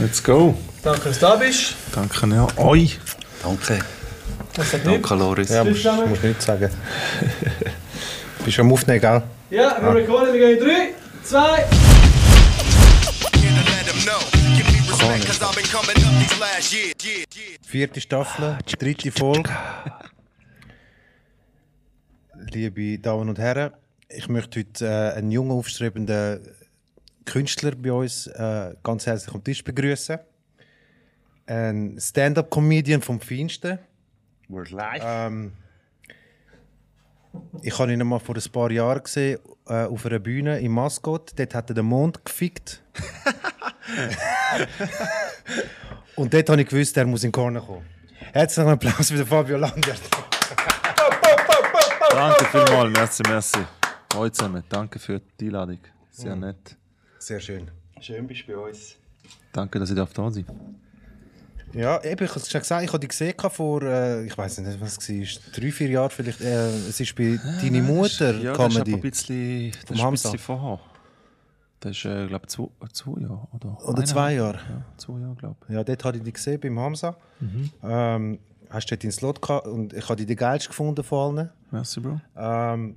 Let's go. Danke, dass du da bist. Danke ja euch. Danke. Danke, Loris. Ja, musst, zusammen? musst nichts sagen. Bist am Aufnehmen, gell? Ja, wir recorden, wir gehen in 3, 2. Vierte Staffel, dritte Folge. Liebe Damen und Herren, ich möchte heute äh, einen jungen, aufstrebenden Künstler bei uns äh, ganz herzlich am Tisch begrüßen. Ein Stand-up-Comedian vom Feinsten. We're live. Ähm, ich habe ihn mal vor ein paar Jahren gesehen äh, auf einer Bühne im Mascot. Dort hat er den Mond gefickt. Und dort habe ich gewusst, er muss in den Corner kommen. Herzlichen Applaus für den Fabio Langert. Danke vielmals, merci, merci. Euch zusammen, danke für die Einladung. Sehr nett. Sehr schön. Schön bist du bei uns. Danke, dass ich da sein darf. Ja, eben, ich habe es schon gesagt, ich habe dich gesehen vor, äh, ich weiß nicht, was es war, drei, vier Jahren vielleicht. Äh, es ist bei «Deine Mutter» Ja, das ist aber Comedy. ein bisschen, das ist ein Hamza. bisschen vorher. Das ist, äh, glaube ich, zwei, zwei Jahre. Oder, Oder zwei Jahre. Ja, zwei Jahre, glaube ich. Ja, dort habe ich dich gesehen, beim Hamza. Ähm, hast dort deinen Slot gehabt und ich habe dich den geilsten gefunden von allen. Merci, Bro. Ähm,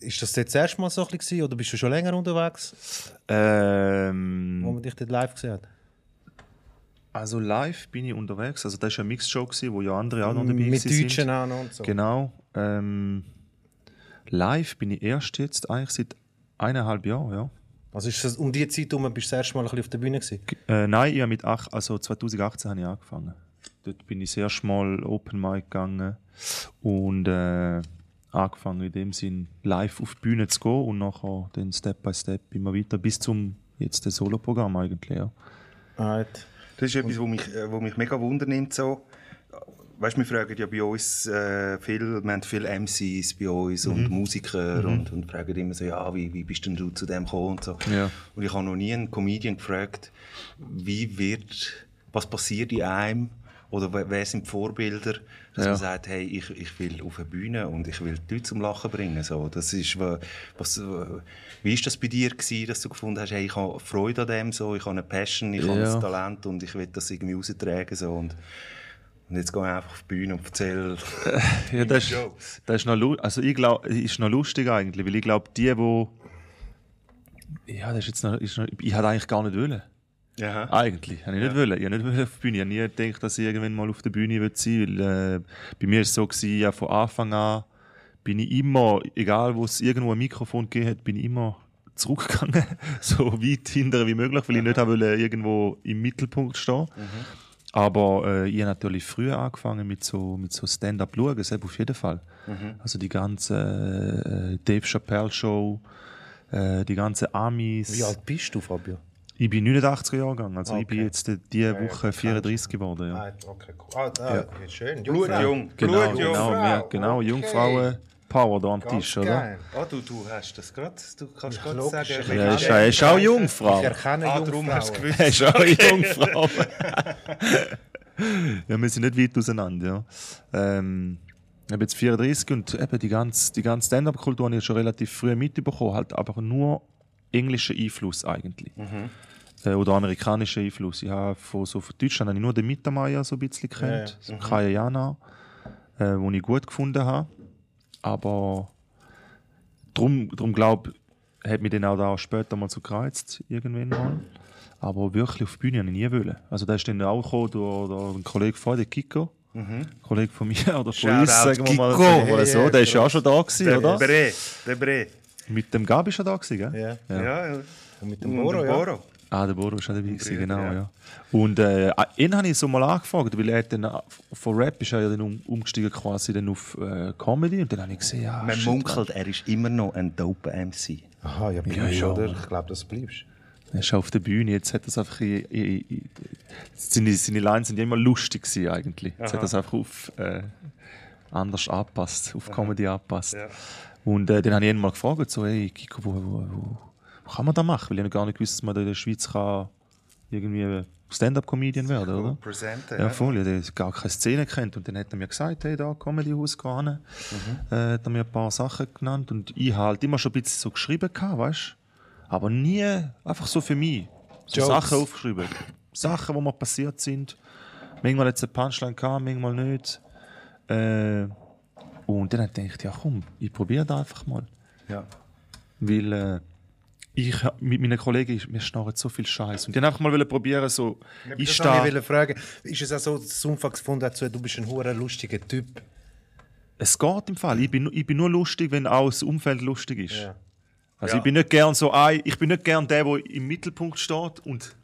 ist das jetzt das erste Mal so ein bisschen gewesen, oder bist du schon länger unterwegs, wo Ähm, man dich dort live gesehen hat? also live bin ich unterwegs. Also das war eine Mixshow, wo ja andere auch noch dabei Mit gewesen Deutschen sind. auch noch und so. Genau. Ähm, live bin ich erst jetzt eigentlich seit eineinhalb Jahren, ja. Also ist das um die Zeit herum, bist du das erste Mal ein bisschen auf der Bühne gewesen? Äh, nein, ich habe mit ach, also 2018 habe ich angefangen. Dort bin ich das erste Mal Open Mic gegangen und äh, angefangen in dem Sinn live auf die Bühne zu gehen und nachher dann Step by Step immer weiter bis zum jetzt das Solo-Programm eigentlich. Ja. Right. Das ist etwas, was mich, äh, wo mich mega wundernimmt. So. Weißt, wir fragen ja bei uns äh, viel, wir haben viele MCs bei uns und Musiker und, und fragen immer so, ja, wie, wie bist denn du zu dem gekommen und so. Ja. Und ich habe noch nie einen Comedian gefragt, wie wird, was passiert in einem oder wer, wer sind die Vorbilder, dass Ja. man sagt, hey, ich, ich will auf eine Bühne und ich will die Leute zum Lachen bringen. So, das ist, wa- was, wa- wie ist das bei dir gewesen, dass du gefunden hast, hey, ich habe Freude an dem, so, ich habe eine Passion, ich habe Ja. ein Talent und ich will das irgendwie raustragen. So, und, und jetzt gehe ich einfach auf die Bühne und erzähle Ja, das, ist, das ist noch, also ich glaub, ist noch lustig eigentlich, weil ich glaube, die, wo ja, das ist jetzt noch, ist noch, ich hätte eigentlich gar nicht wollen. Ja. Eigentlich, habe ich nicht wollen. Ich habe nicht wollen auf die Bühne. Ich habe nie gedacht, dass ich irgendwann mal auf der Bühne will sein will. Äh, bei mir war es so, gewesen, ja, von Anfang an bin ich immer, egal wo es irgendwo ein Mikrofon gegeben hat, bin ich immer zurückgegangen. so weit hinterher wie möglich, weil ich nicht wollte, irgendwo im Mittelpunkt stehen. Aber äh, ich habe natürlich früher angefangen mit so, mit so Stand-up schauen, selbst auf jeden Fall. Also die ganze äh, Dave Chappelle Show, äh, die ganze Amis. Wie alt bist du, Fabio? Ich bin 89er Jahrgang, also ich bin Okay. jetzt diese Woche 34 geworden. Ja. Right, okay, cool. Ah, ah, okay, schön. Blutjung. Genau, Blutjung. genau, wir, genau, Okay. Jungfrauen Power da am Ganz Tisch, oder? geil. Ah, du, du hast das gerade, du kannst gerade logisch, sagen. ich Ja, ist, er ist auch Jungfrau. Ich erkenne Ah, darum hast du gewusst. Er ist auch Jungfrau. ja, wir sind nicht weit auseinander. Ja. Ähm, ich bin jetzt 34 und eben die ganze, die ganze Stand-Up-Kultur habe ich schon relativ früh mitbekommen, halt aber nur englischen Einfluss eigentlich. Äh, oder amerikanischen Einfluss. Ich habe von, so von Deutschland habe ich nur den Mittermeier so ein bisschen kennt, so Kaya Jana, äh, wo ich gut gefunden habe. Aber drum, drum glaube hat mich dann auch da später mal so gereizt, irgendwann mal. Aber wirklich auf die Bühne habe ich nie wollen. Also da ist dann auch gekommen durch, durch einen Kollegen von der Kiko. Ein Kollege von mir oder von uns, sagen wir mal, Kiko. so. Ja, ja, Der ist ja auch schon da gewesen, Der oder? Bre, der Bre. Mit dem Gabi schon da gewesen, gell? Ja. Ja, ja. Und mit dem Boro, ja. Boro. Ah, der Bodo ist auch dabei gewesen, genau, ja. ja. Und äh, ihn habe ich so mal angefragt, weil er dann, äh, von Rap ist er ja dann um, umgestiegen quasi dann auf äh, Comedy und dann habe ich gesehen, ja, Man shit, munkelt, er ist immer noch ein dope MC. Aha, ja, bleibst Ja, ja. oder? Ich glaube, das bleibst. Er ist auf der Bühne, jetzt hat das einfach. in- in- in- Seine, seine Lines sind ja immer lustig gewesen, eigentlich. Jetzt hat das einfach auf äh, anders angepasst, auf Comedy angepasst. Ja. Und äh, dann habe ich ihn mal gefragt, so, hey, Kiko, wo, wo, wo, wo kann man das machen? Weil ich habe gar nicht gewusst, dass man da in der Schweiz kann irgendwie Stand-up-Comedian werden, oder? Presenten, Ja, voll. Ich habe gar keine Szene kennt. Und dann hat er mir gesagt, hey, da, Comedy-Haus, geh hin. Äh, hat er mir ein paar Sachen genannt. Und ich habe halt immer schon ein bisschen so geschrieben, gehabt, weißt du? Aber nie einfach so für mich. So Jokes. Sachen aufgeschrieben. Sachen, die mir passiert sind. Manchmal hat es eine Punchline gehabt, manchmal nicht. Äh, und dann dachte ich, ja komm, ich probiere das einfach mal. Ja. Weil äh, ich mit meinen Kollegen, wir schnarren so viel Scheiß. Und die haben einfach mal probieren, so, ich Ich wollte stehe. fragen, ist es auch so, dass du Umfang gefunden hast, du bist ein hoher lustiger Typ? Es geht im Fall. Ich bin, ich bin nur lustig, wenn auch das Umfeld lustig ist. Ja. Also Ja. ich bin nicht gern so ein, ich bin nicht gern der, der im Mittelpunkt steht und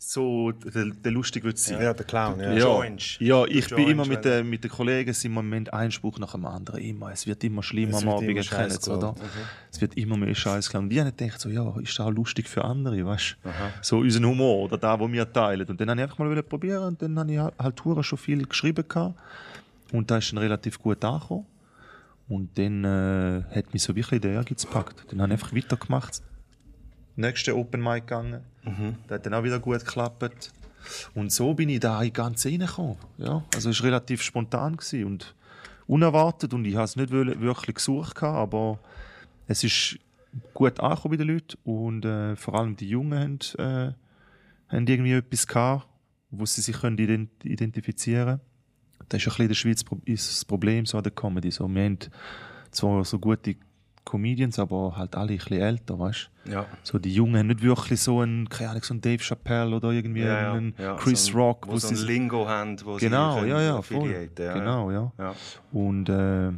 so der, der lustig wird sein. Ja, der Clown, ja. Ja, ja ich bin immer mit, den, mit den Kollegen, sind wir im Moment ein Spruch nach dem anderen. Immer. Es wird immer schlimmer am Abend, immer ihr Scheiß kennt's, gehen. oder? Es wird immer mehr Scheiß klar. Und die haben gedacht, so, ja, ist das auch lustig für andere, weißt du? So unseren Humor oder da, wo wir teilen. Und dann habe ich einfach mal probieren und dann habe ich halt- halt schon viel geschrieben gehabt. Und da ist dann relativ gut angekommen. Und dann äh, hat mich so wirklich der Ehrgeiz gepackt. Dann habe ich einfach weitergemacht. Nächste Open Mic gegangen. Das hat dann auch wieder gut geklappt. Und so bin ich da in ganz reingekommen. Ja, also es war relativ spontan gewesen und unerwartet und ich habe es nicht wirklich gesucht, aber es ist gut angekommen bei den Leuten und äh, vor allem die Jungen haben, äh, haben irgendwie etwas gehabt, wo sie sich können ident identifizieren können. Das ist ein bisschen in der Schweiz das Problem so an der Comedy. So, wir haben zwar so gute Comedians, aber halt alle ein bisschen älter, weißt du? Ja. So, die Jungen haben nicht wirklich so einen, keine Ahnung, so einen Dave Chappelle oder irgendwie einen Chris so ein, Rock, wo wo so ein Lingo haben, wo Genau, sie ja, ja, voll. ja, Genau, ja. Ja. Und äh,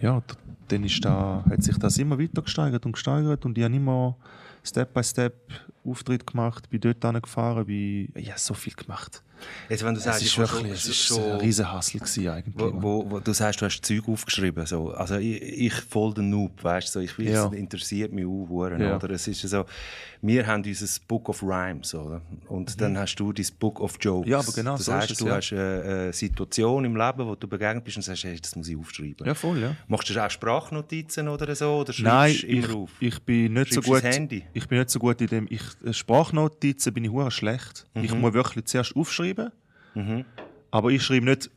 ja, dann ist da, hat sich das immer weiter gesteigert und gesteigert und ich habe immer Step by Step Auftritt gemacht, bin dort gefahren, bin ja so viel gemacht. Jetzt, wenn du sagst, Es ist ich habe wirklich, es ist schon- ein riesen Hustle gewesen eigentlich. Wo, wo, wo du sagst, du hast Zeug aufgeschrieben. So. Also ich, ich voll der Noob, weißt? So. Ich, Ja. Es interessiert mich auch, Ja. oder? Es ist so, wir haben unser Book of Rhymes, oder? Und dann hast du dein Book of Jokes. Mhm. Ja, aber genau das so heißt, es, du ja. hast eine, eine Situation im Leben, wo du begegnet bist und sagst, hey, das muss ich aufschreiben. Ja, voll, ja. Machst du auch Sprachnotizen oder so? Oder Nein, schreibst du immer ich, auf? ich bin nicht so Schreibst du gut. Ich bin nicht so gut in dem. Ich, Sprachnotizen bin ich hure schlecht. Ich Mhm. muss wirklich zuerst aufschreiben. Aber ich schreibe nicht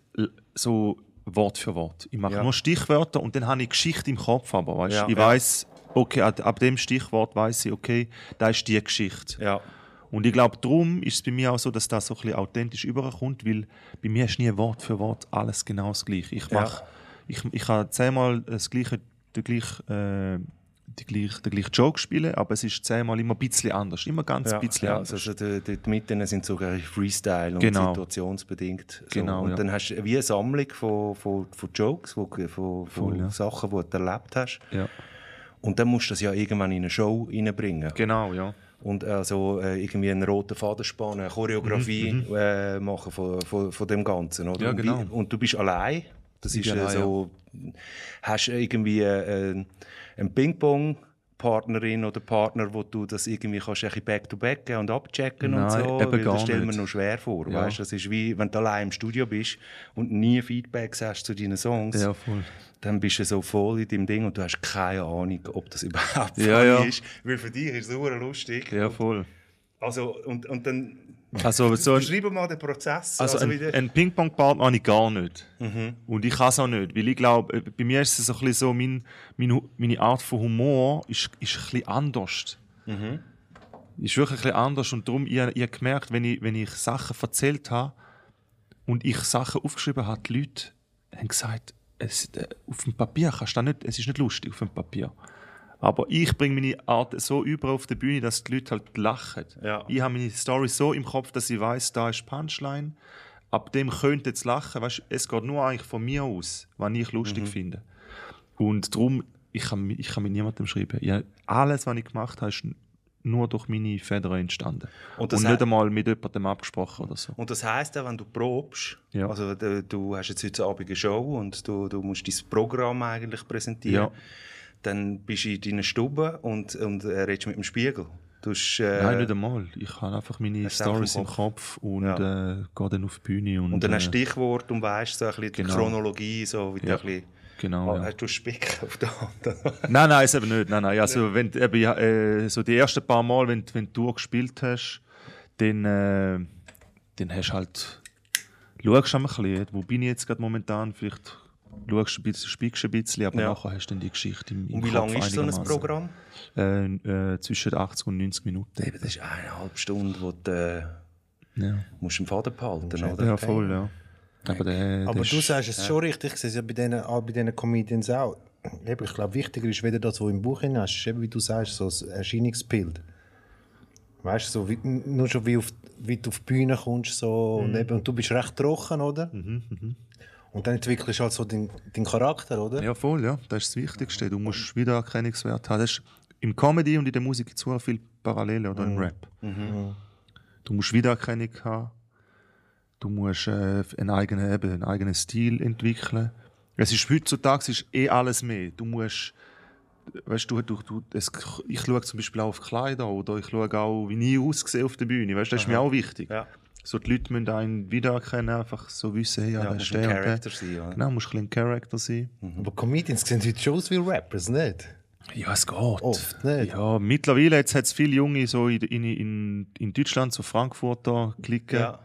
so Wort für Wort. Ich mache Ja. nur Stichwörter und dann habe ich Geschichte im Kopf. Aber weißt, Ja, ich ja. weiß, okay, ab, dem Stichwort weiß ich, okay, da ist die Geschichte. Ja. Und ich glaube, darum ist es bei mir auch so, dass das so ein bisschen authentisch überkommt, weil bei mir ist nie Wort für Wort alles genau das Gleiche. Ich mache, ich, ich kann zehnmal das gleiche, den gleichen, äh, die gleich, den gleichen Joke spielen, aber es ist zehnmal immer ein bisschen anders, immer ganz Ja, ein bisschen ja, anders. also die, die, die Mitten sind sogar Freestyle und Genau. situationsbedingt. So. Genau, und ja. dann hast du wie eine Sammlung von, von, von Jokes, von, von, von Voll, ja. Sachen, die du erlebt hast. ja. Und dann musst du das ja irgendwann in eine Show reinbringen. Genau, ja. Und also äh, irgendwie einen roten Faden spannen, eine Choreografie äh, machen von, von, von dem Ganzen. Oder? Mhm, Ja, Und genau. Und du bist allein. Das Ich ist äh, allein, so. Hast du irgendwie äh, einen Ping-Pong. Partnerin oder Partner, wo du das irgendwie kannst ein bisschen back-to-back gehen und abchecken und Nein, so, eben weil das wir nicht. noch schwer vor. Ja. Weißt? Das ist wie, wenn du allein im Studio bist und nie Feedbacks hast zu deinen Songs, Ja, voll. dann bist du so voll in deinem Ding und du hast keine Ahnung, ob das überhaupt Ja, ja. ist. Weil für dich ist es lustig. Ja, voll. Also, und, und dann Also, so ein, beschreib mal den Prozess. Also, wie ein, ein Ping-Pong-Partner habe ich gar nicht. Und ich kann es auch nicht, weil ich glaube, äh, bei mir ist es so ein bisschen so, mein, mein, Hu- meine Art von Humor ist, ist ein bisschen anders. Ist wirklich ein bisschen anders und darum, ich, ich habe gemerkt, wenn ich, wenn ich Sachen erzählt habe und ich Sachen aufgeschrieben habe, die Leute haben gesagt, es, äh, auf dem Papier kannst du das nicht, es ist nicht lustig auf dem Papier. Aber ich bringe meine Art so über auf die Bühne, dass die Leute halt lachen. Ja. Ich habe meine Story so im Kopf, dass ich weiß, da ist Punchline. Ab dem könnte jetzt lachen. Weißt, es geht nur eigentlich von mir aus, was ich lustig finde. Und darum, ich kann, ich kann mit niemandem schreiben. Ja, alles, was ich gemacht habe, ist nur durch meine Federn entstanden. Und Und, nicht einmal mit jemandem abgesprochen oder so. und das heisst auch, wenn du probst, Ja. also du, du hast jetzt heute Abend eine Show und du, du musst dein Programm eigentlich präsentieren, Ja. Dann bist du in deiner Stube und, und äh, redest mit dem Spiegel. Du hast, äh, Nein, nicht einmal. Ich habe einfach meine Stories im Kopf. Und Ja. äh, gehe dann auf die Bühne. Und, und dann äh, hast du Stichwort und weißt so ein bisschen die Genau. Chronologie, so wie du Ja. ein bisschen, Genau, oh, ja. hast du Spick auf der Hand. Nein, nein, ist eben nicht. Nein, nein. Also, wenn, eben, äh, so die ersten paar Mal, wenn, wenn du gespielt hast, dann, äh, dann hast du halt, schaust du ein bisschen, wo bin ich jetzt gerade momentan, vielleicht schaust du ein bisschen, du ein bisschen, aber Ja. nachher hast du dann die Geschichte im, im Und wie Kopf lang ist so ein. Programm? Äh, äh, zwischen 80 und 90 Minuten. Eben, das ist eineinhalb Stunden, wo du, äh, Ja, musst im Faden behalten, oder? ja voll, ja. Aber, der, Aber der du ist- sagst es schon richtig, ich sehe es ja bei diesen, auch bei diesen Comedians auch. Eben, ich glaube, wichtiger ist weder das, was im Buch hinein ist, ist eben, wie du sagst, so das Erscheinungsbild. Weißt du, so wie, nur schon wie, auf, wie du auf die Bühne kommst so, und, eben, und du bist recht trocken, oder? Und dann entwickelst du halt so deinen deinen Charakter, oder? Ja, voll, ja. Das ist das Wichtigste. Du musst Wiedererkennungswert haben. Das ist, Im Comedy und in der Musik gibt es sehr viele Parallelen oder im Rap. Du musst Wiedererkennung haben. Du musst äh, einen, eigenen, eben, einen eigenen Stil entwickeln. Es ist heutzutage ist eh alles mehr. Du musst, weißt du, du, du es, ich schaue zum Beispiel auch auf Kleider oder ich schaue auch, wie ich aussehe auf der Bühne. Weißt, das ist mir auch wichtig. Ja. So, die Leute müssen einen wiedererkennen, einfach so wissen, hey, ja, Ja, der muss ist ein der. Charakter sein, ja. Genau, musst ein bisschen Charakter sein. Aber Comedians sehen heute schon aus wie Rappers, nicht? Ja, es geht. Oft nicht. Ja, mittlerweile hat es viele Junge so in, in, in, in Deutschland, so Frankfurter Klicken. Ja.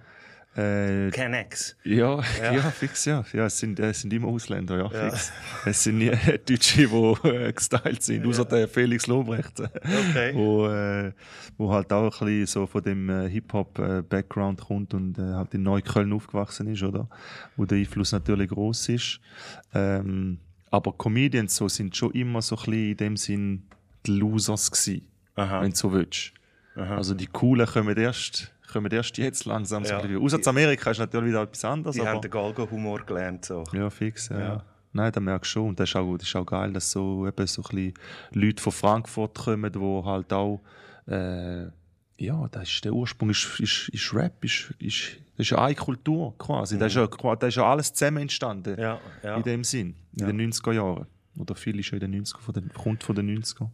Äh, Kennex. ja, ja. fix, ja. ja es, sind, es sind immer Ausländer, ja, fix. Es sind nie Deutsche, die äh, gestylt sind, außer der Felix Lobrecht. Okay. Wo, äh, wo halt auch ein bisschen so von dem äh, Hip-Hop-Background kommt und äh, halt in Neukölln aufgewachsen ist, oder? Wo der Einfluss natürlich groß ist. Ähm, aber Comedians so sind schon immer so ein bisschen in dem Sinn die Losers gewesen, Aha. wenn du so willst. Also die Coolen kommen erst, kommen erst jetzt langsam so Ja. ein. Außer Amerika ist natürlich wieder etwas anderes. Die aber haben den Galgo-Humor gelernt. So. ja, fix, ja. ja. Nein, da merkst du schon. Und das ist auch, das ist auch geil, dass so, eben so ein bisschen Leute von Frankfurt kommen, die halt auch, äh, ja, das ist, der Ursprung ist, ist, ist Rap, ist, ist, das ist ja eine Kultur quasi. Das, ist ja, qua- das ist ja alles zusammen entstanden. Ja, ja. In dem Sinn, in den 90er Jahren. Oder viel ist ja in den 90er, von den, kommt von den 90er.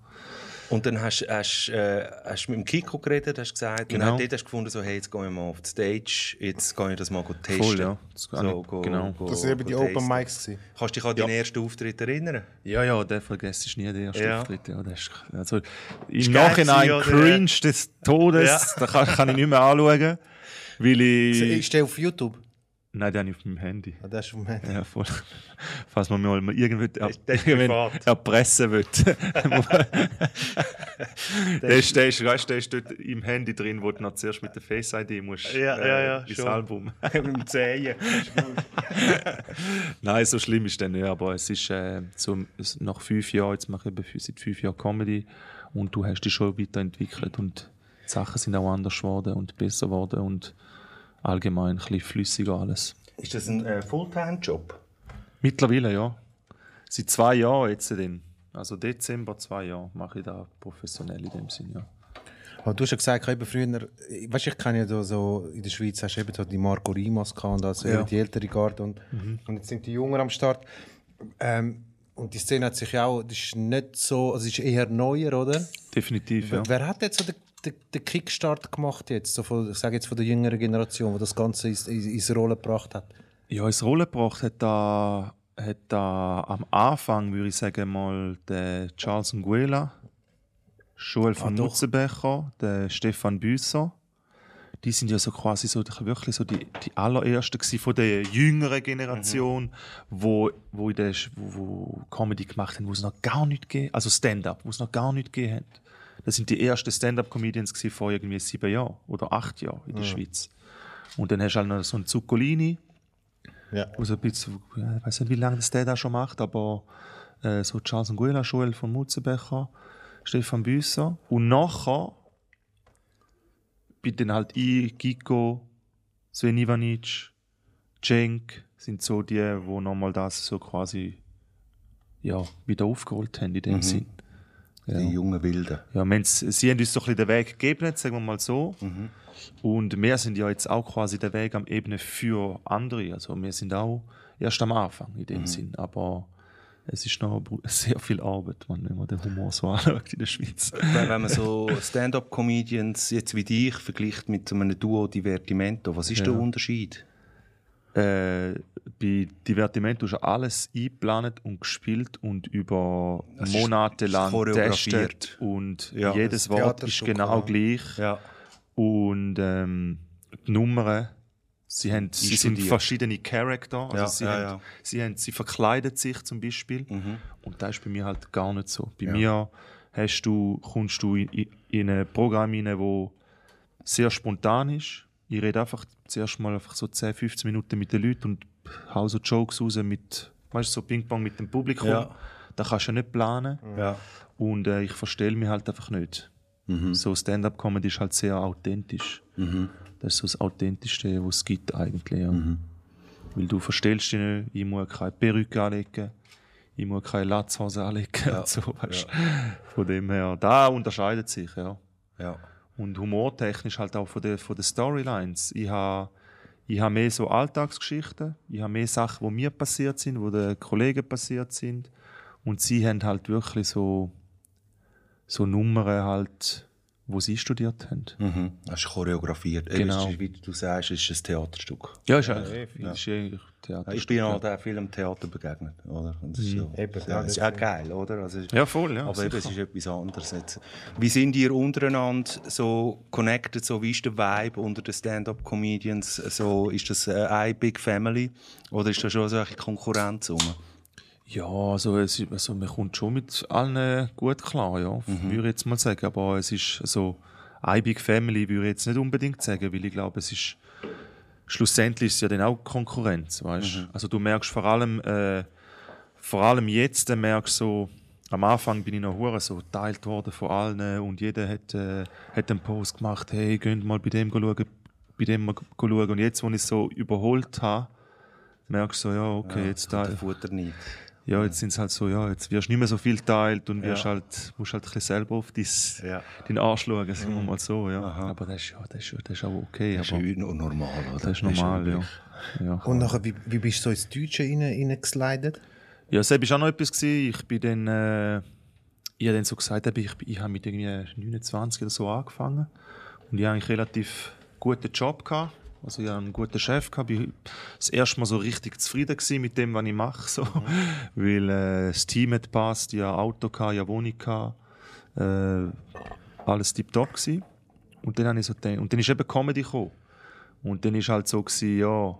Und dann hast du hast, äh, hast mit dem Kiko geredet, hast gesagt, Genau. und dort hast du gefunden, so, hey, jetzt gehen wir mal auf die Stage, jetzt gehe ich das mal testen. Voll, ja. Das so, ich- go, genau. go, Das waren eben die Open. Mics. gewesen. Kannst du dich an deinen ersten Auftritt erinnern? Ja, ja, der vergisst ist nie der erste Ja. Auftritt. Ja, das ist, also, Im Nachhinein cringe des Todes, Ja. da kann, kann ich nicht mehr anschauen. Weil ich. Ist der auf YouTube? Nein, den habe ich auf meinem Handy. Ah, das ist vom Handy. Ja, voll. Falls man mir mal irgendwie er, der erpressen will. der, ist, der, ist, weißt, der ist dort im Handy drin, wo du noch zuerst mit der Face ID musst. Ja, ja, ja, ins schon. Album. mit dem Zehen. Nein, so schlimm ist der nicht, aber es ist äh, so, nach fünf Jahren, jetzt mache ich seit fünf Jahren Comedy und du hast dich schon weiterentwickelt und die Sachen sind auch anders geworden und besser geworden und allgemein ein bisschen flüssiger alles. Ist das ein äh, Fulltime-Job? Mittlerweile, ja. Seit zwei Jahren jetzt denn. Also Dezember zwei Jahre mache ich da professionell in dem Sinn, ja. Aber du hast ja gesagt, eben früher, weißt du, ich kenne ja da so, in der Schweiz hast du eben so die Marco Rimas gehabt und also Ja. die ältere Garde und, und jetzt sind die Jungen am Start. Ähm, und die Szene hat sich ja auch, das ist nicht so, also es ist eher neuer, oder? Definitiv, ja. Wer hat jetzt so den, den, den Kickstart gemacht jetzt, so von, ich sage jetzt von der jüngeren Generation, die das Ganze ins, ins, Rollen gebracht hat? Ja, ins Rollen gebracht hat da, hat da am Anfang, würde ich sagen, mal der Charles Nguela, Joel von doch. Mutzenbecher, der Stefan Büsser. Die sind ja so quasi so die- wirklich so die, die allerersten von der jüngeren Generation, wo, wo, in der, wo, wo Comedy gemacht haben, wo es noch gar nicht gegeben also Stand-up, wo es noch gar nicht gegeben hat. Das sind die ersten Stand-up-Comedians vor irgendwie sieben Jahren oder acht Jahren in der Schweiz. Und dann hast du halt noch so einen Zuccolini, Ja. wo so ein bisschen, ja, ich weiß nicht, wie lange das der da schon macht, aber äh, so Charles Nguela, Joel von Mutzenbecher, Stefan Büsser. Und nachher bin dann halt ich, Giko, Sven Ivanic, Cenk, sind so die, die nochmal das so quasi ja, wieder aufgeholt haben in dem Sinn. Die jungen Wilden. Ja, sie haben uns so ein bisschen den Weg gegeben, sagen wir mal so. Und wir sind ja jetzt auch quasi den Weg am Ebene für andere. Also wir sind auch erst am Anfang in dem Sinn. Aber es ist noch sehr viel Arbeit, wenn man den Humor so anschaut in der Schweiz. wenn, wenn man so Stand-up-Comedians jetzt wie dich vergleicht mit so einem Duo Divertimento, was ist der Unterschied? Äh, bei Divertimento ist alles eingeplant und gespielt und über ist- Monate lang getestet. Und Ja, jedes das Wort ist genau gleich. Ja. Und ähm, die Nummern, sie, haben, sie sind verschiedene Charakter. Also Ja, sie, haben. Mhm. Sie, haben, sie verkleiden sich zum Beispiel. Und das ist bei mir halt gar nicht so. Bei mir hast du, kommst du in, in in ein Programm rein, wo sehr spontan ist, ich rede einfach zuerst mal einfach so 10, 15 Minuten mit den Leuten und hau so Jokes raus mit, weißt du, so Ping-Pong mit dem Publikum. Ja. Da kannst du ja nicht planen. Ja. Und äh, ich verstelle mich halt einfach nicht. So Stand-up-Comedy ist halt sehr authentisch. Das ist so das Authentischste, was es gibt eigentlich. Ja. Weil du verstellst dich nicht, ich muss keine Perücke anlegen, ich muss keine Latzhose anlegen und so, weißt. Von dem her, da unterscheidet sich, ja. Ja. Und humortechnisch halt auch von den, von den Storylines. Ich habe ich ha mehr so Alltagsgeschichten, ich habe mehr Sachen, die mir passiert sind, die den Kollegen passiert sind. Und sie haben halt wirklich so, so Nummern halt, wo sie studiert haben. Mhm. Das ist choreografiert. Eben, Genau. ist, Wie du sagst, es ist ein Theaterstück. Ja, ist eigentlich, ist eigentlich. Ich bin auch viel im Theater begegnet, oder? Und das ist ja, Eben, das ja, ist ja geil, oder? Also, Ja, voll, ja. aber eben, es ist etwas anderes jetzt. Wie sind ihr untereinander so connected? So, wie ist der Vibe unter den Stand-up-Comedians? So, ist das äh, eine Big Family oder ist da schon so eine Konkurrenz rum? Ja, also, es, also man kommt schon mit allen gut klar, ja, würde ich jetzt mal sagen. Aber es ist so, eine Big Family würde ich jetzt nicht unbedingt sagen, weil ich glaube, es ist schlussendlich ist es ja dann auch Konkurrenz, weißt? Also du merkst vor allem, äh, vor allem jetzt, äh, merkst du so, am Anfang bin ich noch hure so geteilt worden von allen und jeder hat, äh, hat einen Post gemacht, hey, geht mal bei dem schauen, bei dem mal schauen. Und jetzt, wo ich es so überholt habe, merkst du so, ja, okay, jetzt da, Futter nicht. Ja, jetzt sind es halt so, ja, jetzt wirst du nicht mehr so viel teilt und wirst Ja. halt, musst halt ein bisschen selber auf dein, Ja. Mhm. deinen Arsch schauen, sagen wir mal so, ja. Aber das ist, ja, das ist, das ist auch okay, Das ist aber ja normal, oder? das ist normal, ja. ja. Und nachher, wie, wie bist du so ins Deutsche rein, reingeslidet? Ja, Seb war auch noch etwas. Gewesen. Ich bin dann, äh, ich habe dann so gesagt, ich, ich habe mit irgendwie 29 oder so angefangen und ich habe eigentlich relativ guten Job gehabt. Also ich hatte einen guten Chef gehabt. War das erste Mal so richtig zufrieden mit dem, was ich mache, so. weil äh, das Team hat gepasst, ich hatte Auto gehabt, ich hatte Wohnung gehabt, äh, alles tipptopp gewesen. Und dann habe ich so gedacht, und dann ist eben Comedy gekommen. Und dann ist halt so gewesen, ja,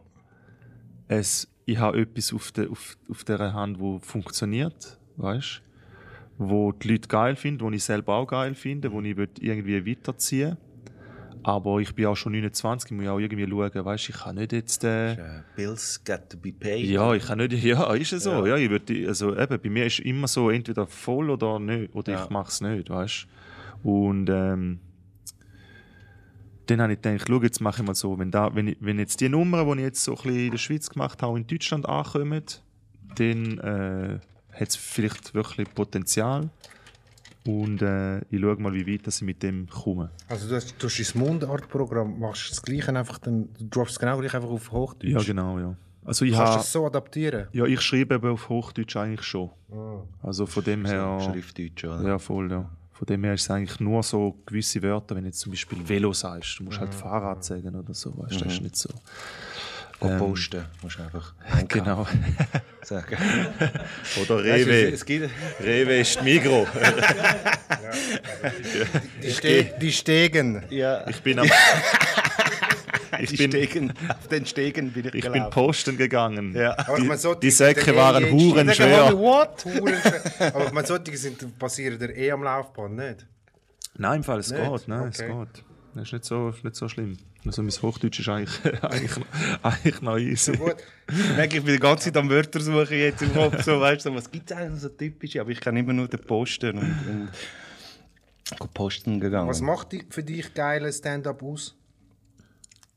es, ich habe etwas auf der, auf, auf der Hand, wo funktioniert, weißt wo die Leute geil finden, wo ich selber auch geil finde, wo ich will irgendwie weiterziehen Aber ich bin auch schon 29, ich muss auch irgendwie schauen, weißt ich kann nicht jetzt... Äh, Äh, Bills got to be paid. ja, ich kann nicht, ja, ist es so. Ja. ich würd, also eben, bei mir ist immer so, entweder voll oder nicht, oder Ja. ich mache es nicht, weißt Und ähm, dann habe ich gedacht, schau, jetzt mache ich mal so, wenn, da, wenn, ich, wenn jetzt die Nummern, die ich jetzt so ein bisschen in der Schweiz gemacht habe, in Deutschland ankommen, dann äh, hat es vielleicht wirklich Potenzial. Und äh, ich schaue mal, wie weit dass ich mit dem komme. Also du hast, du hast das Mundart-Programm, machst das Gleiche einfach, dann, du droppst genau gleich einfach auf Hochdeutsch. Ja, genau, ja. Also ich Kannst du das so adaptieren? ja, ich schreibe eben auf Hochdeutsch eigentlich schon. Ah. Also von dem her... Schriftdeutsch, oder? Ja, voll, ja. Von dem her ist es eigentlich nur so gewisse Wörter, wenn du jetzt zum Beispiel Velo sagst, du musst halt Fahrrad sagen oder so, weißt du, das ist nicht so. Go posten, musst du einfach einkaufen Genau. sagen. Oder Weißt du, es gibt, Rewe ist Migro. Die, Ste die Stegen. ja, Ich bin am, ich die bin, Stegen, auf den Stegen bin ich, ich bin posten gegangen. Ja. Die, solche die sind Säcke waren je- huren Sagen, schwer. What? Huren schwer. Aber meine, solche sind, passieren dir eh am Laufbahn, nicht? Nein, im Fall, es Nicht? geht, nein, es Okay. geht. Das ist nicht so, nicht so schlimm. Also mein Hochdeutsch ist eigentlich, eigentlich, eigentlich noch easy. Gut. Ich merke, ich bin die ganze Zeit am Wörter suchen jetzt im Kopf. So, weißt du, was gibt es eigentlich so typische? Aber ich kann immer nur den Posten und, und posten gegangen. Was macht für dich geile Stand-up aus?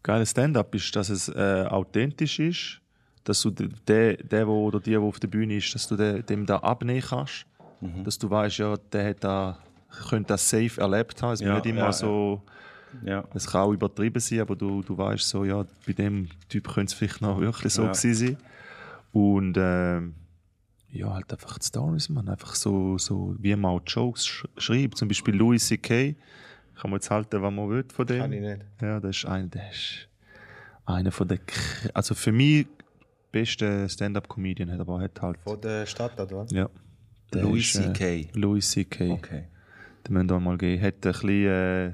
Geiles Stand-up ist, dass es äh, authentisch ist, dass du de- der, der wo, oder die, der auf der Bühne ist, dass du de, dem da abnehmen kannst. Mhm. Dass du weißt, ja, der hat da, könnte das safe erlebt haben. Es muss Ja, nicht immer ja, so, ja. Es kann auch übertrieben sein, aber du, du weißt so, ja, bei dem Typ könnte es vielleicht noch wirklich so Ja. gewesen sein. Und ähm, ja, halt einfach die Stories, man. Einfach so, so wie man auch Jokes sch schreibt. Zum Beispiel Louis C.K. Kann man jetzt halten, was man will von dem. Kann ich nicht. Ja, das ist einer, der ist einer von der, k- also für mich beste Stand-up-Comedian hat, aber hat halt, Von der Stadt, oder? ja. Der Louis ist, äh, C.K.. Louis C.K. Okay. Den müssen wir mal geben. Hat ein bisschen, äh,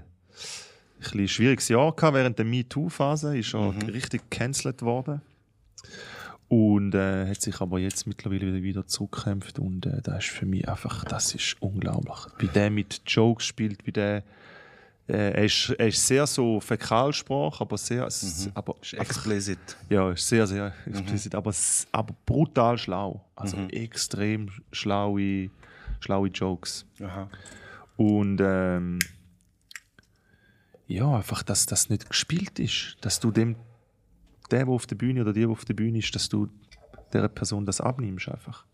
ein schwieriges Jahr gehabt während der MeToo-Phase. Ist er richtig gecancelt worden. Und äh, hat sich aber jetzt mittlerweile wieder, wieder zurückgekämpft. Und äh, das ist für mich einfach, das ist unglaublich. Wie der mit Jokes spielt, wie der Äh, er, ist, er ist sehr so Fäkalsprache, aber sehr. s- Aber Ist explicit. ja, ist sehr, sehr explizit, aber, s- aber brutal schlau. Also extrem schlaue, schlaue Jokes. Aha. Und ähm, ja, einfach, dass das nicht gespielt ist. Dass du dem, der, der auf der Bühne oder die, der auf der Bühne ist, dass du der Person das abnimmst einfach.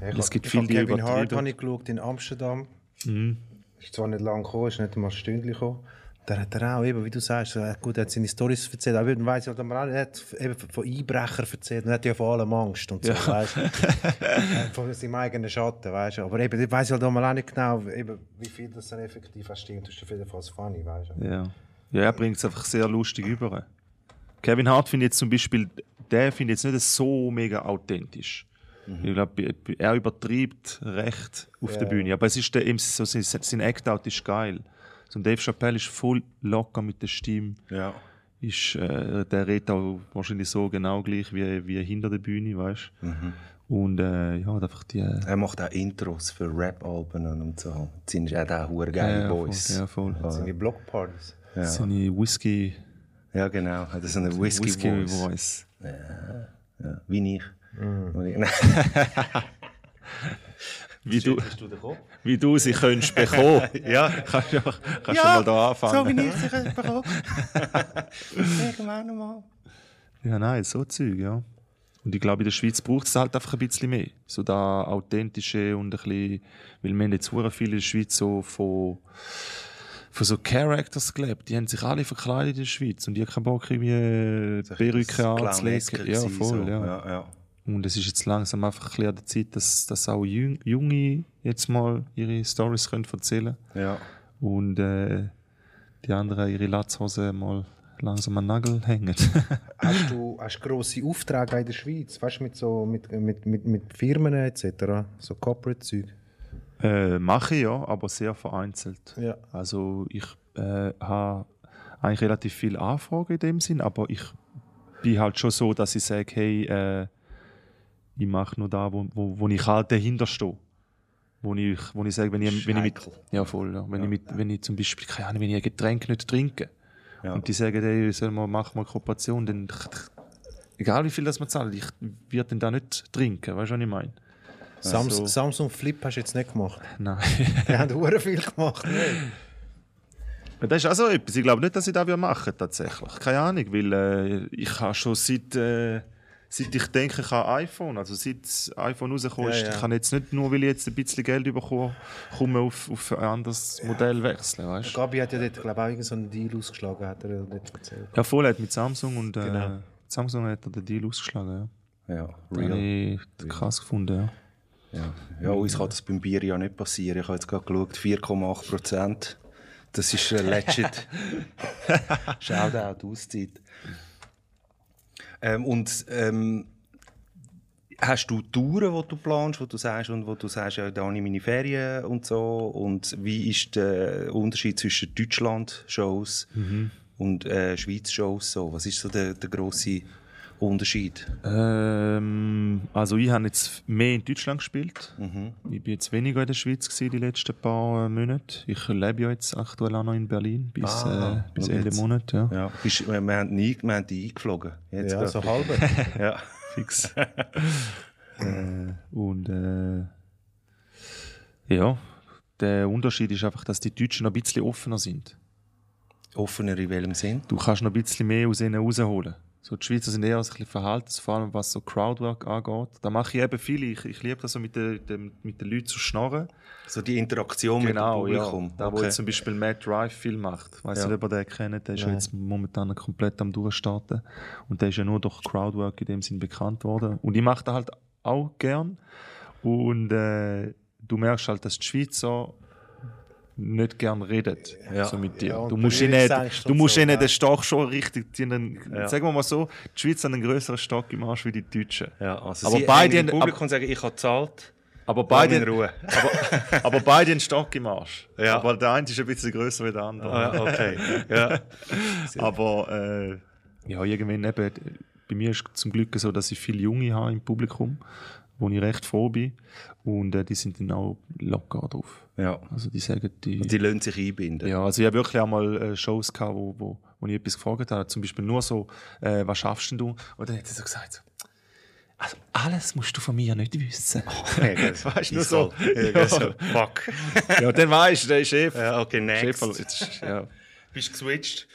Ich Es gibt viele, die Kevin Hart habe ich geschaut in Amsterdam. Mhm. Ist zwar nicht lange gekommen, ist nicht einmal ein Stündchen gekommen. Da hat er auch, eben, wie du sagst, so, äh, gut, er hat seine Storys erzählt, aber dann weiss halt nicht, er hat eben von Einbrechern erzählt und er hat ja vor allem Angst und so, Ja. weißt du. von seinem eigenen Schatten, weißt. Aber eben, ich weiss halt auch nicht genau, eben, wie viel das dann effektiv stimmt. Das ist auf jeden Fall funny, weißt. Ja, ja er bringt es einfach sehr lustig über. Kevin Hart finde ich jetzt zum Beispiel, der finde ich jetzt nicht so mega authentisch. Ich glaube, er übertreibt recht auf der Ja. Bühne. Aber es ist der, eben so, sein, sein Act-Out ist geil. So, ein Dave Chappelle ist voll locker mit der Stimme. Ja. Ist, äh, der redet auch wahrscheinlich so genau gleich wie, wie hinter der Bühne, weißt du? Und äh, ja, einfach die. Äh, Er macht auch Intros für Rap-Alben und so. Sind er auch hure geile ja, voll, Boys. ja, voll. Seine Blockpartys. Ja. Seine Whisky, Ja, genau. Das ist eine Whisky, Whisky Voice. Voice. Ja, wie ich. Nein. Wie du, du wie du sie könntest bekommen. Ja. kannst du kannst du mal da anfangen. ich sie bekommen. Irgendwann mal. Ja, nein, so Zeug, ja. Und ich glaube, in der Schweiz braucht es halt einfach ein bisschen mehr. So da authentische und ein bisschen, weil wir haben jetzt sehr viel in der Schweiz so von, von so Characters gelebt. Die haben sich alle verkleidet in der Schweiz und die haben keinen Bock, irgendwie Perücke anzulegen. Ja, voll, ja. ja, ja. Und es ist jetzt langsam einfach ein bisschen an der Zeit, dass, dass auch Junge jetzt mal ihre Stories können erzählen ja. und äh, die anderen ihre Latzhosen mal langsam an den Nagel hängen. Hast du hast grosse Aufträge in der Schweiz? Weißt du, mit, so, mit, mit, mit, mit Firmen etc.? So Corporate-Zeug? Äh, mache ich ja, aber sehr vereinzelt. Ja. Also ich äh, habe eigentlich relativ viele Anfragen in dem Sinn, aber ich bin halt schon so, dass ich sage, hey, äh, ich mache nur da, wo, wo, wo ich halt dahinter stehe. Wo ich, wo ich sage, wenn ich, wenn ich mit, ja voll, ja. Wenn, Ich mit, wenn ich zum Beispiel, keine Ahnung, wenn ich ein Getränk nicht trinke Ja. und die sagen, hey, soll man, machen wir Kooperation, dann egal wie viel das man zahlt, ich werde dann da nicht trinken, weißt du, was ich meine? Sams Also- Samsung Flip hast du jetzt nicht gemacht. Nein. Die haben hure viel gemacht. ne? Ja, Das ist auch so etwas. Ich glaube nicht, dass ich das machen würde, tatsächlich. Keine Ahnung, weil äh, ich habe schon seit, äh, seit ich denke, ich habe iPhone, also seit das iPhone rausgekommen ist, Ja, ja. ich kann jetzt nicht nur, weil ich jetzt ein bisschen Geld bekomme, komme auf, auf ein anderes Modell wechseln, weißt? Gabi hat ja dort, glaube ich, auch irgendeinen so einen Deal ausgeschlagen, hat er ja dort erzählt. Ja, voll, hat mit Samsung und äh, Genau. Samsung hat er den Deal ausgeschlagen, ja. Ja, Das habe real. ich krass gefunden, ja. Ja. ja, uns kann das beim Bier ja nicht passieren. Ich habe jetzt gerade geschaut, 4,8 Prozent. Das ist äh, legit. Shoutout, Auszeit. Ähm, und ähm, hast du Touren, die du planst, wo du sagst, und wo du sagst, ja, da habe ich meine Ferien und so. Und wie ist der Unterschied zwischen Deutschland-Shows und äh, Schweiz-Shows so? Was ist so der, der grosse Unterschied? Ähm, also ich habe jetzt mehr in Deutschland gespielt. Mhm. Ich bin jetzt weniger in der Schweiz gewesen, die letzten paar äh, Monate. Ich lebe ja jetzt aktuell auch noch in Berlin bis, Ah, äh, bis Ende jetzt. Monat. Ja. Ja, bist, wir, wir, haben nie, wir haben die eingeflogen. Jetzt Ja, gerade. so halber. Ja. Fix. äh, und äh, ja, der Unterschied ist einfach, dass die Deutschen noch ein bisschen offener sind. Offener in welchem Sinn? Du kannst noch ein bisschen mehr aus ihnen rausholen. So, die Schweizer sind eher ein bisschen verhalten, vor allem was so Crowdwork angeht. Da mache ich eben viel. Ich, ich liebe das so mit den, den, mit den Leuten zu schnarren. So die Interaktion Genau, mit dem ja. Publikum. Da, wo Okay. jetzt zum Beispiel Matt Drive viel macht. Ich weiß Ja. nicht, ob ihr den kennt. Der ist ja jetzt momentan komplett am Durchstarten. Und der ist ja nur durch Crowdwork in dem Sinn bekannt worden. Und ich mache das halt auch gern. Und äh, du merkst halt, dass die Schweizer nicht gern reden Ja. so mit dir. Ja, du musst ihnen, du musst so, ihnen den Stock schon richtig, die haben, Ja. sagen wir mal so, die Schweizer haben einen größeren Stock im Arsch wie die Deutschen. ja, also Aber beide im haben- Publikum sagen, ich habe gezahlt. Aber Beide in Ruhe. aber, aber beide einen Stock im Arsch. Ja. Aber der eine ist ein bisschen größer wie der andere. Ah, okay. ja. Aber äh, ja, irgendwann eben, bei mir ist es zum Glück so, dass ich viele Junge habe im Publikum. wo ich recht froh bin. Und äh, die sind dann auch locker drauf. Ja. Also die sagen, die... Und die lassen sich einbinden. Ja, also ich habe wirklich auch mal äh, Shows gehabt, wo, wo, wo ich etwas gefragt habe. Zum Beispiel nur so, äh, was schaffst denn du? Und dann hat er so gesagt, so, also alles musst du von mir nicht wissen. Ja, das Weißt du, nur so. Ja, Ja. so. Fuck. ja, dann weißt du, der ist Chef. Ja, okay, next. Chef ja. Bist du geswitcht?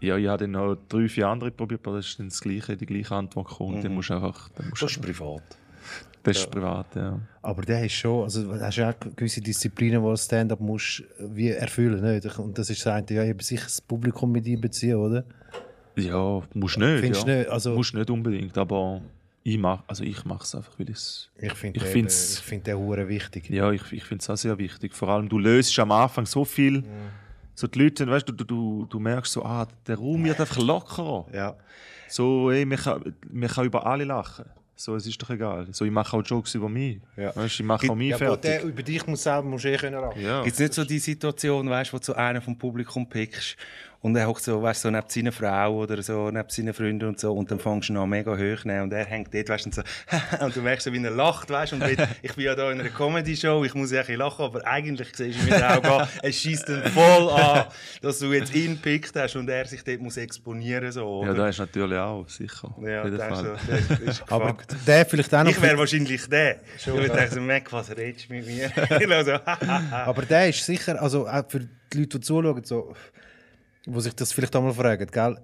ja, ich habe dann noch drei, vier andere probiert, aber das ist dann das gleiche, die gleiche Antwort gekommen. Und dann musst du einfach, dann musst Das ist privat. Das ist privat, ja. Aber der ist schon, also du hast ja auch gewisse Disziplinen, die du Stand-up musst wie erfüllen, nicht? Und das ist das eine, ja, eben sicher das Publikum mit einbeziehen, oder? Ja, musst nicht. Findest ja. nicht, also- musst nicht unbedingt, aber ich mach, also ich mache es einfach, weil es. Ich finde Ich ich find den hure wichtig. Ja, ich, ich finde es auch sehr wichtig. Vor allem, du löst am Anfang so viel. So die Leute, weißt du, du, du, du merkst so, ah, der Raum wird einfach lockerer. Ja. So, ey, man kann, man kann über alle lachen. So, es ist doch egal. So, ich mache auch Jokes über mich. Ja. Weißt, ich mache auch mich Ja, fertig. der, über dich muss selber musst du eh können ja. Gibt es nicht so die Situation, weißt, wo du so einen vom Publikum pickst und er hockt so, weißt, so neben seiner Frau oder so, neben seinen Freunden und so und dann fängst du ihn an mega hoch nehmen und er hängt dort, weißt, und so, und du merkst so, wie er lacht, weißt, und dort, ich bin ja da in einer Comedy-Show, ich muss ja ein bisschen lachen, aber eigentlich siehst du mit den Augen an, es schießt dann voll an, dass du jetzt ihn gepickt hast und er sich dort muss exponieren, so, ja, oder? das ist natürlich auch, sicher. Ja, jeden der ist, Fall. so, der ist, Aber der vielleicht auch noch. Ich wäre wahrscheinlich der. Ich würde denken, so, Mac, was redest du mit mir? Ich so, aber der ist sicher, also auch für die Leute, die zuschauen, so, wo sich das vielleicht einmal fragen, gell?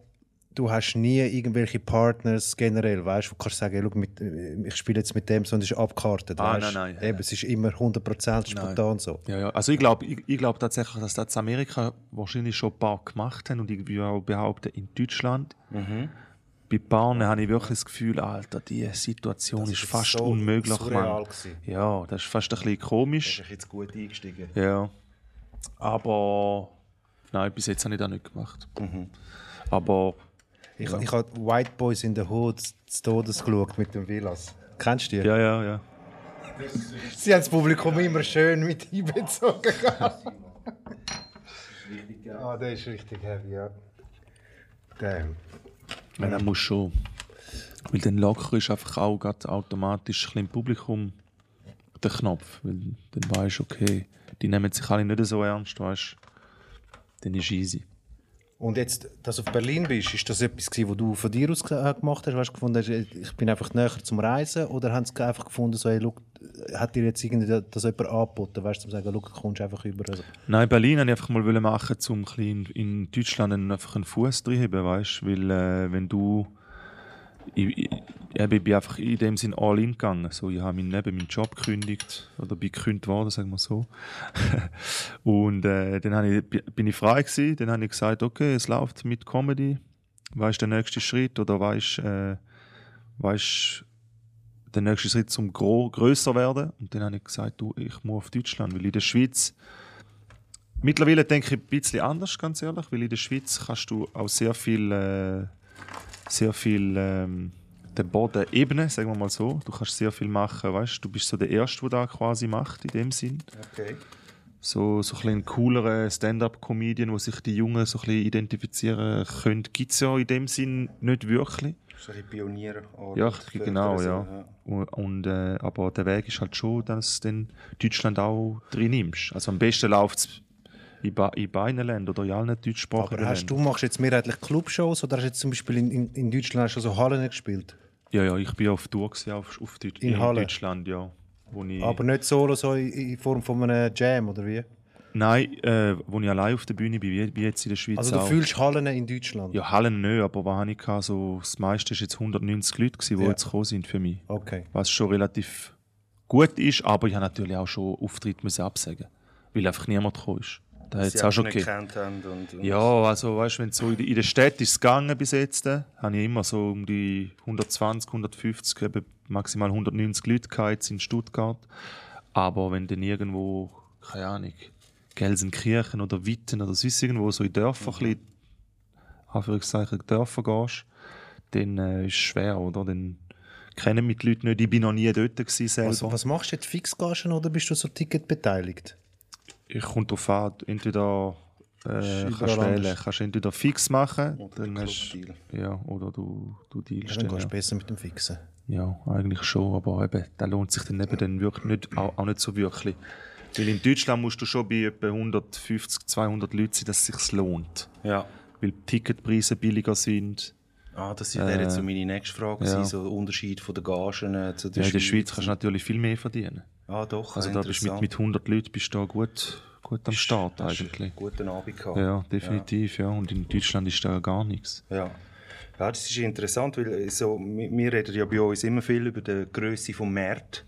Du hast nie irgendwelche Partners generell, weißt du, wo du kannst sagen, schau, mit, ich spiele jetzt mit dem, sondern es ist abgekartet. Ah, weißt? nein, nein. Eben, es ist immer 100% spontan so. Ja, ja. Also ich glaube ich, ich glaub tatsächlich, dass das in Amerika wahrscheinlich schon ein paar gemacht haben und ich würde auch behaupten, in Deutschland. Bei Bahnen habe ich wirklich das Gefühl, Alter, diese Situation Das ist, ist fast so unmöglich, surreal. Ja, das ist fast ein bisschen komisch. ist jetzt gut eingestiegen. Ja. Aber nein, bis jetzt habe ich das nicht gemacht. Aber Ich, ich habe White Boys in the Hood zu Todes geschaut mit dem Villas. Kennst du die? ja, ja, ja. Sie haben das Publikum immer schön mit einbezogen. ah, der ist richtig heavy, ja. Damn. Ja, dann muss schon. Weil dann locker ist einfach auch automatisch ein bisschen im Publikum der Knopf. Weil dann weißt du, okay, die nehmen sich alle nicht so ernst, weißt Dann ist easy. Und jetzt, dass du auf Berlin bist, ist das etwas, gewesen, was du von dir aus äh, gemacht hast? Weißt, du, gefunden hast, ich bin einfach näher zum Reisen? Oder haben sie einfach gefunden, so, hey, look, hat dir jetzt irgendwie das jemand angeboten, weißt, du, zum sagen, look, du kommst einfach über? Also, Nein, Berlin wollte ich einfach mal machen, um ein in Deutschland einen- einfach einen Fuß zu haben, weißt Weil, äh, wenn du. Ich, ich, eben, ich bin einfach in dem Sinn all in gegangen. So, ich habe meinen, eben meinen Job gekündigt, oder bin gekündigt worden, sagen wir so. und äh, dann ich, bin ich frei gewesen, dann habe ich gesagt, okay, es läuft mit Comedy. Weißt der nächste Schritt oder weißt, äh, weißt der nächste Schritt zum größer werden? Und dann habe ich gesagt, du, ich muss auf Deutschland, weil in der Schweiz Mittlerweile denke ich ein bisschen anders, ganz ehrlich, weil in der Schweiz kannst du auch sehr viel, äh, sehr viel ähm, den Boden ebnen, sagen wir mal so. Du kannst sehr viel machen, weißt du, bist so der Erste, der da quasi macht, in dem Sinn. Okay. So, so ein bisschen coolere Stand-up-Comedian, wo sich die Jungen so ein bisschen identifizieren können, gibt es ja in dem Sinn nicht wirklich. So ein Pionier. Ja, genau, ja. Und, und, äh, aber der Weg ist halt schon, dass du Deutschland auch drin nimmst. Also am besten läuft es in, ba in beiden Ländern oder in allen deutschsprachigen aber hast du machst jetzt mehrheitlich Clubshows oder hast du jetzt zum Beispiel in, in, in Deutschland du so Hallen gespielt? Ja, ja, ich bin auf Tour gewesen, auf, auf Deut In Halle? Deutschland, ja. Wo ich, Aber nicht solo, so in, in Form von einem Jam, oder wie? Nein, äh, wo ich allein auf der Bühne bin, wie, wie jetzt in der Schweiz Also du auch. fühlst Hallen in Deutschland? Ja, Hallen nicht, aber was habe ich gehabt? So, das meiste ist jetzt 190 Leute, gewesen, die Ja. jetzt gekommen sind für mich. Okay. Was schon relativ gut ist, aber ich habe natürlich auch schon Auftritte müssen absagen weil einfach niemand gekommen ist. Da hat Sie es auch schon gegeben. haben. Und, und Ja, also weißt du, wenn so in der- in der Stadt ist es gegangen bis jetzt, äh, habe ich immer so um die 120, 150, eben maximal 190 Leute gehabt in Stuttgart. Aber wenn dann irgendwo, keine Ahnung, Gelsenkirchen oder Witten oder sonst irgendwo so in Dörfer, mhm. bisschen, Anführungszeichen Dörfer gehst, dann äh, ist es schwer, oder? Dann kennen mich die Leute nicht. Ich bin noch nie dort gewesen selber. Also, was machst du jetzt? Fixgagen oder bist du so Ticket beteiligt? Ich komme darauf an, entweder äh, kannst wählen. anders. Kannst entweder fix machen, Oder dann der hast, Clubdeal. ja, oder du, du dealst Dann dann, gehst ja. du besser mit dem Fixen. Ja, eigentlich schon, aber eben, da lohnt sich dann eben dann wirklich nicht, auch, auch nicht so wirklich. Weil in Deutschland musst du schon bei etwa 150, 200 Leuten sein, dass es sich lohnt. Ja. Weil die Ticketpreise billiger sind. Ah, das wäre jetzt so meine nächste Frage, ja. so der Unterschied von den Gagen äh, zu der Ja, in der Schweiz kannst du natürlich viel mehr verdienen. Ah, doch, Also da bist mit, mit 100 Leuten bist du da gut, gut am Start eigentlich. Guten Abend gehabt. Ja, definitiv, ja. Und in Deutschland ist da gar nichts. Ja. ja, das ist interessant, weil so, wir, reden ja bei uns immer viel über die Größe des Marktes.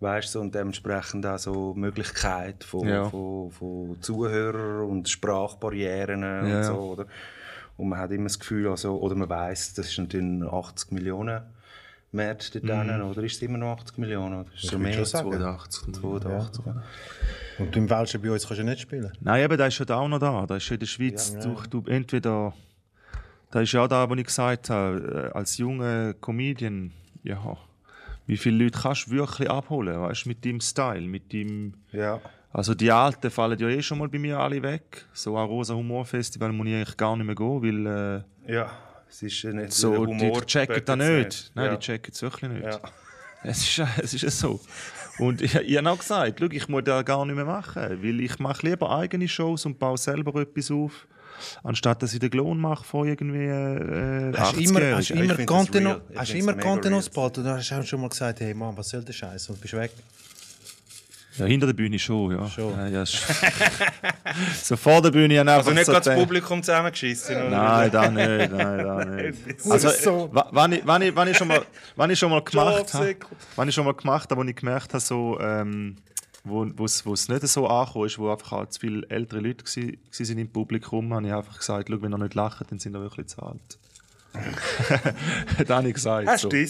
Weißt du, und dementsprechend auch so Möglichkeit von, Ja. von, von Zuhörern und Sprachbarrieren Ja. und so, oder? Und man hat immer das Gefühl, also, oder man weiß, das ist natürlich ein 80 Millionen Markt dort drinnen, oder ist es immer noch 80 Millionen? Oder ist es schon würd mehr? schon sagen. 82. 82. Ja. Und du im Welschen bei uns kannst du nicht spielen. Nein, eben, da ist ja da auch noch da. Da ist ja in der Schweiz, du, du entweder, da ist ja auch da, wo ich gesagt habe, äh, als junger Comedian, ja, wie viele Leute kannst du wirklich abholen, weißt du, mit deinem Style, mit dem, ja. also die Alten fallen ja eh schon mal bei mir alle weg. So ein Rosa Humor Festival muss ich eigentlich gar nicht mehr gehen, weil äh, Ja, es ist nicht so, Humor die checken da böckt's nicht. Nein, ja. die checken es wirklich nicht. Ja. Es ist, es ist ja so. Und ich, ich habe auch gesagt, schau, ich muss das gar nicht mehr machen, weil ich mache lieber eigene Shows und baue selber etwas auf, anstatt dass ich den Klon mache von irgendwie äh, Hast du immer, 80-Jährigen. hast du Ich immer das Content, hast immer ausgebaut und dann hast du schon mal gesagt, hey Mann, was soll der Scheiß? Und bist weg. Ja, hinter der Bühne schon, ja. Schon. Ja, ja, ist- so vor der Bühne ich Also einfach nicht so gerade das Publikum zusammengeschissen. Nein, da nicht, nein, da nicht. Also, wann ich, schon mal, wann ich schon mal gemacht habe, wann ich schon mal gemacht habe, wo ich gemerkt habe, so, ähm, wo es nicht so angekommen ist, wo einfach halt zu viele ältere Leute gsi, gsi sind im Publikum, habe ich einfach gesagt, schau, wenn ihr nicht lacht, dann sind ihr wirklich zu alt. das habe ich gesagt. Hast so. du? Ja,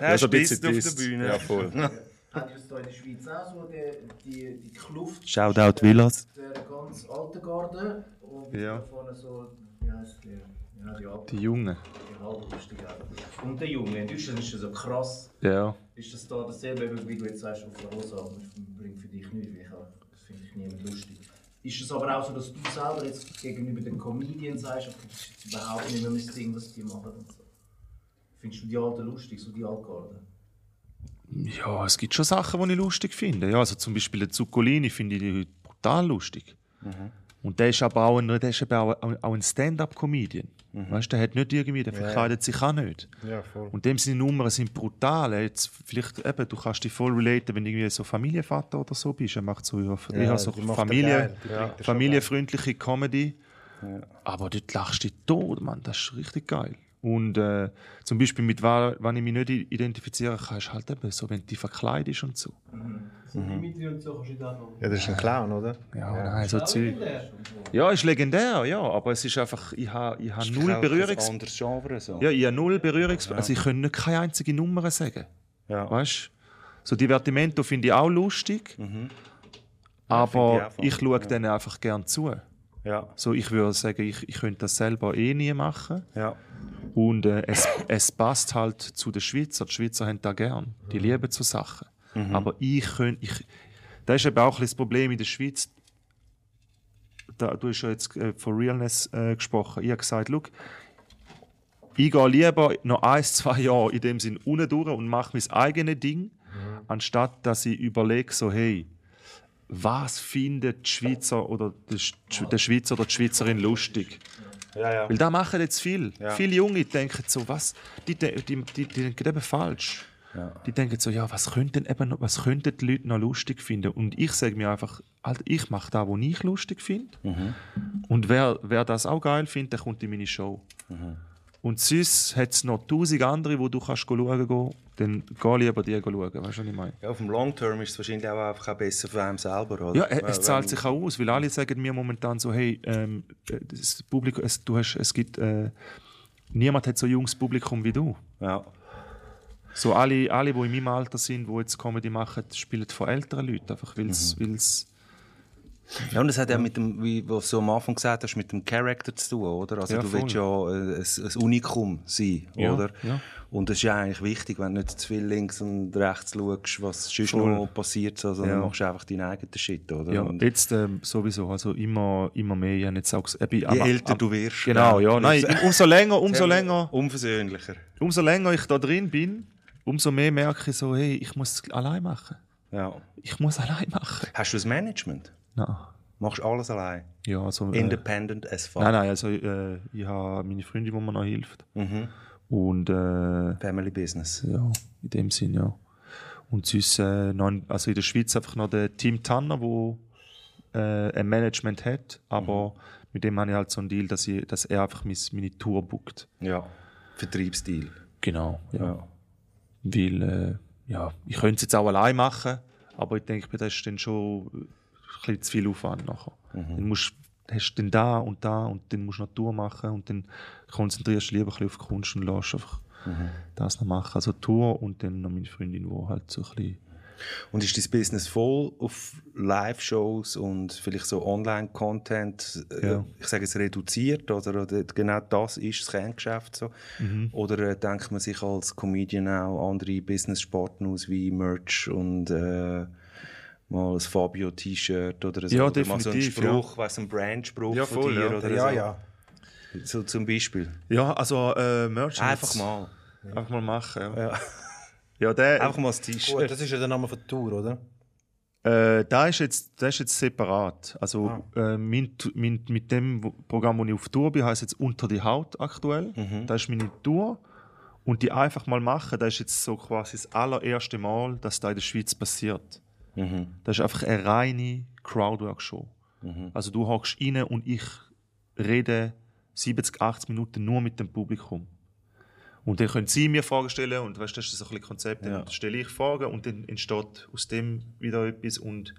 Hast so du ein bisschen auf der. Bühne? Ja, voll. Hat es da in der Schweiz auch so die, die, die Kluft Shoutout Villas. der ganz alten Garde und Ja. da vorne so, wie heisst die? Ja, die alten, Die Jungen. die halblustige Und der Junge, in Deutschland ist das so krass. Ja. Ist das da dasselbe, wie du jetzt sagst, auf der Rosa, aber das bringt für dich nichts, weil das finde ich niemand lustig. Ist es aber auch so, dass du selber jetzt gegenüber den Comedians sagst, okay, das ist jetzt überhaupt nicht mehr mein Ding, was die machen und so. Findest du die Alten lustig, so die Altgarde? Ja, es gibt schon Sachen, die ich lustig finde. Ja, also zum Beispiel den Zuccolini finde ich die brutal lustig. Und der ist aber auch ein, der ist aber auch, ein Stand-up-Comedian. Weißt du, der hat nicht irgendwie, der verkleidet sich auch nicht. Ja. Und dem seine Nummern sind brutal. Jetzt vielleicht, eben, du kannst dich voll relaten, wenn du irgendwie so Familienvater oder so bist. Er macht so, ja, eher so Familie, familienfreundliche Comedy. Aber dort lachst du dich tot, Mann. Das ist richtig geil. Und äh, zum Beispiel mit wa- wenn ich mich nicht identifizieren kann, ist halt eben so, wenn du dich verkleidest und so. So Dimitri und so. Ja, das ist ein Clown, oder? Ja, nein, so Zeug. Ja, ist legendär, ja. Aber es ist einfach, ich habe ich ha null Ein Berührungs... anderes Genre. So. Ja, ich habe null Berührungs... Also ich kann nicht keine einzige Nummer sagen. Ja. Weißt So Divertimento finde ich auch lustig. ich Aber voll, ich schaue denen einfach gern zu. Ja. So, ich würde sagen, ich, ich könnte das selber eh nie machen. Ja. Und äh, es, es passt halt zu den Schweizer. Die Schweizer haben das gern. Die lieben so Sachen. Aber ich könnte. Ich, das ist eben auch ein das Problem in der Schweiz. Da, du hast ja jetzt äh, von Realness äh, gesprochen. Ich habe gesagt, schau, ich gehe lieber noch ein, zwei Jahre in dem Sinn unten durch und mache mein eigenes Ding, anstatt dass ich überlege, so, hey, was findet die Schweizer oder der, Sch- der Schweizer oder die Schweizerin lustig? Ja, ja. Weil da machen jetzt viel. Ja. Viele Junge denken so, was? Die, die, die, die denken eben falsch. Die denken so, ja, was könnten, eben, noch- was könnten die Leute noch lustig finden? Und ich sage mir einfach, Alter, ich mache da, was ich lustig finde. Und wer, wer das auch geil findet, der kommt in meine Show. Und sonst hat es noch tausend andere, wo du kannst schauen gehen. Dann geh lieber die schauen. Weißt du, was ich meine? Ja, auf dem Long Term ist es wahrscheinlich auch einfach besser für einen selber. Oder? Ja, es zahlt sich auch aus, weil alle sagen mir momentan so, hey, ähm, äh, das Publikum, es, du hast, es gibt, äh, niemand hat so junges Publikum wie du. Ja. So alle, alle, die in meinem Alter sind, die jetzt Comedy machen, spielen von älteren Leuten, einfach weil Mhm. Ja, und das hat ja mit dem, wie was du am Anfang gesagt hast, mit dem Charakter zu tun, oder? Also Ja, du voll. willst ja äh, ein, ein Unikum sein, Ja, oder? ja. Und das ist ja eigentlich wichtig, wenn du nicht zu viel links und rechts schaust, was sonst Voll. noch passiert, so, sondern Ja. machst einfach deinen eigenen Shit, oder? Ja, und jetzt ähm, sowieso, also immer, immer mehr. Ich jetzt auch äh, je älter am- du wirst, Genau, ja. Nein, umso länger, umso länger, Unversöhnlicher. umso länger ich da drin bin, umso mehr merke ich so, hey, ich muss es allein machen. Ja. Ich muss allein machen. Hast du das Management? Nein. Machst alles allein? Ja, also, äh, Independent as fuck. nein, nein, also äh, ich habe meine Freundin, die mir noch hilft. Mhm. Und äh, Family Business. ja, in dem Sinn, ja. Und sonst, äh, noch, also in der Schweiz einfach noch der Team Tanner, wo äh, ein Management hat, aber mit dem habe ich halt so einen Deal, dass, ich, dass er einfach meine Tour bookt. Ja. Vertriebsdeal. Genau, ja. Ja. Weil, äh, ja, ich könnte es jetzt auch allein machen, aber ich denke, das ist dann schon bisschen zu viel Aufwand nachher. Dann musst, hast du dann da und da und dann musst du noch Tour machen und dann konzentrierst du lieber ein bisschen auf die Kunst und lässt einfach das noch machen. Also Tour und dann noch meine Freundin, die halt so ein bisschen Und ist dein Business voll auf Live-Shows und vielleicht so Online-Content, äh, Ja. ich sage es reduziert, oder, oder genau das ist das Kerngeschäft so? Mhm. Oder äh, denkt man sich als Comedian auch andere Business-Sparten aus wie Merch und äh, mal ein Fabio-T-Shirt oder so? Ja, oder mal so ein definitiv, Spruch, weiss, ein Brand-Spruch Ja, von voll, dir ja. oder Ja, so? ja. So zum Beispiel. Ja, also äh, Merch. Einfach mal. Einfach mal machen, ja. Ja. Ja, der, Einfach mal das Gut, T-Shirt. das ist ja der Name von der Tour, oder? Äh, da ist jetzt, das ist jetzt separat. Also äh, mein, mein, mit dem Programm, wo ich auf Tour bin, heißt jetzt unter die Haut aktuell. Das ist meine Tour. Und die einfach mal machen, das ist jetzt so quasi das allererste Mal, dass da in der Schweiz passiert. Das ist einfach eine reine Crowdwork-Show. Also du hockst rein und ich rede 70, 80 Minuten nur mit dem Publikum. Und dann können sie mir Fragen stellen und weißt, das ist so ein bisschen Konzept. Dann Ja. stelle ich Fragen und dann entsteht aus dem wieder etwas. Und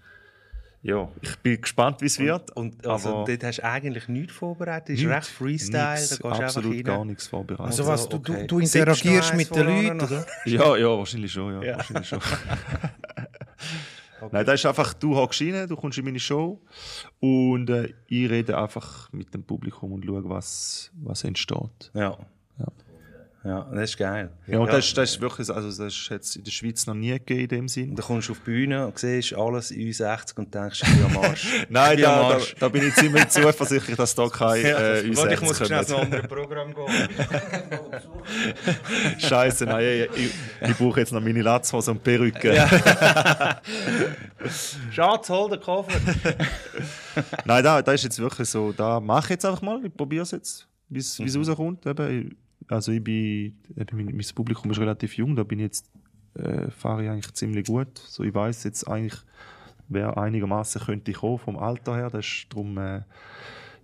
ja, ich bin gespannt, wie es wird. Und also, aber dort hast du eigentlich nichts vorbereitet, ist recht Freestyle, nichts, da gehst du absolut einfach gar nichts vorbereitet. Also was, du, okay. du, du interagierst mit den Leuten, oder? ja, ja, wahrscheinlich schon. Ja, Wahrscheinlich schon. Nein, das ist einfach, du hockst rein, du kommst in meine Show und äh, ich rede einfach mit dem Publikum und schaue, was, was entsteht. Ja. Ja. Ja, das ist geil. Ja, und Das, ist, das ist wirklich, also das ist jetzt in der Schweiz noch nie gegeben in dem Sinn. Und dann kommst du auf die Bühne und siehst alles in 60 und denkst, ich bin am Arsch. Nein, bin am da, da, Arsch. da bin ich ziemlich zuversichtlich, dass da keine äh, uns Warte, ich muss schnell zu einem anderen Programm gehen. Scheiße, nein, ich, ich, ich brauche jetzt noch meine Latzhose und Perücke. Schatz, hol den Koffer. Nein, da, da ist jetzt wirklich so, da mache ich jetzt einfach mal, ich probiere es jetzt, wie es Mhm. wie es rauskommt. Eben, ich- also ich bin, eben, mein, mein Publikum ist relativ jung, da bin ich jetzt, äh, fahre ich eigentlich ziemlich gut. So, ich weiß jetzt eigentlich, wer einigermaßen könnte kommen vom Alter her, das ist darum, äh,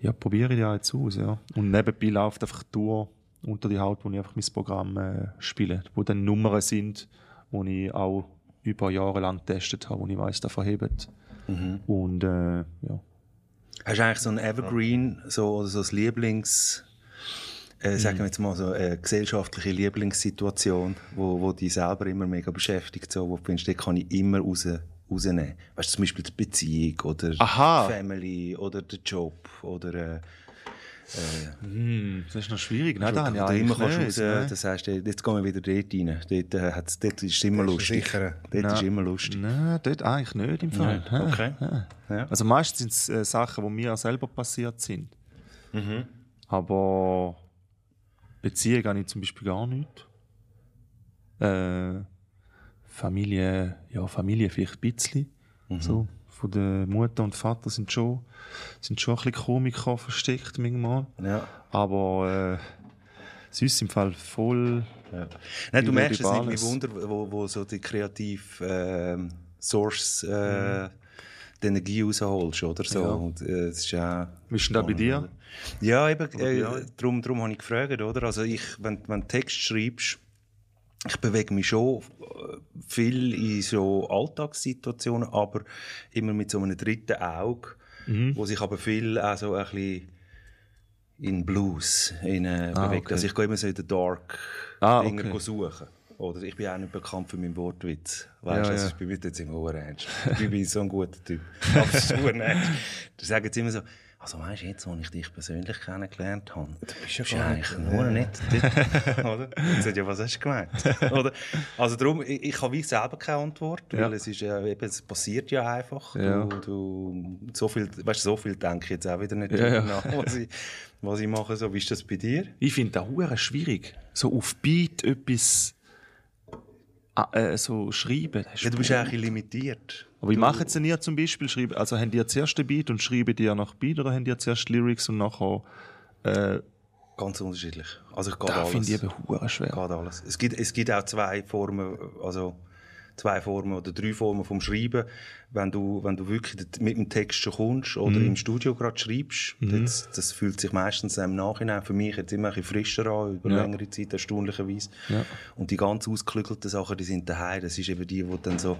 ja, probiere ich ja jetzt aus, ja. Und nebenbei läuft einfach die Tour unter die Haut, wo ich einfach mein Programm äh, spiele, wo dann Nummern sind, wo ich auch über Jahre lang getestet habe, wo ich weiß, da verhebt. Mhm. Und äh, ja. Hast du eigentlich so ein Evergreen, so, oder so ein Lieblings... Äh, sagen wir jetzt mal so eine gesellschaftliche Lieblingssituation, wo, wo dich selber immer mega beschäftigt, so, wo du findest, die kann ich immer raus, rausnehmen. Weißt du, zum Beispiel die Beziehung oder Aha. die Family oder der Job oder äh, Hm, das ist noch schwierig. Nein, da oder immer kannst raus, ne? das heißt, jetzt gehen wir wieder dort rein. Dort, äh, hat's, dort ist es immer Das ist lustig. sicher. Dort ist Nein. immer lustig. Nein, dort eigentlich nicht im Fall. Nein, okay. Ja. Ja. Also meistens sind es äh, Sachen, die mir selber passiert sind. Mhm. Aber Beziehung habe ich zum Beispiel gar nicht. Äh, Familie, ja, Familie vielleicht ein bisschen. Mhm. So, von der Mutter und Vater sind schon, sind schon ein bisschen Komiker versteckt manchmal. Ja. Aber äh, sonst im Fall voll. Ja. Nein, du merkst es nicht, wie Wunder, wo, wo so die kreative ähm, Source äh, die Energie rausholst, oder so. Ja. Und, äh, es ist ja Wie ist denn das bei dir? Ja, eben, äh, darum, darum habe ich gefragt, oder? Also ich, wenn, wenn du Text schreibst, ich bewege mich schon äh, viel in so Alltagssituationen, aber immer mit so einem dritten Auge, Mhm. wo sich aber viel auch so ein bisschen in Blues in, äh, Ah, bewegt. okay. Also ich gehe immer so in den Dark Ah, Dinger okay. suchen. Oder ich bin auch nicht bekannt für meinen Wortwitz. Weißt du, Ja, also ja. ich bin mit jetzt im ernst. Ich bin so ein guter Typ. Aber es ist ernst. Da sagen sie immer so, also weißt du, jetzt, wo ich dich persönlich kennengelernt habe, du bist ja bist eigentlich nicht- nur netter Typ. Oder? Und sagt, ja, was hast du gemeint? Oder? Also darum, ich, ich habe wie selber keine Antwort, weil Ja. es, ist ja, eben, es passiert ja einfach. Ja. Du, du, so, viel, weißt, du, so viel denke ich jetzt auch wieder nicht Ja, drüber ja. nach, was ich, was ich mache. So, wie ist das bei dir? Ich finde das schwierig. So auf Beat etwas äh, so schreiben. Ja, du bist eigentlich limitiert. Aber wie machen sie ihr zum Beispiel? Schreiben, also haben die zuerst den Beat und schreiben die nach Beat oder haben die zuerst Lyrics und nachher. Äh, Ganz unterschiedlich. Also ich gehe da alles. finde ich eben schwer. Geht alles. Es gibt, es gibt auch zwei Formen, also zwei Formen oder drei Formen vom Schreiben. Wenn du, wenn du wirklich mit dem Text schon kommst oder Mhm. im Studio gerade schreibst, das, das fühlt sich meistens im Nachhinein für mich jetzt immer ein bisschen frischer an, über Ja. längere Zeit, erstaunlicherweise. Ja. Und die ganz ausgeklügelten Sachen, die sind daheim. Das ist eben die, wo dann so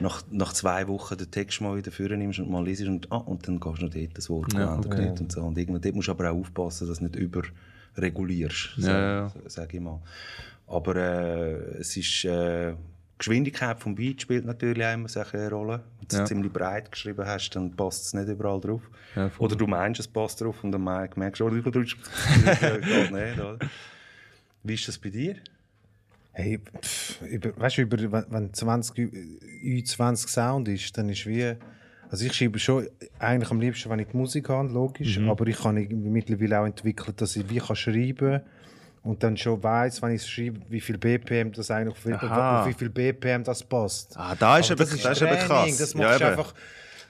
nach, nach zwei Wochen den Text mal wieder vornimmst und mal liest und, ah, und dann gehst du noch dort das Wort Ja, okay. und so. Und irgendwann, dort musst du aber auch aufpassen, dass du nicht überregulierst, Ja, ja. sage ich mal. Aber äh, es ist, äh, Geschwindigkeit vom Beat spielt natürlich auch immer so eine Rolle. Wenn du Ja. es ziemlich breit geschrieben hast, dann passt es nicht überall drauf. Ja, oder du meinst, es passt drauf und dann merk- merkst du, oh, du drückst. Geht nicht, oder? Wie ist das bei dir? Hey, pff, über, weißt du, über, wenn, wenn 20 Ü- Ü20 Sound ist, dann ist wie. Also ich schreibe schon eigentlich am liebsten, wenn ich die Musik habe, logisch. Aber ich habe irgendwie mittlerweile auch entwickelt, dass ich wie kann schreiben und dann schon weiß, wenn ich schreibe, wie viel BPM das eigentlich auf, Aha. auf wie viel BPM das passt. Ah, da ist Aber eben, das ist eben krass. Das Ja, machst du eben. einfach.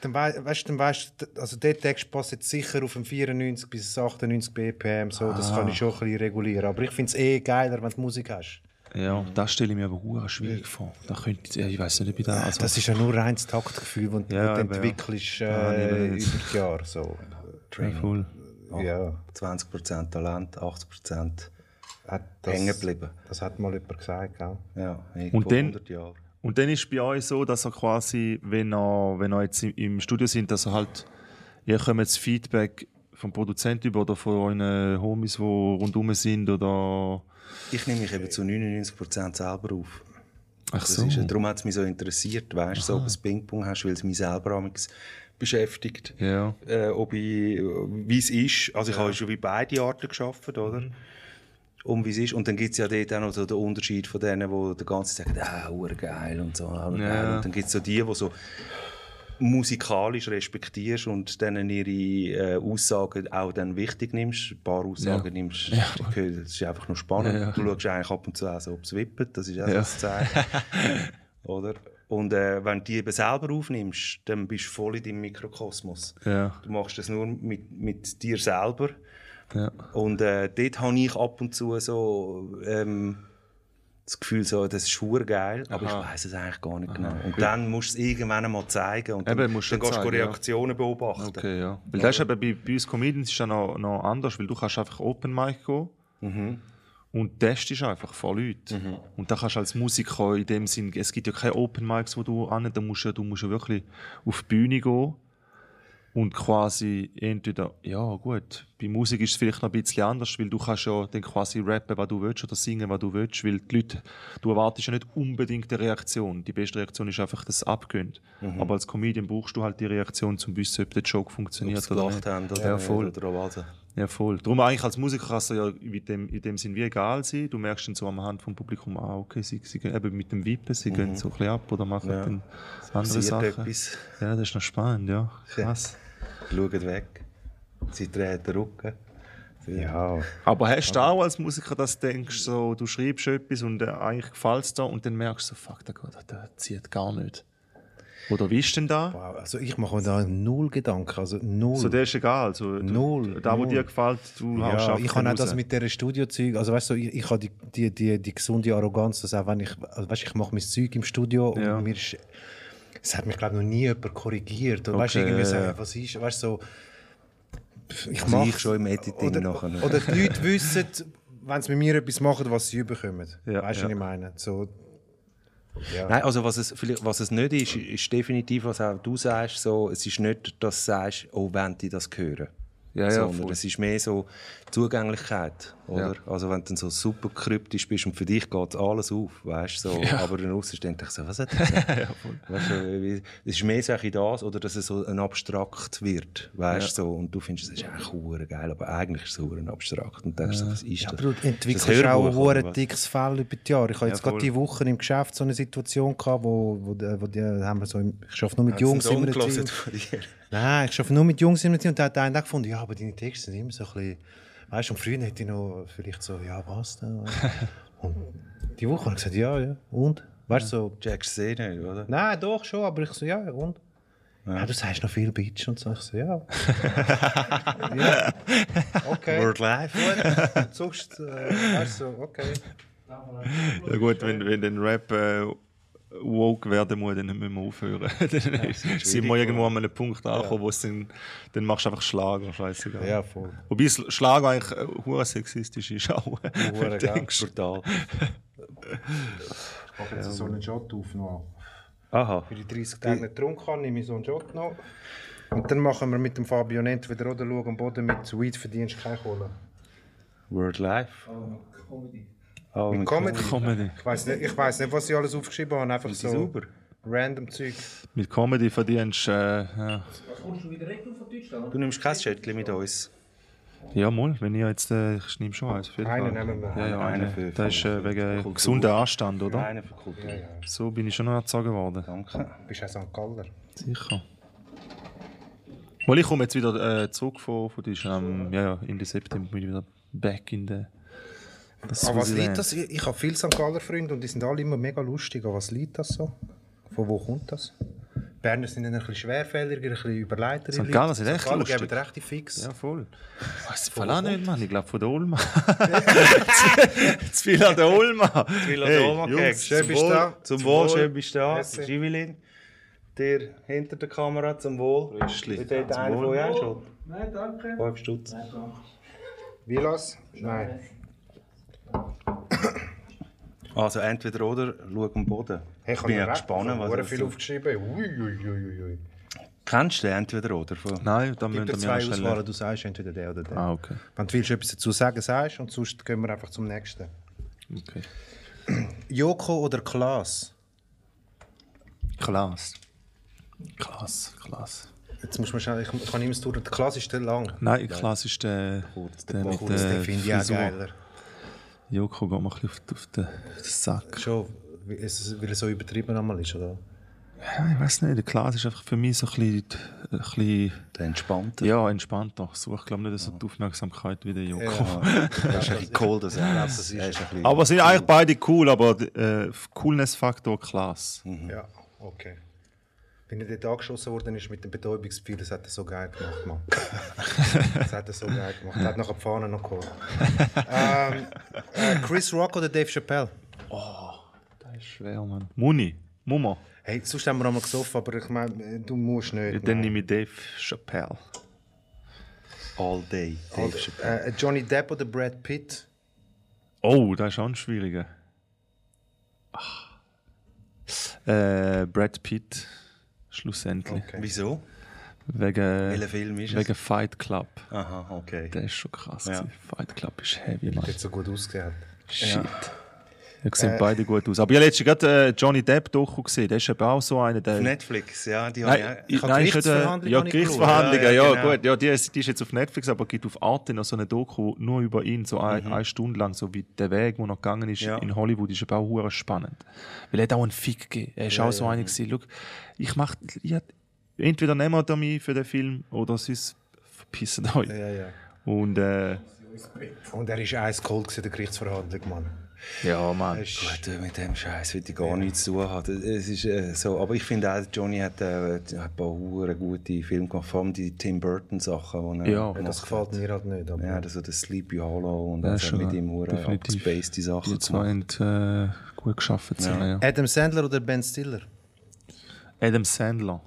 Dann wei weißt, dann weißt, du, also der Text passt jetzt sicher auf ein 94 bis 98 BPM, so, das kann ich schon ein bisschen regulieren. Aber ich finde es eh geiler, wenn du Musik hast. Ja, das stelle ich mir aber hure schwierig vor. Da könnte, ja, ich weiß nicht, ob ich da. Also, Das ist ja nur reines Taktgefühl, das Ja, du eben, ja. entwickelst äh, Ah, über die Jahre. So. ja, voll. Ja, 20% Talent, 80% hat das, hängen geblieben. Das hat mal jemand gesagt, gell? Ja, Und dann- 100 Jahre. Und dann ist bei euch so, dass er quasi, wenn er, wenn er jetzt im, Studio sind, dass er halt, ihr kommt das Feedback vom Produzenten über oder von euren Homies, die rundum sind oder. Ich nehme mich eben zu 99% selber auf. Ach so. ist, darum hat es mich so interessiert, weißt du, so, ob du Ping-Pong hast, weil es mich selber amigs beschäftigt. Ja. Äh, ob ich, wie es ist. Also ich habe schon wie beide Arten geschafft, oder? Um wie es ist. Und dann gibt es ja dort auch noch so den Unterschied von denen, die die ganze Zeit sagen, ah, urgeil und so. Ja. Ja. Und dann gibt es so die, die so musikalisch respektierst und denen ihre äh, Aussagen auch dann wichtig nimmst. Ein paar Aussagen Ja. nimmst, okay, das ist einfach nur spannend. Ja, ja. Du schaust eigentlich ab und zu auch so, ob es wippet, das ist auch Ja. das Zeichen. Oder? Und äh, wenn du die eben selber aufnimmst, dann bist du voll in deinem Mikrokosmos. Ja. Du machst das nur mit, mit dir selber. Ja. Und äh, dort habe ich ab und zu so ähm, das Gefühl, so, das ist schwer geil, aber Aha. ich weiß es eigentlich gar nicht genau. Und dann musst du es irgendwann einmal zeigen und dann, Eben, musst du dann du zeigen, ja. Reaktionen beobachten. Okay, ja. Weil das ist eben bei, bei uns Comedians ist ja noch, noch anders, weil du kannst einfach Open Mic gehen Mhm. und testest einfach vor Leuten. Und da kannst du als Musiker in dem Sinn, es gibt ja keine Open Mics, wo du an, da musst du, du musst ja wirklich auf die Bühne gehen und quasi entweder, ja gut, bei Musik ist es vielleicht noch ein bisschen anders, weil du kannst ja dann quasi rappen, was du willst oder singen, was du willst, weil die Leute, du erwartest ja nicht unbedingt eine Reaktion. Die beste Reaktion ist einfach, dass es abgönnt. Aber als Comedian brauchst du halt die Reaktion, um zu wissen, ob der Joke funktioniert oder nicht. haben oder, ja, voll. oder was. Ja, voll. Darum eigentlich als Musiker kannst du ja in dem, in dem Sinn wie egal sein. Du merkst dann so am Hand vom Publikum, ah, okay, sie, sie gehen eben mit dem Wippen, sie gehen so ein bisschen ab oder machen Mhm. Ja. dann andere Sachen. etwas, Ja, das ist noch spannend, ja. Krass. Schaut weg, sie drehen den Rücken. Ja. Aber hast du auch als Musiker, dass du denkst, so, du schreibst etwas und äh, eigentlich gefällt es dir und dann merkst du so, fuck, der, der, der zieht gar nicht. Oder wie ist denn da? Wow, also ich mache mir da null Gedanken, also null. So, der ist egal. So, du, Null, Da, wo null. dir gefällt, du ja, einfach ich habe auch das mit dieser Studiozeug, also weißt du, ich, ich habe die, die, die, die gesunde Arroganz, dass auch wenn ich, also weißt, ich mache mein Zeug im Studio Ja. und mir ist, es hat mich glaube noch nie jemand korrigiert. Und weißt du, Okay, irgendwie ja, sagen, ja. was ist, weißt du, so, ich Also mache ich schon im Editing oder, nachher. ne? oder die Leute wissen, wenn sie mit mir etwas machen, was sie überkommen. Ja, weißt du, ja. was ich meine? So, ja. Nein, also was es, vielleicht, was es nicht ist, ist definitiv, was auch du sagst, so, es ist nicht, dass du sagst, oh, wenn die das hören. Ja, ja, Sondern voll. es ist mehr so Zugänglichkeit. Oder? Also wenn du dann so super kryptisch bist und für dich geht alles auf, weißt du, so, aber dann außen denke ich so, was hat er gesagt? weißt du, wie- es ist mehr Sache das, oder dass es so ein abstrakt wird, weißt du, so, und du findest, es ist eigentlich hure geil, aber eigentlich ist es hure abstrakt. Und denkst so, was ist Ja, das? aber du Ist das entwickelst auch ein Hörbuch, dickes Fell über die Jahre. Ich habe jetzt Ja, gerade die Woche im Geschäft so eine Situation gehabt, wo, wo, wo, wo die, haben wir so im, ich arbeite nur mit Jungs immer? Nein, ich arbeite nur mit Jungs im Team. Und da hat einer gefunden, ja, aber deine Texte sind immer so ein bisschen, weißt du, und früher hätte ich noch vielleicht so, ja, was denn? Und die Woche habe ich gesagt, ja, ja, und? Weißt du, so, Checkst du nicht, oder? nein, doch schon, aber ich so, ja, und? Ja. du sagst noch viel Bitch und so. Ich so, ja. ja. Okay. Word Life. Gut. Sonst, äh, weißt du, so, okay. Ja gut, wenn, wenn den Rap äh, woke werden muss, dann müssen wir aufhören. dann sind wir irgendwo an einem Punkt angekommen, wo es dann, dann machst du einfach Schlager, scheißegal. Ja, voll. Wobei Schlager eigentlich äh, hure sexistisch ist auch. Hure, gell? Denkst? Brutal. Ich mache jetzt so einen Shot auf noch. Aha. Für die 30 Tage nicht getrunken habe, nehme ich so einen Shot noch. Und dann machen wir mit dem Fabio Nent wieder oder schauen am Boden mit Weed verdienst du keine Kohle. Word Life. Comedy. Oh, Mit Comedy? Comedy. Ich weiß nicht, ich weiss nicht, was ich alles aufgeschrieben habe. Einfach so sauber. random Zeug. Mit Comedy verdienst du, äh, ja. Was kommst du wieder retour von Deutschland? Du nimmst kein Schöttchen mit uns. ja, mal, wenn ich jetzt, äh, ich nehme schon eins. Einen nehmen wir. Ja, ja, Einen einen. für- Das ist äh, wegen Kultur. gesunder Anstand, oder? Einer für Kultur. So bin ich schon noch erzogen worden. Danke. Du bist auch St. Galler. Sicher. Weil ich komme jetzt wieder äh, zurück von, von Deutschland. Ähm, ja, ja, Ende September bin ich wieder back in der. Das Aber was Swaziland. liegt das? Ich, ich habe viele St. Galler Freunde und die sind alle immer mega lustig. Aber was liegt das so? Von wo kommt das? Berner sind dann ein bisschen schwerfälliger, ein bisschen überleiterer. St. Gallen sind echt lustig. geben recht fix. Ja, voll. Weiß ich auch nicht, Mann. Ich glaube von der Olma. Zu viel an der Olma. Hey, Jungs, schön zum bist du da. Zum Wohl, Wohl. schön bist du da. Merci. Givilin, der hinter der Kamera, zum Wohl. Röstli. Wie dort einer von euch auch schon? Nein, danke. 5 Stutz. Nein, danke. Vilas? Nein. Also entweder oder, schau am Boden. Hey, ich bin ja gespannt, was das viel aufgeschrieben. Ui, ui, ui, ui. Kennst du den entweder oder? Von Nein, da Gib müssen wir zwei. Auswahlen, du sagst entweder der oder der. Ah, okay. Wenn du willst etwas dazu sagen, sagst und sonst gehen wir einfach zum nächsten. okay. Joko oder Klaas? Klasse. Klasse, Klasse. Jetzt muss man schnell, ich, ich kann immer durch. Der Klaas ist der lang. Nein, Klasse ist der, der mit Kurz, der den finde ich auch geiler. Joko geht ein bisschen auf, auf, den, auf den Sack. Schon, weil es- weil er so übertrieben einmal ist, oder? Ja, ich weiß nicht, der Klasse ist einfach für mich so ein bisschen, ein bisschen der Entspannte. ja, entspannter. Ich suche, glaube nicht so die Aufmerksamkeit wie der Joko. Das ist ein bisschen cold, das er ist. Er ist ein bisschen Aber sie sind eigentlich beide cool, aber äh, Coolness-Faktor Klasse. Ja, okay. Wenn er dort angeschossen worden ist mit dem Betäubungspfeil, das hat er so geil gemacht, Mann. das hat er so geil gemacht. Er hat nachher die Fahne noch geholt. ähm, äh, Chris Rock oder Dave Chappelle? Das ist schwer, Mann. Muni, Mummer. Hey, sonst haben wir einmal gesoffen, aber ich meine, du musst nicht. Dann nein. nehme ich Dave Chappelle. all day. Dave Chappelle. Äh, Johnny Depp oder Brad Pitt? Oh, das ist auch ein schwieriger. Ach. Äh, Brad Pitt, schlussendlich. Okay. Wieso? Wegen, Welcher Film ist es? wegen Fight Club. Aha, okay. Der ist schon krass. Ja. Fight Club ist heavy, Mann. Hat so gut ausgesehen. Shit. Ja, sehen beide gut aus. Aber ich habe letztens gerade äh, Johnny Depp Doku gesehen. Der ist eben auch so einer, der. Auf Netflix, ja, die Nein, habe ich, habe nein, ist äh, Gerichtsverhandlungen ja, ich Gerichtsverhandlungen, ja, Ja, ja, genau. gut. Ja, die, ist, die ist jetzt auf Netflix, aber gibt auf Arte noch so eine Doku nur über ihn, so ein, eine Stunde lang, so wie der Weg, wo er gegangen ist Mhm. Ja. in Hollywood, ist eben auch spannend. Weil er hat auch einen Fick gegeben. Er ist auch so einer gewesen, schau, ich mach, ich, entweder nehmen wir mich für den Film oder sonst verpissen euch. Ja, ja. Und, äh, Und er ist eiskalt der Gerichtsverhandlung, Mann. Ja, Mann. Gut, äh, mit dem Scheiß will ich gar nichts zu tun haben. Es ist äh, so, aber ich finde auch, Johnny hat, äh, hat ein paar hure gute Filme gemacht, vor allem die Tim Burton Sachen, wo er Ja. gemacht Das gefällt mir halt nicht. Aber Ja, das so das Sleepy Hollow und Ja, also schon, mit ihm hure abgespacede Sachen Die zwei haben äh, gut geschafft. zusammen, Ja. Adam Sandler oder Ben Stiller? Adam Sandler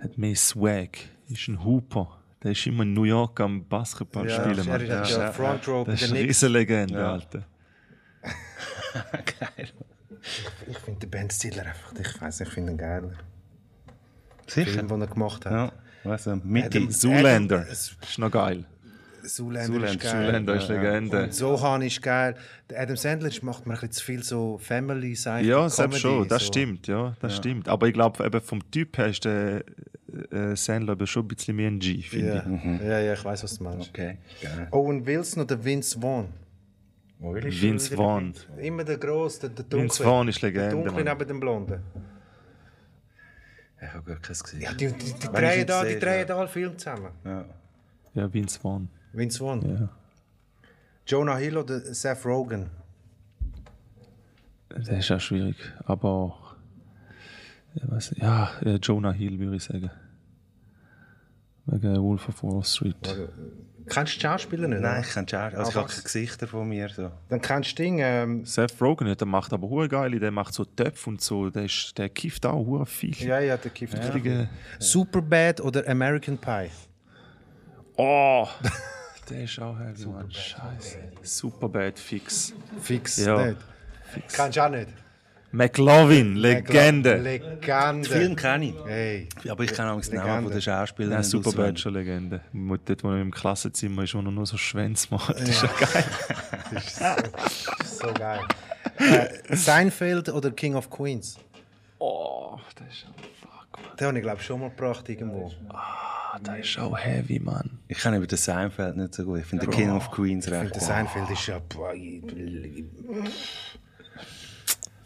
hat mehr Swag, ist ein Hooper. Der ist immer in New York am Basketball spielen. er ist ja, ja Front Row Das ist eine Knicks. Riesenlegende, Alter. Ich finde den Ben Stiller einfach, ich weiß nicht, ich finde ihn geiler. Sicher? Film, den er gemacht hat. Ja, weißt du, mit Adam- ihm. Zoolander. Adam- ist noch geil. Zoolander, Zoolander, ist geil. Zoolander ist Legende. Und Sohan ist geil. Der Adam Sandler macht mir ein bisschen zu viel so family side Ja, selbst schon, das stimmt, ja, das stimmt. Aber ich glaube, eben vom Typ her ist der äh, Sandler eben schon ein bisschen mehr ein G, finde Ja. ich. Mhm. ja, ja, ich weiß, was du meinst. Okay, geil. Owen Wilson oder Vince Vaughn? Wo will ich Vince Vaughn. Immer der Grosse, der, der Dunkle. Vince Vaughn ist Der Legende, Dunkle Mann. neben dem Blonden. Ich habe gar keins gesehen. Ja, die, die, die, Wenn drehen da, die drehen ja. da alle Filme zusammen. Ja. Ja, Vince Vaughn. Vince Vaughn. Ja. Jonah Hill oder Seth Rogen? Das ist auch schwierig. Aber ja, nicht. ja äh, Jonah Hill würde ich sagen. Wegen Wolf of Wall Street. Kennst du Schauspieler nicht? Nein, ich kenne Schauspieler. Also ich habe keine Gesichter von mir. So. Dann kennst du Ding, ähm, Seth Rogen, ja, der macht aber hure geile, der macht so Töpfe und so, der, ist, der kifft auch hure viel. ja, ja, der Kiefer. Richtige- Superbad oder American Pie? Oh! der ist auch heavy, Mann. Scheiße. Superbad fix. Fix Ja. nicht. Kennst du auch nicht? McLovin, Legende. Legende. Film kenne ich. Hey. Aber ich kenne auch den Namen von den Schauspielern. Ja, nicht Superbad auswendig. schon Legende. Mit Dort, wo er im Klassenzimmer ist, wo er nur so Schwänze macht. Das ist ja geil. So geil. äh, Seinfeld oder King of Queens? Oh, das ist fuck, Mann. Den habe ich glaube schon mal gebracht irgendwo. Ah, das ist auch heavy, Mann. Ich kenne über den Seinfeld nicht so gut. Ich finde den King of Queens Ich finde, recht. der Seinfeld ist ja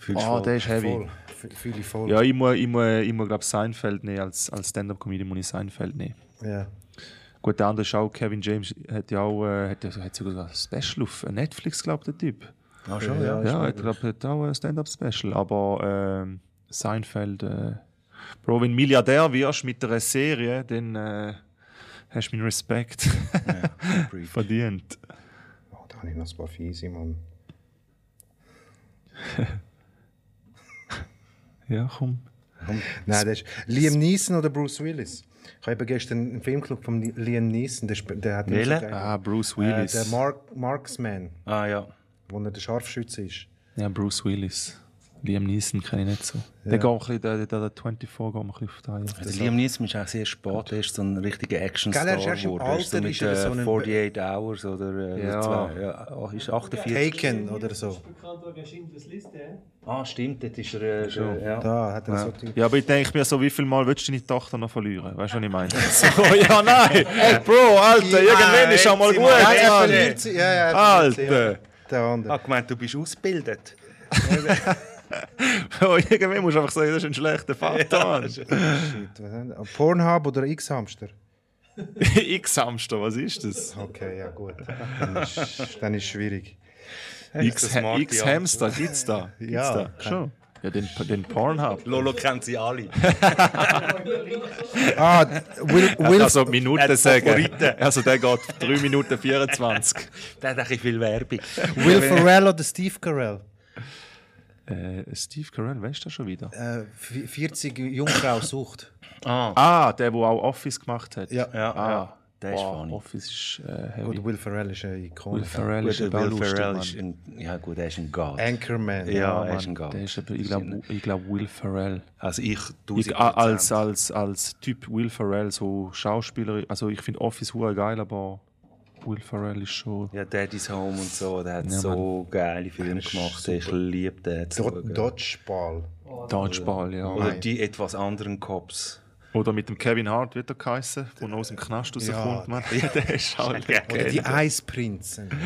Fühlst Oh, voll? der ist heavy. voll. Fühle ich voll. Ja, ich muss, ich muss, ich muss glaube Seinfeld nehmen. Als, als Stand-Up-Comedian muss ich Seinfeld nehmen. Ja. Gut, der andere ist auch, Kevin James hat ja auch, äh, hat, ja- hat sogar ein Special auf Netflix, glaube ich, der Typ. Ah, schon, ja. Ja, ich glaube, hat auch ein Stand-Up-Special. Aber ähm, Seinfeld, äh, Bro, wenn du Milliardär wirst mit einer Serie, dann äh, hast du meinen Respekt Brief. verdient. Oh, da habe ich noch ein paar fiese, Mann. Ja, komm. Nein, das ist Liam Neeson oder Bruce Willis. Ich habe gestern einen Film geschaut von Liam Neeson, der, der hat geil- Ah, Bruce äh, Willis. der Mark, Marksman, Ah ja. wo er der Scharfschütze ist. ja, Bruce Willis. Liam Neeson kenne ich nicht so. Der geht ein bisschen, der, der, der 24 geht ein bisschen auf die. Der Liam Neeson ist auch sehr spät. Er ist so ein richtiger Action-Star Gell, er ist erst im geworden. Er ist so Alter, mit ist er so äh, ein- 48 Hours oder äh, Ja. zwei, ja, oh, ist 48. Taken oder so. Ah, stimmt, dort ist er äh, schon. Ja. Da hat er so die... Ja, aber ich denke mir so, wie viel Mal willst du deine Tochter noch verlieren? Weißt du, was ich meine? so, ja, nein! Ey, Bro, Alter, irgendwann ist auch mal gut, mal- Nein, er Mann! verliert sie. Ja, ja, er ja. Alter! Der Ah, andere. gemeint, du bist ausgebildet. Oh, irgendwann musst du einfach sagen, das ist ein schlechter Vater. Shit, haben wir? Pornhub oder X-Hamster? X-Hamster, was ist das? Okay, ja gut. Dann ist, dann ist schwierig. X-Hamster, gibt's da? Gibt's Ja, da? Schon. Ja, den, den Pornhub. Lolo kennt sie alle. Ah, Will, Will, Also Minuten sagen. Also der geht 3 Minuten 24. Der hat ein bisschen viel Werbung. Will Ferrell oder Steve Carell? Äh, Steve Carell, weißt du das schon wieder? Äh, vi- 40 Jungfrau sucht. Ah, Ah, der, der auch Office gemacht hat. Ja. ja, Ah, ja. Der ist Boah, funny. Office ist äh, heavy. Gut, Will Ferrell ist eine Ikone. Will Ferrell ist Gut, Will lustig, Ferrell ist ein, ja gut, er ist ein God. Anchorman. Ja, er Mann, ist ein God. der ist ich glaube, ich glaub Will Ferrell. Also ich, Ich, 1000 a- als, als, als Typ Will Ferrell, so Schauspieler, also ich finde Office hure geil, aber Will Ferrell ist schon. Ja, Daddy's Home und so, der hat Ja, so geile Filme gemacht. Ich liebe den. Do. Dodgeball. Dodgeball, ja. Oder die etwas anderen Cops. Oder mit dem Kevin Hart wird er geheißen, der noch aus dem Knast rauskommt. man. der ist auch Oder die. Eisprinzen.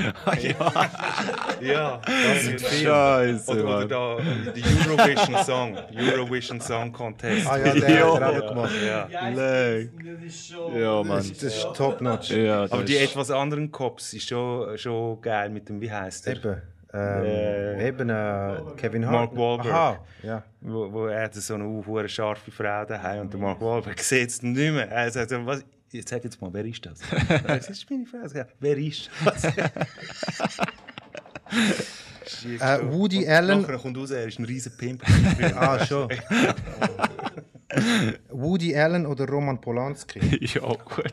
Ja, Scheiße, Oder, oder da, die Eurovision Song. Eurovision Song Contest. Ah ja, der Ja. hat er auch gemacht. Ja. Ja, das ist schon. Ja, Mann. Das ist top-notch. Ja, das Aber die ist- etwas anderen Cops ist schon, schon geil mit dem, wie heißt der? Eben. Ähm, eben äh, Kevin Hart. Mark Wahlberg. Aha, ja. Wo, wo er hat so eine hure scharfe Frau daheim und der Mark Wahlberg sieht es nicht mehr. Er sagt was, jetzt sag jetzt mal, wer ist das? das ist meine Frau. Ich Wer ist das? Äh, Woody Allen. Nachher kommt raus, er ist ein riesen Pimp. Ah, schon. Woody Allen oder Roman Polanski? Ja, gut.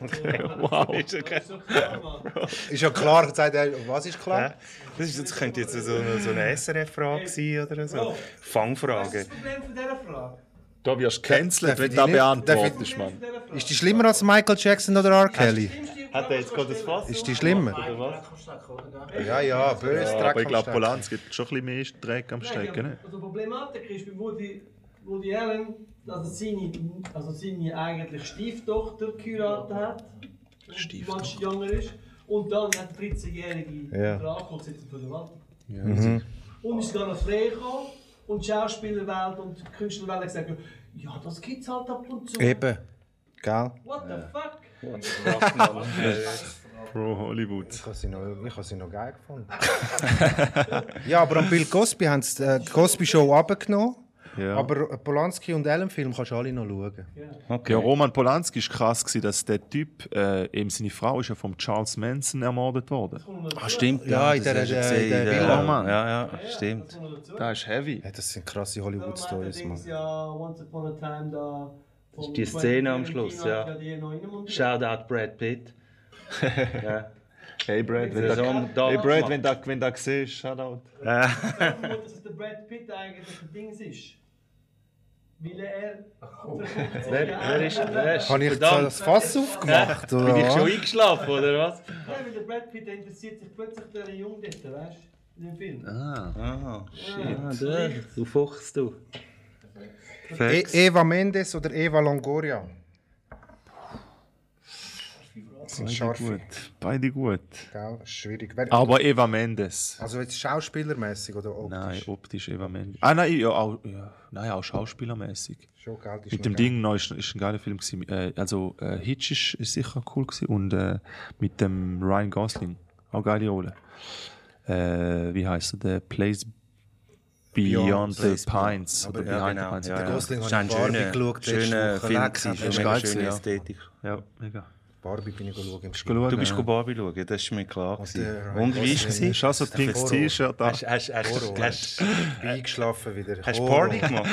Wow. So klar, Mann. Ist ja klar, sagt er, was ist klar? Das, ist, das könnte jetzt so eine, so eine SRF-Frage sein oder so. Was ist Fangfrage. das Problem von dieser Frage? Da wirst du gecancelt, Darf wenn ich du das beantwortest, Mann. Ist die schlimmer als Michael Jackson oder R. Kelly? Hat er jetzt gerade das Fass? Ist die schlimmer? Oder was? Ja, ja, böse Ja, Dreck aber ich glaube. Polanski gibt schon ein bisschen mehr Dreck am Stecken. Ne? Also die Problematik ist, bei Woody, Woody Allen, also seine, also seine eigentlich Stieftochter geheiratet hat, die manchmal jünger ist, und dann hat der 13-jährige Ja. Draco gesetzt von der Wand. Und ist dann noch frei gekommen und die Schauspielerwelt und die Künstlerwelt haben gesagt, ja, das gibt es halt ab und zu. Eben. Gell? What the fuck? Pro Hollywood. Ich habe sie, noch- ich habe sie noch geil gefunden. ja, aber am Bill Cosby haben sie äh, die Cosby Show abgenommen. Ja. Aber Polanski und Allen-Film kannst du alle noch schauen. Ja, Roman Polanski war krass, gewesen, dass der Typ, äh, eben seine Frau ist ja von Charles Manson ermordet worden. Ah, stimmt. Ja, in das der- hast du der- in Villa. Ja, Mann. Ja, ja, stimmt. Das ist heavy. Ja, das sind krasse Hollywood-Stories, Mann. Dings ja Once Upon a Time da... vom die Szene am Schluss, ja. reingemontiert. Shoutout Brad Pitt. ja. Hey Brad, wenn Der da, hey Brad, wenn da, wenn da siehst, Shoutout. Ich vermute, dass der Brad Pitt eigentlich der Dings ist. Weil er... Wer, wer ist wer ist- Habe ich Verdammt. das Fass aufgemacht? Bin Oder ich schon eingeschlafen, oder was? Ja, weil der Brad Pitt der interessiert sich plötzlich der Jung dort, weißt du? In dem Film. Ah. Aha. Ja, du, du Fuchs, du. E. Eva Mendes oder Eva Longoria? Das sind Beide scharfe. gut. Beide gut. Gell? Schwierig. Wer- Aber Eva Mendes. Also jetzt schauspielermäßig oder optisch? Nein, optisch Eva Mendes. Ah nein, ja, auch, ja, nein, auch schauspielermäßig. Schon, ist Mit dem geil. Ding noch ist, ist ein geiler Film gewesen. Äh, also äh, Hitch ist, ist sicher cool gewesen und äh, mit dem Ryan Gosling auch geile Rolle. Äh, wie heißt er? Der Place Beyond, the Beyond. Pines Aber oder ja, Behind genau. the Pines. Ja, Der ja. Gosling ich ein Barbie schöner, geschaut, Woche. Film. Hat geil schöne. Ästhetik. Ja, mega. Barbie bin ich schauen im Bist du schauen, Du bist ja. Barbie schauen, das ist mir klar. Und Ryan Und wie war es? Hast du auch so ein pinkes. T-Shirt an? Hast Bin eingeschlafen wieder. hast du Horror. Party gemacht?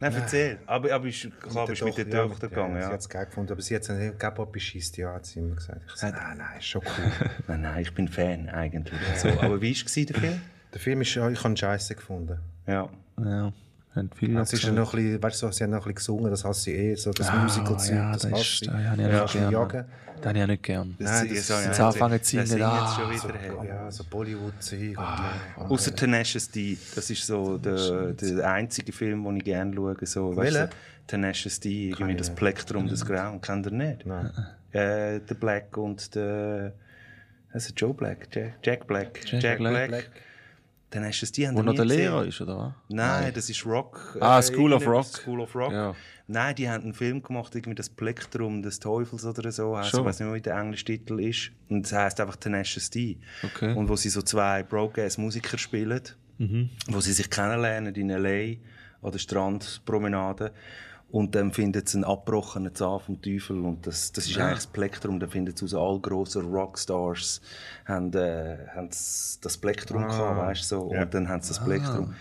Nein, erzähl. Aber, aber ist, klar, bist mit der Tochter gegangen, Sie ja. hat es geil gefunden, aber sie hat es nicht Gap beschisst, ja, hat sie immer gesagt. Ich gesagt, nein, nein, ist schon cool. Nein, nein, ich bin Fan eigentlich. So, aber wie war es, der Film? der Film ist, ich habe scheiße gefunden. Ja. Ja, haben viele Es ist ja noch ein bisschen, weißt du, sie haben noch ein bisschen gesungen, das hasse ich eh, so das Ah, Musical-Zeug, ja, das das hasse ich. das habe ich Ja, nicht gern. jagen. Das habe ich auch nicht gern. Nein, das- das jetzt nicht anfangen zu singen. Das ah, jetzt schon wieder. hey. Ja, so Bollywood-Zeug. Ah, Außer Tenacious D, das ist so der, der einzige Film, den ich gerne schaue. So, weißt Welcher? du, Tenacious D, irgendwie das Plektrum des Grauen. Kennt ihr nicht? Nein. Äh, der Black und der. Also Joe Black, Jack, Jack Black. Jack Black. Tenacious D haben Wo noch der? Lehrer ist, oder was? Nein, das ist Rock. Ah, äh, School of Rock. School of Rock. Ja. Nein, die haben einen Film gemacht, irgendwie das Plektrum des Teufels oder so. heisst. Ich weiß nicht mehr, wie der englische Titel ist. Und es heisst einfach Tenacious D. Okay. Und wo sie so zwei Broke-Ass-Musiker spielen, wo sie sich kennenlernen in L.A. an der Strandpromenade. Und dann findet sie einen abgebrochenen Zahn vom Teufel. Und das, das ist eigentlich das Plektrum. Dann findet sie aus all grossen Rockstars haben, äh, haben das Plektrum gehabt, weißt du, so. Und dann haben sie das Plektrum.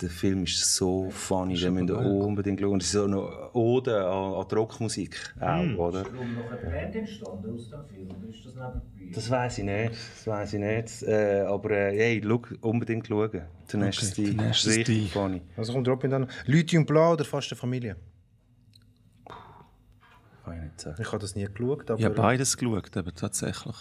Der Film ist so funny, den müsst ihr unbedingt schauen. Und es ist so eine Ode an, an die Rockmusik auch, oder? Warum noch eine Band entstanden aus dem Film? Oder ist das nebenbei? Das weiß ich nicht, das weiß ich nicht. Äh, aber äh, hey, schau, unbedingt schauen. Tenacious Okay, D. Richtig funny. Also kommt Robin dann. Leute und Blau oder fast eine Familie? Kann ich habe das nie geschaut, aber... Ich habe beides geschaut, aber tatsächlich.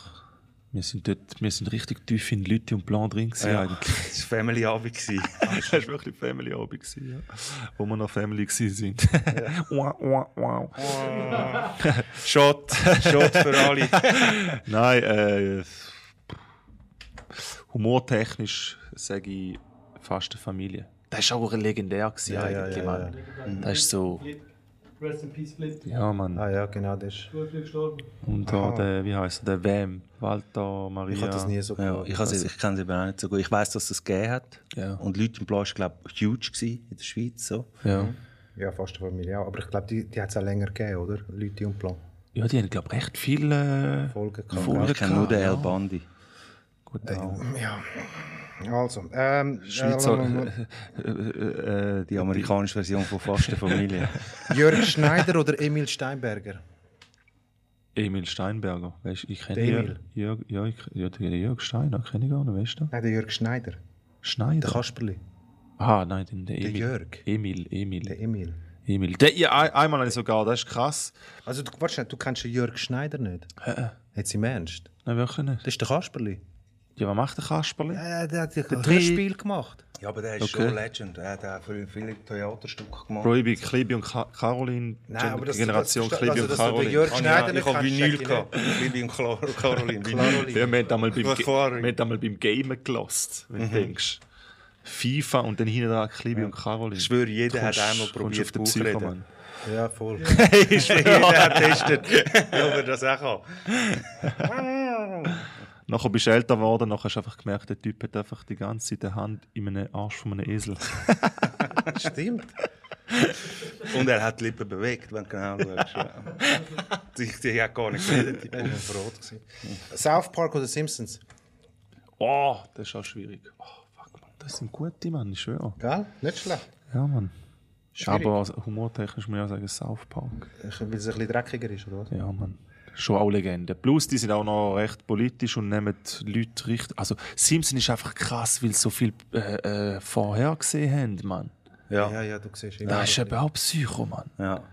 Wir sind dort, wir sind richtig tief in Leute und Plan drin gewesen, Ja, eigentlich. das war Family Abend. gewesen. Das war wirklich Family Abend, gewesen, ja. Wo wir noch Family sind. wow, wow, wow. Shot, Shot für alle. Nein, äh, humortechnisch sage ich fast eine Familie. Das war auch legendär gewesen, Ja, ja, eigentlich, ja, Mann. Das ist so. Rest in Peace, Flip. ja, Mann. Ah ja, genau, das ist... Gut, gestorben. Und da der, wie heißt der, der Wem, Walter, Maria. Ich habe das nie so Ja, ich has- ich kenne sie aber auch nicht so gut. Ich weiß, dass es das gegeben hat. Ja. Und Leute im Blau war, glaube ich, huge gewesen in der Schweiz. So. Ja. Ja, fast eine Familie auch. Aber ich glaube, die, die hat es auch länger gegeben, oder? Leute und Plan. ja, die haben, glaube ich, recht viele Folgen gehabt. Folgen Ich kenne nur den El ja. Bandi. Gut, auch. Ja. Also, ähm... Schweizer, äh, äh, äh, äh, Die amerikanische Version von Fast eine Familie. Jörg Schneider oder Emil Steinberger? Emil Steinberger. Weißt, ich kenne Der Emil? Jörg, ja, ich, ja, den Jörg Steiner kenne ich gar nicht, weißt du? Nein, der Jörg Schneider. Schneider. Der Kasperli. Ah, nein, den, der Emil. Jörg. Emil, Emil. Der Emil. Himmel. Der, ja, ein- einmal habe ich sogar, das ist krass. Also, du, warte, schnell, du kennst den Jörg Schneider nicht? Jetzt im Ernst? Nein, wirklich nicht. Das ist der Kasperli. Ja, was macht der Kasperli? Ja, der hat ein drei- Hörspiel gemacht. Ja, aber der ist Okay. schon Legend. Er hat auch für viele Theaterstücke gemacht. Bin Klibi und Ka Caroline, Nein, aber das- Generation das- also, und Caroline. Jörg Ah, Schneider ja, ich habe Vinyl ich gehabt. Liebe und Caroline. Caroline. Ja, wir haben einmal beim, einmal Gamen gelost, wenn du denkst. FIFA und dann hinten dran Klibi und Caroline. Ich schwöre, jeder hat Kommst- einmal kommst probiert, auf den Buch reden. Mann. Ja, voll. Ich schwöre, jeder hat getestet, ob er das auch kann. Nachher bist du älter geworden, nachher hast du einfach gemerkt, der Typ hat einfach die ganze Zeit die Hand in einem Arsch von einem Esel. Stimmt. Und er hat die Lippen bewegt, wenn du genau schaust. Ja. Die, die hat gar nicht geredet. die Buch. Rot gewesen. South Park oder Simpsons? Oh, das ist auch schwierig. Oh, fuck, Mann. Das sind gute, Mann, ich schwöre. Gell? Nicht schlecht. Ja, Mann. Schwierig. Aber humortechnisch muss ich auch sagen, South Park. Weil es ein bisschen dreckiger ist, oder was? Ja, Mann. Schon auch Legende. Plus, die sind auch noch recht politisch und nehmen die Leute richtig. Also, Simpson ist einfach krass, weil sie so viel äh, äh, vorher gesehen haben, Mann. Ja. Ja, ja, du siehst immer. Das ist eben auch Psycho, Mann. Ja.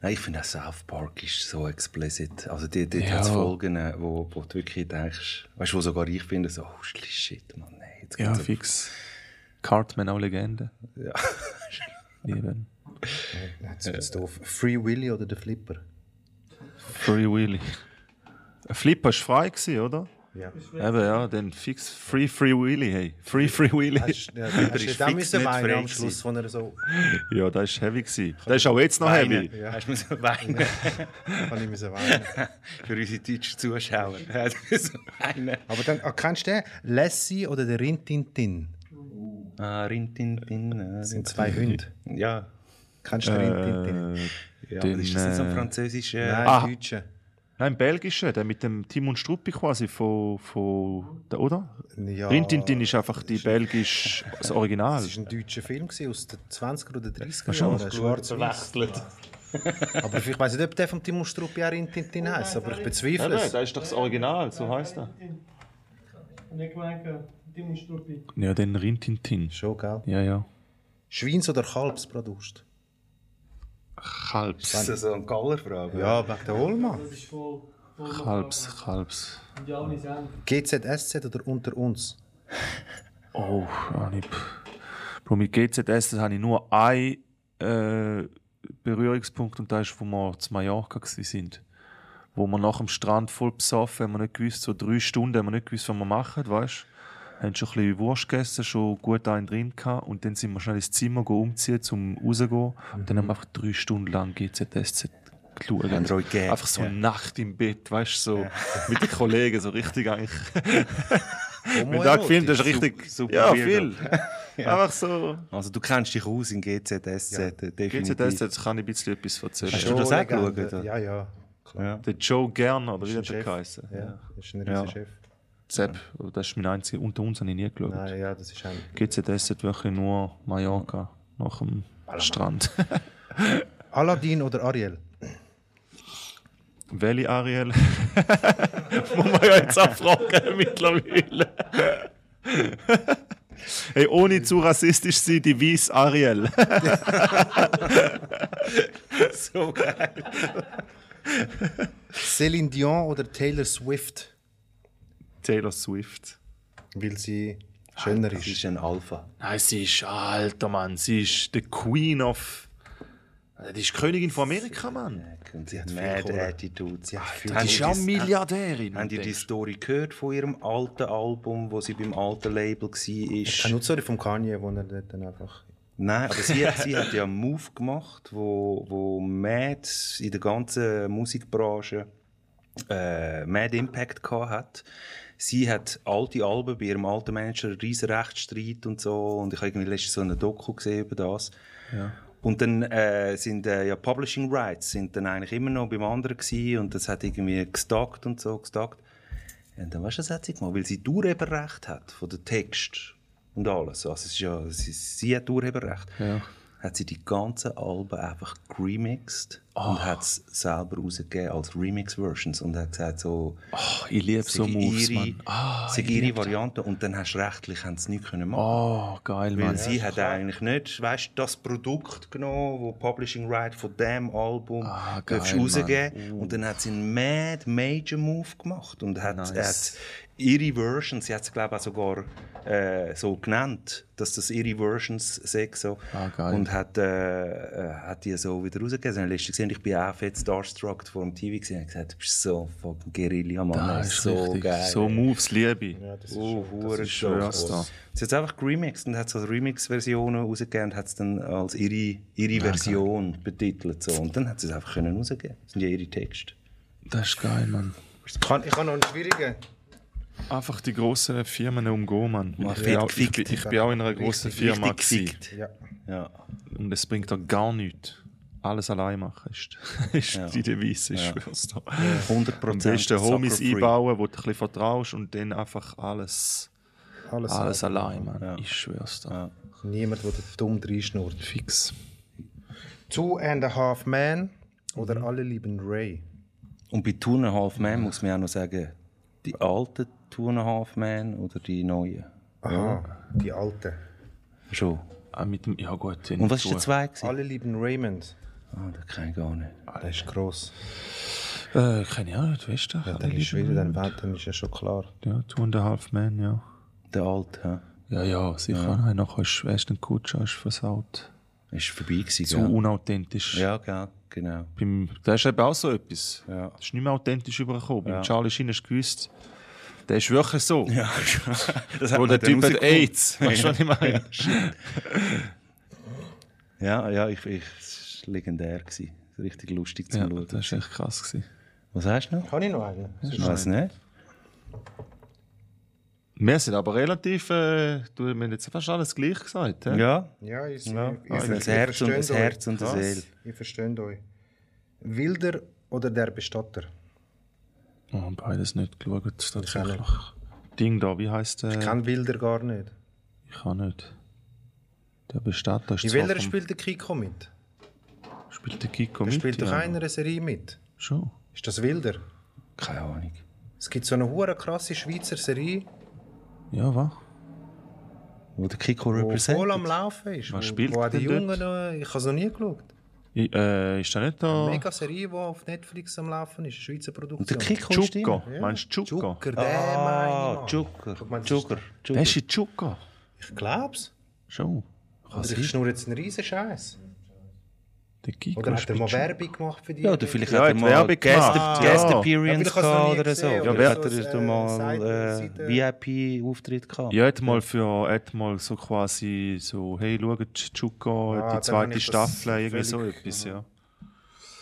Nein, ich finde auch South Park ist so explicit. Also dort, dort Ja. hat es Folgen, äh, wo, wo du wirklich denkst, weißt du, wo sogar ich finde, so, oh shit, Mann, nee, jetzt Ja, geht's fix. Cartman auch Legende. Ja. Lieben. Jetzt wird's doof. Free Willy oder der Flipper? Free Willy. Ein Flipper war frei, gewesen, oder? Ja. Eben, ja, dann fix Free Free Willy, hey. Free Free Willy. Hast ja, ist hast du fix da müssen weinen frei am Schluss, wo er so... Ja, das war heavy. Gewesen. Das ist auch jetzt noch heavy. Weinen. Hast du müssen weinen Kann ich müssen weinen. für unsere deutschen Zuschauer. Er weinen. Aber dann, ah, kennst du den? Lassie oder der Rintintin? Ah, Rintintin. ah, Das sind zwei Hunde. Ja. Kennst du den Rintintin? Äh, ja Den, ist das nicht so ein äh, französischer... Nein, Ah. Deutsche. Nein, belgischer, der mit dem Timon Struppi quasi von, von der, oder? Ja. Rintintin ist einfach die belgisch, das Original. Das war ein deutscher Film aus den 20er oder 30er schon? Jahren. Schwarz-Weiß. Aber ich weiß nicht, ob der von Timo Struppi auch Rintintin heisst, aber ich bezweifle es. das ist doch das Original, so heißt er. Nicht Timon Struppi. Ja, den Rintintin. Schon, gell? Ja, ja. Schweins- oder Kalbsprodukt? Kalbs. Ist das so eine Gallerfrage? Ja, wegen der Holma. Kalbs, Kalbs. GZSZ oder unter uns? Oh, Anib. Bro, mit GZS das habe ich nur einen äh, Berührungspunkt und das ist, wo wir zu Mallorca sind. Wo wir nach dem Strand voll besoffen, haben wir nicht gewusst, so drei Stunden haben wir nicht gewusst, was wir machen, weißt du? Haben schon ein bisschen Wurst gegessen, schon gut einen drin gehabt und dann sind wir schnell ins Zimmer gehen, umziehen, zum rauszugehen. Und dann haben wir einfach drei Stunden lang GZSZ geschaut. Einfach so Ja. eine Nacht im Bett, weißt du, so mit den Kollegen, so richtig eigentlich. Wenn Homo du gefilmt hast, Super- richtig. super ja, viel. Einfach so. Also du kennst dich aus in GZSZ, äh, definitiv. GZS, jetzt kann ich ein bisschen etwas erzählen. Hast du das auch geschaut? Ja, ja. Ja. Der Joe Gerner, oder wie Ist ein hat der Chef. geheißen? Ja, das ist ein Ja. riesiger Chef. Sepp, das ist mein einziger. Unter uns habe ich nie geschaut. Nein, ja, das ist ein... GZS hat wirklich nur Mallorca nach dem Strand. Aladdin oder Ariel? Welche Ariel? Muss man ja jetzt auch fragen mittlerweile. hey, ohne zu rassistisch zu sein, die Weiss Ariel. So geil. Celine Dion oder Taylor Swift? Taylor Swift. Weil sie schöner Das ist. ist ein Alpha. Nein, sie ist alter Mann. Sie ist die Queen of. Die ist Königin von Amerika, Mann. Und sie hat viel Mad Kohle. Attitude. Sie hat viel Die ist ja Milliardärin. Ihr die denkst. Story gehört von ihrem alten Album, wo sie beim alten Label Ich war? kenne nur die Story vom Kanye, wo er dann einfach... Nein, aber sie, hat- sie hat ja einen Move gemacht, wo, wo Mad in der ganzen Musikbranche äh, Mad Impact gehabt hat. Sie hat alte Alben bei ihrem alten Manager, einen riesen Rechtsstreit und so. Und ich habe irgendwie letztens so eine Doku gesehen über das. Und dann äh, sind äh, ja Publishing Rights sind dann eigentlich immer noch beim anderen gewesen und das hat irgendwie gestockt und so gestockt. Und dann weißt du, was hat sie gemacht? Weil sie Urheberrecht hat von den Text und alles. Also es ist ja, sie, sie hat Urheberrecht. Ja. Hat sie die ganzen Alben einfach remixed und hat es selber rausgegeben als Remix-Versions und hat gesagt so, Oh, ich liebe so Moves, ihre, Mann. Ah, sei ich ihre. Variante und dann hast du rechtlich haben sie nichts können machen. Oh, geil, Weil Mann. sie hat eigentlich nicht, weißt, das Produkt genommen, wo Publishing Right von dem Album Ah, geil, rausgeben und dann hat sie einen Mad Major Move gemacht und hat, Nice. hat ihre Versions, sie hat es glaube ich sogar äh, so genannt, dass das ihre Versions sind so Ah, geil. und hat, äh, äh, hat die so wieder rausgegeben. Letztens gesehen, ich bin auch fett starstruck vor dem TV gesehen und gesagt, du bist so fucking Guerilla, Mann, Das das ist ist so richtig. geil. So Moves liebe ich. Oh, hure ist so schwör's gross. da. Sie hat es einfach geremixed und hat so Remix-Versionen rausgegeben und hat es dann als ihre, ihre Version betitelt. So. Und dann hat sie es einfach können rausgeben. Das sind ja ihre Texte. Das ist geil, Mann. Ich kann, ich kann noch einen schwierigen. Einfach die grossen Firmen umgehen, Mann. Mal Ich bin, auch, ich, bin, ich bin auch in einer grossen Firma. Ja. Ja. Und es bringt da gar nichts. Alles allein machen ist, ist Ja. die Devise, ich schwör's dir. 100 Am Prozent. besten Homies einbauen, wo du ein bisschen vertraust und dann einfach alles, Alles, alles allein, Mann. Ja. Ich schwör's dir. Ja. Niemand, der dumm reinschnurrt. Fix. Two and a Half Man oder Alle lieben Ray. Und bei Two and a Half Man muss man auch noch sagen, die alten Two and a Half Man oder die neuen? Aha, die Alte. Schon. Ah, mit dem, ja gut. Und was war der zwei? gewesen? Alle lieben Raymond. Ah, das kenne ich gar nicht. Der ist gross. Äh, keine ich auch nicht, weißt du? Ja, dann ist wieder, dann, dann ist ja schon klar. Ja, Two and a Half Men, ja. Der alte, ja. Ja, ja, sicher. Nein, nachher ist Ashton Kutcher ist versaut. Ist vorbei gewesen, Zu gell? unauthentisch. Ja, gell, genau. Beim, das ist eben auch so etwas. Ja. Das ist nicht mehr authentisch übergekommen. Beim Charlie Sheen hast du gewusst, der ist wirklich so. Ja, das Wo man der Typ hat. AIDS. Weißt du, was ich meine? Ja, ja, ich, ich, war legendär. Gewesen. Richtig lustig zu Ja, schauen. das war echt krass. Gewesen. Was hast du noch? Kann ich noch einen? Ich weiß nicht. Wir sind aber relativ, äh, du wir haben jetzt fast alles gleich gesagt. hä? Ja, Ja, ich, ja. ich, ich, Also das Herz und das verstehe Herz und Krass. Seele. Ich verstehe euch. Wilder oder der Bestatter? Oh, beides nicht geschaut. Tatsächlich. auch Ding da, wie heißt der? Ich kenne Wilder gar nicht. Ich kann nicht. Der Bestatter ist In welcher spielt der Kiko mit? Spielt der Kiko Der mit? spielt doch ja. einer Serie mit. Schon. Ist das Wilder? Keine Ahnung. Es gibt so eine hure krasse Schweizer Serie, Ja, was? Wo der Kiko die voll am. Laufen ist. Was wo, spielt wo auch die? Jungen, noch- ich habe es noch nie geschaut. I- Äh, ist der nicht da? Mega Serie, die auf Netflix am Laufen ist, eine Schweizer Produktion. Und der Kiko ist Chuka. drin. Meinst du Chuka? Zucker, der Ah, meine ich. Das ist Zucker. Der ist in Chuka. Ich glaub's. Schon. Kann sein. ich schnurre jetzt einen riesen Scheiß. Der Kiko Oder hat er mal. Werbung gemacht für die? Ja, oder vielleicht Ja, hat er mal Werbung Guest, gemacht. Guest Ja. Appearance Ja, gehabt oder so. oder Vielleicht so hat er äh, mal äh, VIP-Auftritt gehabt. Ja, hat mal für hat mal so quasi so, hey, schaut, Chuka, Ah, die zweite Staffel, irgendwie so etwas, ja.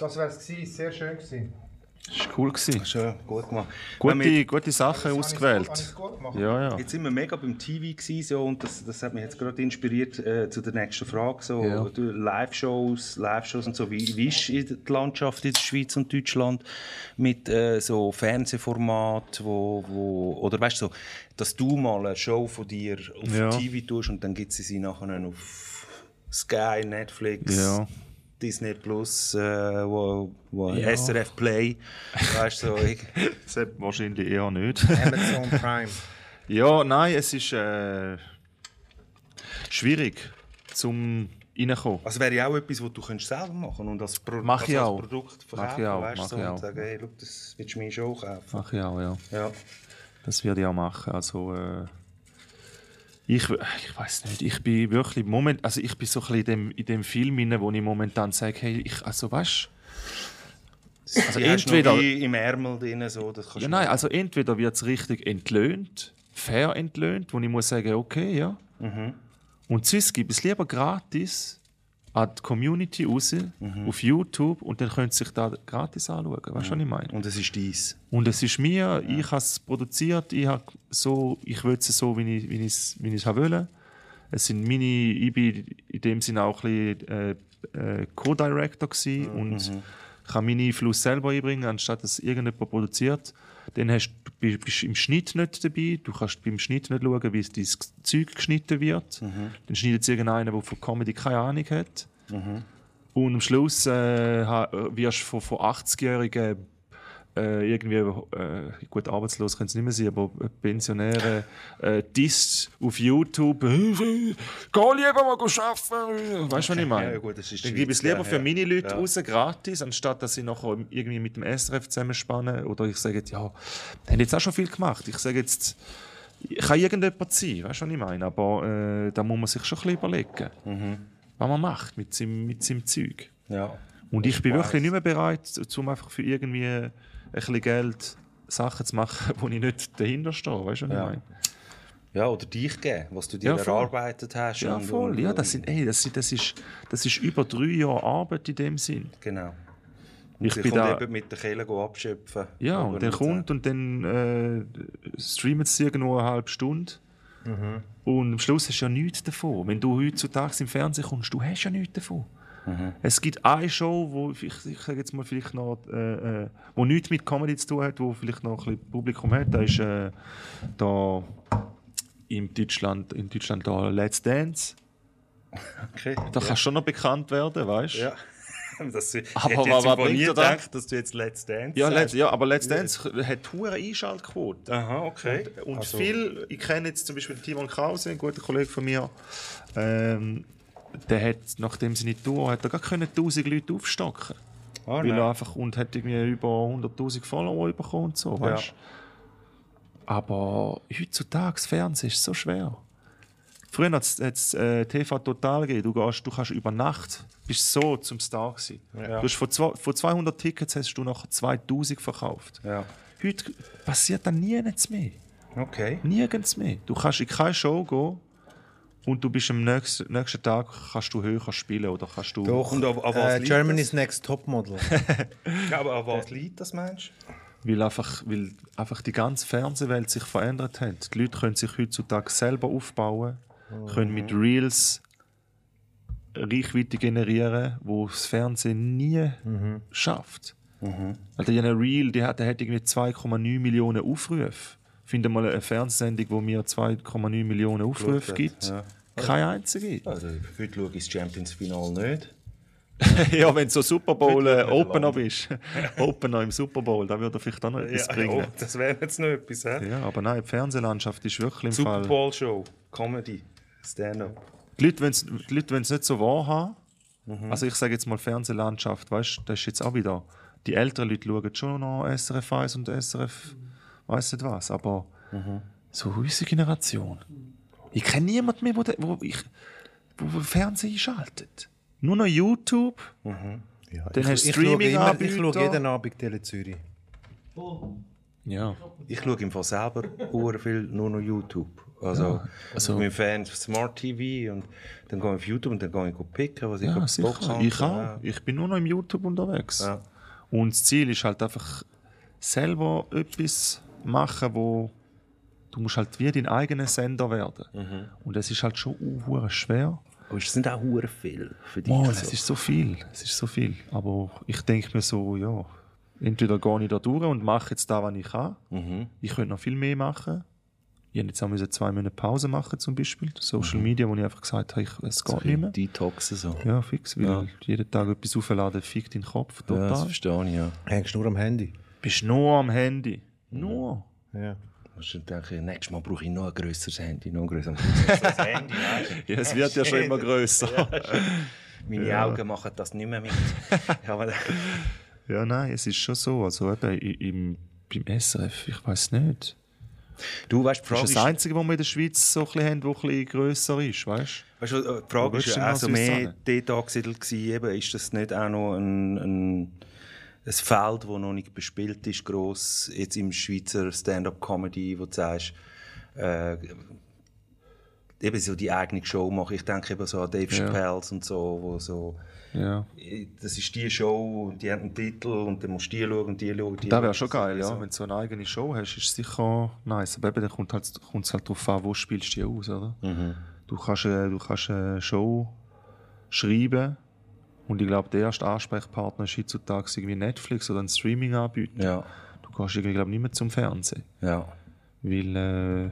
Das wäre es gewesen, sehr schön gewesen. Das war cool. Gewesen. Schön, gut gemacht. Wenn wir- Gute, gute Sachen ausgewählt. Ja, ja. Jetzt sind wir mega beim TV gewesen, so, und das, das hat mich jetzt gerade inspiriert äh, zu der nächsten Frage. So, Ja. Live-Shows, Live-Shows und so. Wie, wie ist die Landschaft in der Schweiz und Deutschland mit äh, so Fernsehformat, wo, wo, oder weißt du, so, dass du mal eine Show von dir auf Ja. TV tust und dann gibt es sie nachher auf Sky, Netflix. Ja. Disney Plus, äh, wo, wo Ja. SRF Play, weißt du, so, ich, Das hat wahrscheinlich eher nicht. Amazon Prime. ja, nein, es ist äh, schwierig zum reinkommen. Also wäre ja auch etwas, was du könntest selber machen und als, Pro Mach ich also auch. als Produkt Mach verkaufen, ich auch, weißt, mach so, ich und auch. sagen, hey, look, das willst du mir schon kaufen. Mach ich auch, ja. Ja. Das werde ich auch machen. Also, äh, ich, ich weiß nicht, ich bin wirklich Moment, also ich bin so ein bisschen in dem, in dem Film inne, wo ich momentan sage, hey, ich, also weißt Also entweder- entweder im Ärmel drin, so, das kannst ja du nein, also entweder wird es richtig entlöhnt, fair entlöhnt, wo ich muss sagen, okay, ja. Und sonst gibt es lieber gratis an die Community raus, auf YouTube, und dann können sie sich da gratis anschauen. Weißt du, was ich meine? Und es ist dies. Und es ist mir, ich habe es produziert, ich, so, ich will es so, wie ich, wie ich es wie haben wollte. Es sind meine, ich bin in dem Sinne auch ein bisschen äh, äh, Co-Director gewesen und kann meinen Einfluss selber einbringen, anstatt dass irgendjemand produziert. Dann hast, du bist bist im Schnitt nicht dabei, du kannst beim Schnitt nicht schauen, wie dein Zeug geschnitten wird. Dann schneidet es irgendeiner, der von Comedy keine Ahnung hat. Und am Schluss äh, ha- wirst du von, von 80-Jährigen äh, irgendwie, äh, gut, arbeitslos können es nicht mehr sein, aber Pensionäre, äh, Diss auf YouTube, geh lieber mal arbeiten. Weißt du, was ich meine? Ja, gut, das ist Dann gebe ich es lieber ja, für meine Leute Ja. raus, gratis, anstatt dass ich nachher irgendwie mit dem SRF zusammenspanne. Oder ich sage, jetzt, ja, haben jetzt auch schon viel gemacht. Ich sage jetzt, kann irgendjemand sein, weißt du, was ich meine? Aber äh, da muss man sich schon ein bisschen überlegen, Mhm. was man macht mit seinem, mit seinem Zeug. Ja. Und ich bin wirklich nicht mehr bereit, um einfach für irgendwie bisschen Geld Sachen zu machen, wo ich nicht dahinter stehe. Weißt du, was Ja. ich meine? ja, oder dich geben, was du dir Ja, erarbeitet hast. Ja, und- voll. und- Ja, das, sind, ey, das, sind, das, ist, das ist über drei Jahre Arbeit in dem Sinn. Genau. Ich ich bin da- eben mit der Kehle abschöpfen. Ja, und dann nicht kommt und dann äh, streamt es irgendwo eine halbe Stunde. Und am Schluss hast du ja nichts davon. Wenn du heutzutage im Fernsehen kommst, du hast ja nichts davon. Es gibt eine Show, wo ich, ich sage jetzt mal vielleicht noch, äh, äh, wo nichts mit Comedy zu tun hat, wo vielleicht noch ein bisschen Publikum hat. Da ist äh, da in Deutschland, in Deutschland da Let's Dance. Okay. Da kannst du schon noch bekannt werden, weißt du? Ja. Das, ich Aber hätte jetzt bringt nie gedacht, dass du jetzt Let's Dance Ja, sagst. Ja, aber Let's Dance hat hohe Einschaltquote. Aha, okay. Und Also- viel, ich kenne jetzt zum Beispiel Timon Krause, ein guter Kollege von mir, ähm, der hat, nachdem sie nicht durch hat er gar können 1000 Leute aufstocken. Ah, weil er einfach, und hat irgendwie über 100'000 Follower bekommen und so, weißt Aber heutzutage, das Fernsehen ist so schwer. Früher hat es äh, TV Total gegeben. Du, gehst, du kannst über Nacht bist so zum Star gewesen. Du hast von, zwei, von 200 Tickets hast du nachher 2000 verkauft. Ja. Heute passiert dann nirgends mehr. Okay. Nirgends mehr. Du kannst in keine Show gehen und du bist am nächsten, nächsten Tag kannst du höher spielen oder kannst du... Doch, Und auf- auf was äh, Germany's Next Topmodel. Ja, aber an was liegt das, meinst Weil einfach, weil einfach die ganze Fernsehwelt sich verändert hat. Die Leute können sich heutzutage selber aufbauen, können mit Reels Reichweite generieren, wo das Fernsehen nie schafft. Weil der eine Reel, die hat, der hat irgendwie 2,9 Millionen Aufrufe. Finde mal eine Fernsehsendung, wo mir 2,9 Millionen Aufrufe gibt. ja. Keine einzige. Also, heute schaue ich das Champions Finale nicht. ja, wenn du so Super Bowl äh, Opener bist. Opener im Super Bowl, da würde vielleicht auch noch etwas Ja, bringen. oh, das wäre jetzt noch etwas, hä? Ja, aber nein, die Fernsehlandschaft ist wirklich im Super Fall. Bowl Show, Comedy, Stand-up. Die Leute wollen es nicht so wahrhaben. Mhm. Also ich sage jetzt mal Fernsehlandschaft, weißt du, das ist jetzt auch wieder. Die älteren Leute schauen schon noch SRF 1 und SRF weiß nicht was, aber Mhm. so unsere Generation. Ich kenne niemanden mehr, wo, de- wo, ich, wo, wo Fernsehen einschaltet. Nur noch YouTube. Ja, Dann hast du ich, schaue immer, ich schaue jeden Abend Tele Zürich. Oh, Ja. Ich schaue im Fall selber viel nur noch YouTube. Also, also- ich bin Fan von Smart TV und dann gehe ich auf YouTube und dann gehe ich picken, was ich Ja, auf Bock habe. Ich auch. Ja. Ich bin nur noch im YouTube unterwegs. Ja. Und das Ziel ist halt einfach selber etwas machen, wo du musst halt wie dein eigener Sender werden. Mhm. Und das ist halt schon uh, schwer. Aber es sind auch hure viel für dich. Oh, so. es ist so viel. Es ist so viel. Aber ich denke mir so, ja, entweder gehe ich da durch und mache jetzt da, was ich kann. Mhm. Ich könnte noch viel mehr machen. Ich musste jetzt auch müssen zwei Monate Pause machen, zum Beispiel. Social Mhm. Media, wo ich einfach gesagt habe, ich, es geht nicht mehr. Detoxen so. Ja, fix, weil Ja. jeden Tag etwas aufladen fickt deinen Kopf Ja, total. das verstehe ich, ja. Hängst nur am Handy. bist nur am Handy. Nur. Ja. Also, dann denke ich, nächstes Mal brauche ich noch ein grösseres Handy, noch ein grösseres Handy. du? Ja, es wird ja schon immer grösser. Meine Augen machen das nicht mehr mit. ja, Ja, nein, es ist schon so. Also eben im, beim SRF, ich weiß nicht. du weißt, die Das Frage ist ist, das Einzige, was wir in der Schweiz so ein bisschen haben, das ein bisschen grösser ist, weißt weißt du, äh, die Frage ist du ja auch so mehr dort angesiedelt gewesen, eben, ist das nicht auch noch ein, ein, ein Feld, das noch nicht bespielt ist, gross, jetzt im Schweizer Stand-up-Comedy, wo du sagst, äh, eben so die eigene Show machen. Ich denke eben so an Dave Ja. Chappelle und so, wo so, Ja. das ist die Show die haben einen Titel und dann musst du die schauen und die schauen. Die Das wäre schon geil, ja. So. Wenn du so eine eigene Show hast, ist es sicher nice. Aber eben, dann kommt halt, kommt es halt darauf an, wo spielst du die aus, oder? Mhm. Du, kannst, äh, du kannst eine Show schreiben und ich glaube, der erste Ansprechpartner ist heutzutage irgendwie Netflix oder ein Streaming-Anbieter. Ja, Du gehst irgendwie, glaube ich, nicht mehr zum Fernsehen. ja. Weil äh,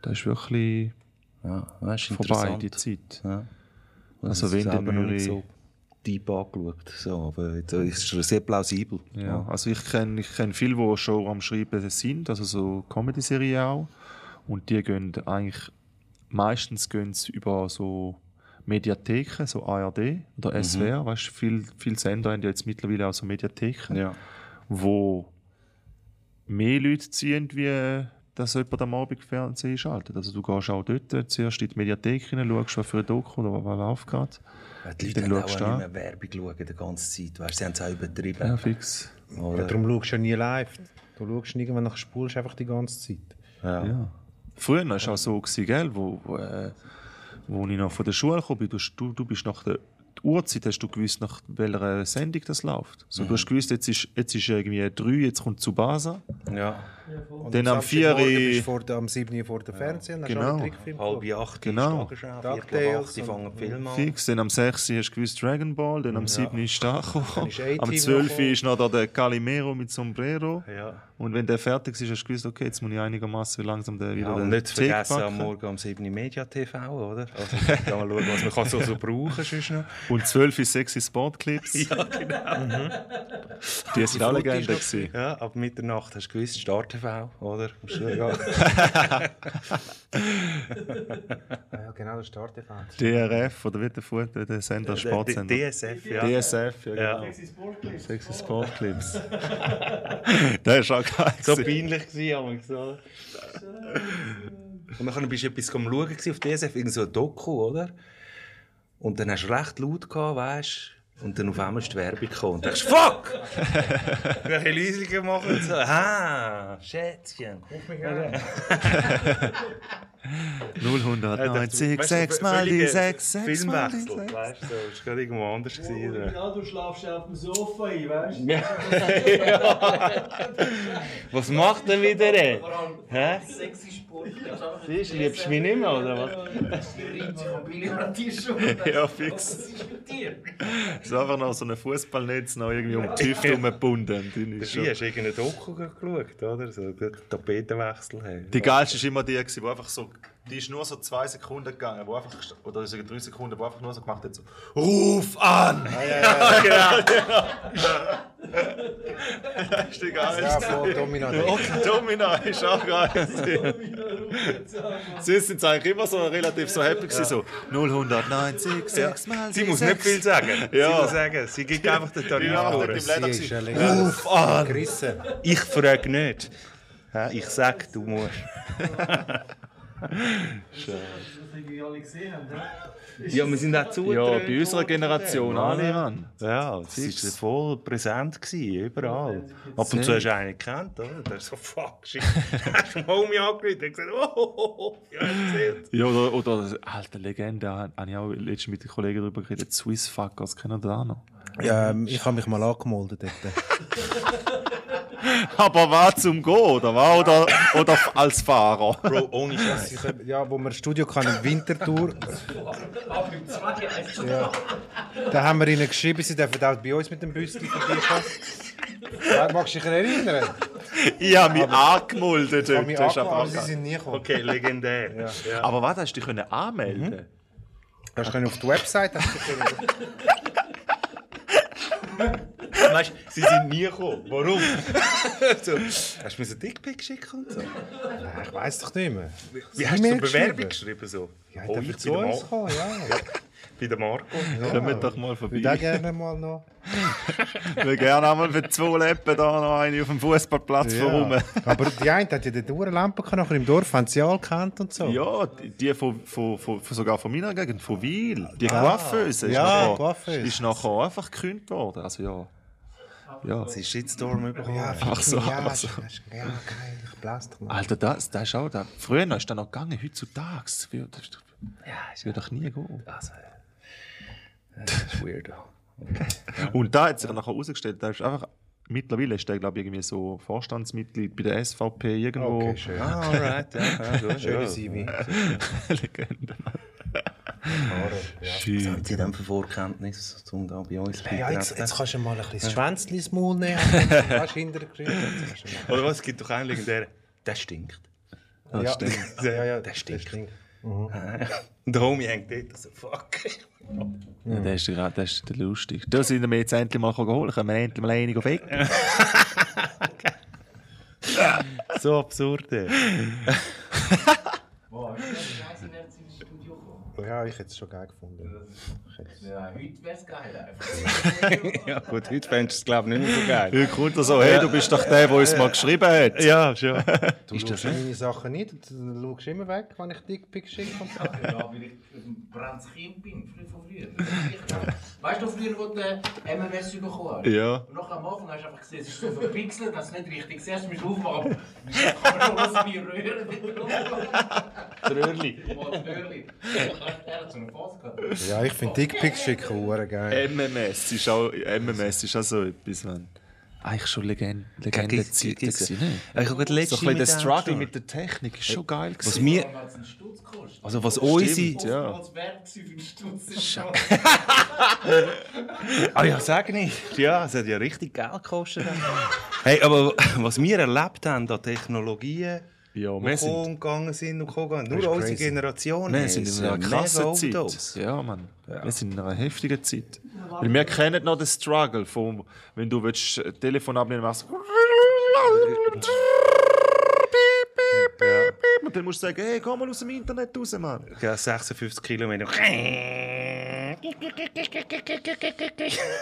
das ist wirklich Ja, das ist vorbei, die Zeit. Ja. Also Das wenn, dann würde ich, so. deep angeschaut. So, aber jetzt ist es sehr plausibel. Ja, also ich kenne ich kenn viele, die schon am Schreiben sind, also so Comedy-Serien auch. Und die gehen eigentlich, meistens gehen über so Mediatheken, so ARD oder SWR, weißt du, viele viel Sender haben ja jetzt mittlerweile auch so Mediatheken, Ja. wo mehr Leute ziehen, wie dass jemand am Abend Fernsehen schaltet. Also du gehst auch dort zuerst in die Mediathek rein, schaust, was für ein Doku oder was läuft gerade. Weil Die Leute Dann haben auch schaust nicht du mehr Werbung schauen die ganze Zeit. Weißt, sie haben es auch übertrieben. Ja, fix. Ja, darum schaust du ja nie live. Du schaust irgendwann nach spulst einfach die ganze Zeit. Ja. Ja. Früher war es auch so, gewesen, gell, wo, wo, äh, wo ich noch von der Schule kam, du, du, du bist nach der die Uhrzeit, hast du gewusst, nach welcher Sendung das läuft. So, Du hast gewusst, jetzt ist, jetzt ist irgendwie drei, jetzt kommt Tsubasa. Ja. Und Dann am Samstagmorgen bist vier- du vor der- am 7 Uhr vor dem Fernsehen Genau. alle Halb geschaut. acht Genau. ist Tagesschau, die fangen den Film an. Fix. Dann am 6. hast du gewusst Dragon Ball, dann am 7. ist da gekommen. ist Am 12. gekommen. ist noch da der Calimero mit Sombrero. Ja. Und wenn der fertig ist, hast du gewusst, okay, jetzt muss ich einigermaßen langsam den wieder Ja, den und nicht Tee vergessen, am packen. Morgen um 7 Uhr Media TV, oder? Also, da mal schauen, was man kann so, so brauchen noch. Und 12 ist sexy Sportclips. Ja, genau. Die sind Fotos Legende. Ja, ab Mitternacht hast du gewusst, Start TV, oder? Musst du ja. Ja, genau, der Start-Event. DRF oder wie der, Fu- der Sender, Sportsender. DSF, ja. DSF, ja, Ja. genau. Sexy Sportclips. Sexy Sportclips. das ist auch geil. So peinlich gewesen, amigs, oder? Und dann bist du etwas am Schauen auf DSF, irgend so ein Doku, oder? Und dann hast du recht laut gehabt, weißt Und dann auf einmal ist die Werbung gekommen und denkst, fuck! Dann ein bisschen leiser gemacht und so, ah, Schätzchen. 090, Weißt du, 6 mal die völliger 6, 6 mal die Filmwechsel, 6. weißt du, ist gerade irgendwo anders gewesen. Ja, du schlafst ja auf dem Sofa ein, weißt du? Was macht er wieder? ey? Vor allem Hä? sexy Sport. Siehst du, liebst du mich nicht mehr, oder was? Ja, fix. Was ist mit dir? So einfach noch so ein Fußballnetz noch irgendwie um die Hüfte herumgebunden. Ist schon- hast du irgendeinen Doku geschaut, oder? So, den Tapetenwechsel haben. Die geilste war immer die, wo einfach so, die ist nur so zwei Sekunden gegangen, wo einfach, oder sogar drei Sekunden, wo einfach nur so gemacht hat, so, Ruf an! das ist die Ja, geilste. von Domino Day. Okay, Domina ist auch geil. Sie sind eigentlich immer so relativ so happy gewesen, so 090, 6 mal Sie muss nicht viel sagen. Ja. Sie muss sagen, sie gibt einfach den Tarif Ja, vor. Leder Sie ist Ruf an! Ich frage nicht. Ich sag, du musst. Das irgendwie alle gesehen haben, ja? Ja, wir sind auch zu. Ja, bei unserer Generation alle, Mann. Ja, es war voll präsent, gewesen, überall. Ab und zu hast du einen gekannt, oder? Der ist so, fuck, shit. hast du einen Homie angerufen und gesagt, oh, oh, oh, ja, erzählt. Ja, oder, oder alte Legende, habe ich auch letztens mit den Kollegen darüber geredet, Swiss Fuckers, kennen ihr da noch? Ähm, ich habe mich mal angemeldet dort. Aber was zum Gehen, oder was? Oder, oder als Fahrer? Bro, ohne Scheiß. Ja, wo wir ein Studio kann im 2 1 ja, da haben wir ihnen geschrieben, sie dürfen auch bei uns mit dem Büstel vorbeikommen. Ja, magst du dich erinnern? Ich habe mich angemeldet. Ich dort. habe mich angemeldet, sie sind nie gekommen. Okay, legendär. Ja. Aber was, hast du dich können anmelden Hast du auf die Website hast du Weißt sie sind nie gekommen. Warum? so, hast du mir einen Dickpick schicken und so? Nein, Ich weiß doch nicht mehr. Wie hast du so Bewerbung geschrieben? So? Ja, oh, ich darf zu uns kommen, ja. bei der Marco. Kommt doch mal Ich würde vorbei. gerne mal noch. Wir gerne einmal für zwei Leppen da noch eine auf dem Fußballplatz Ja. vorum. Aber die eine hat ja die gehabt, nachher im Dorf haben sie alle gekannt und so. Ja, die- von, von, von, von, sogar von meiner Gegend, von Wiel. Die Coiffeuse ist, Ja, nachher, Coiffeuse. ist nachher einfach gekündigt worden. Also ja. Ja. Sie ist Shitstorm bekommen. Ja, Ach so, ja, ach so. ja, geil, ich mal. Alter, das, das ist auch da. Früher ist das noch gegangen, heutzutage. Das wird, das Ja, ist wird doch nie gehen. Also, das ist weird. Okay. Und da hat sich nachher herausgestellt, da ist einfach, mittlerweile ist der, glaube ich, irgendwie so Vorstandsmitglied bei der SVP irgendwo. Okay, schön. Ah, alright, ja. ja, gut, Schöne ja. CV. Legende. Was haben Sie denn für Vorkenntnisse, um da bei uns Ja, jetzt, jetzt kannst du mal ein bisschen das Schwänzchen ins Maul nehmen. Weißt du, hinter der Geschichte. Jetzt kannst du mal- Oder was? Es gibt doch einen legendären. Der stinkt. Das Ja, ja, ja, Der stinkt. stinkt. Und der Homie hängt dort so, fuck. Ja, der ist der ist der lustig. Da sind wir jetzt endlich mal geholt, können wir endlich mal einig auf. So absurd. Boah, ich jetzt ins Studio kommt. Ja, ich hätte es schon geil gefunden. Ja, heute wäre es geil einfach. ja gut, heute fändest du es glaube ich nicht mehr so geil. Hier kommt er so, hey, du bist doch der, der uns mal geschrieben hat. Ja, schon. Du schaust meine Sachen nicht, du schaust immer weg, wenn ich Dickpics schicke. und so. Ja, weil ich ein brennendes Kind bin, früher von früher. Weißt du, früher, wo du MMS bekommen hast? Ja. Und nachher am Anfang hast du einfach gesehen, es ist so verpixelt, dass du nicht richtig siehst, musst du aufmachen. Kann. Mal das Phase gehabt. Ja, ich finde Dickpics schicken hure geil. MMS ist auch, MMS ist auch so etwas, man. Eigentlich schon Legend, Legendenzeiten gewesen, ne? Ich habe gerade So letztes ein bisschen der Struggle mit der Technik ist schon geil Was gewesen. mir, Stutz gekostet? also was unsere... Ja. Schon- Ah ja, sag nicht. Ja, es hat ja richtig Geld gekostet. hey, aber was wir erlebt haben an Technologien, Ja, wir sind, gegangen sind und ist Nur unsere crazy. Generation. wir sind in einer krassen Zeit. Ja, Mann. Wir sind in einer heftigen Zeit. Weil wir kennen noch den Struggle, von, wenn du willst, ein Telefon abnehmen machst. Und dann musst du sagen, hey, komm mal aus dem Internet raus, Mann. Ja, 56 Kilometer.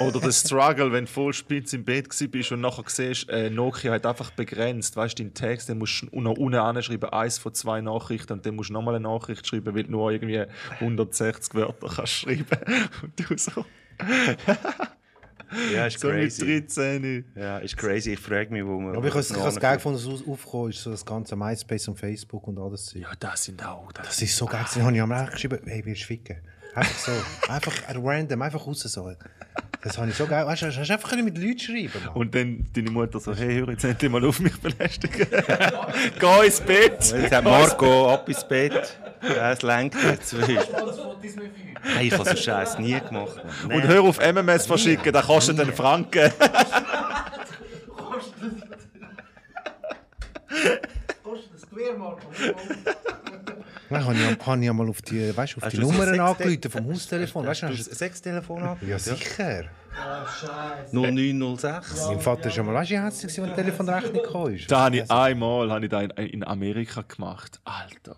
Oder der Struggle, wenn du voll spitz im Bett gsi bist und nachher siehst, äh, Nokia hat einfach begrenzt, weißt du, deinen Text, dann musst du noch unten anschreiben, eins von zwei Nachrichten und dann musst du nochmal eine Nachricht schreiben, weil du nur irgendwie 160 Wörter kannst schreiben. Und du so, Ja, ist so mit crazy. 13. Ja, ist crazy. Ich frage mich, wo man. Aber ich habe es- geil gefunden, dass es aufgekommen ist, so das ganze MySpace und Facebook und alles. Ja, das sind auch. Das Das ist so geil. gewesen. habe ich am Recht geschrieben, hey, willst du ficken? Einfach so. Einfach random, einfach raus so. Das habe ich so geil. Weißt du, hast du einfach können mit Leuten schreiben Mann. und dann deine Mutter so, hey, hör jetzt endlich mal auf mich belästigen. Geh ins Bett. Jetzt hat Marco ab ins Bett. Ja, es lenkt jetzt. Hey, ich habe so Scheiß nie gemacht. Mann. Und hör auf MMS verschicken, das kostet einen Franken. Kostet Kostet das Gewehr, Dann habe ich, habe ich einmal auf die, weißt, auf Hast die Nummern angerufen vom Haustelefon. Weißt du, Hast hast du ein Sextelefon ab? du- ja, sicher. Ah, Scheiße. 0906. Mein Vater ist einmal, weißt du, wie herzlich, wenn die Telefonrechnung ist. Da habe ich einmal habe ich da in, in Amerika gemacht. Alter.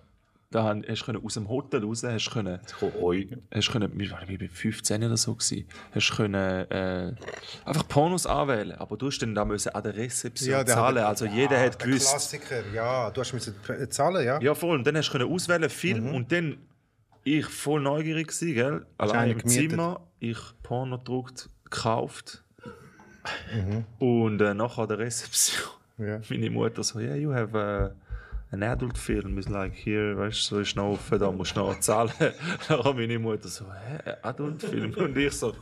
Da hast du können aus dem Hotel raus, hast du können, hast du können, wir waren wie bei 15 oder so gewesen, hast du können, äh, einfach Pornos anwählen, aber du musst dann da müssen an der Rezeption der zahlen, hat- also jeder hat Der gewusst. Klassiker, ja. Du hast müssen zahlen, ja. Ja voll, und dann hast du können auswählen Film Mhm. und dann ich voll neugierig gewesen, gell, allein im gemietet? Zimmer, ich Porno gedruckt, gekauft Mhm. und äh, nachher an der Rezeption. Ja. Meine Mutter so, yeah, you have a, an adult film, is like here, weißt du, so ist noch offen, da musst du noch zahlen. Nachher meine Mutter so, hä, adult film? Und ich so,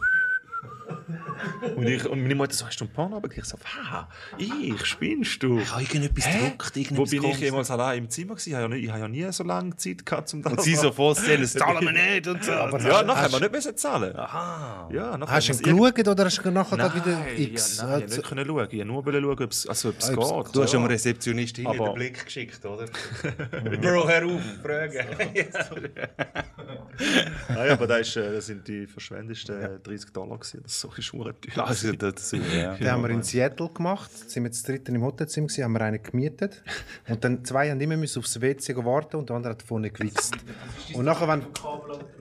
und, ich, und meine Mutter so, hast du ein Porno? Aber ich so, ha, ich, spinnst du? Ich habe irgendetwas Hä? gedruckt. Wo bin ich jemals allein im Zimmer gewesen? Ich habe ja, nicht- ich habe ja nie so lange Zeit gehabt, um das Und sie so vorstellen, das zahlen wir nicht und so. Ja, nachher haben wir nicht müssen zahlen. Aha. Ja, nachher Hast du ihn geschaut oder hast du nachher Nein, wieder X? ja, nein, ich Also- nicht können schauen. Ich wollte nur wollen schauen, ob es, also, ob es Ah, ob's- geht. Du hast ja. dem Rezeptionistin Aber- den Blick geschickt, oder? Bro, hör auf, fragen. Nein, aber das, ist, äh, das sind die verschwendesten äh, 30 Dollar gewesen. Das so ist hure teuer. Also, dazu, ja. Den haben wir in Seattle gemacht. Sind wir zu dritten im Hotelzimmer gewesen, haben wir einen gemietet. Und dann zwei haben immer müssen aufs WC warten und der andere hat vorne gewichst. Und nachher, wenn,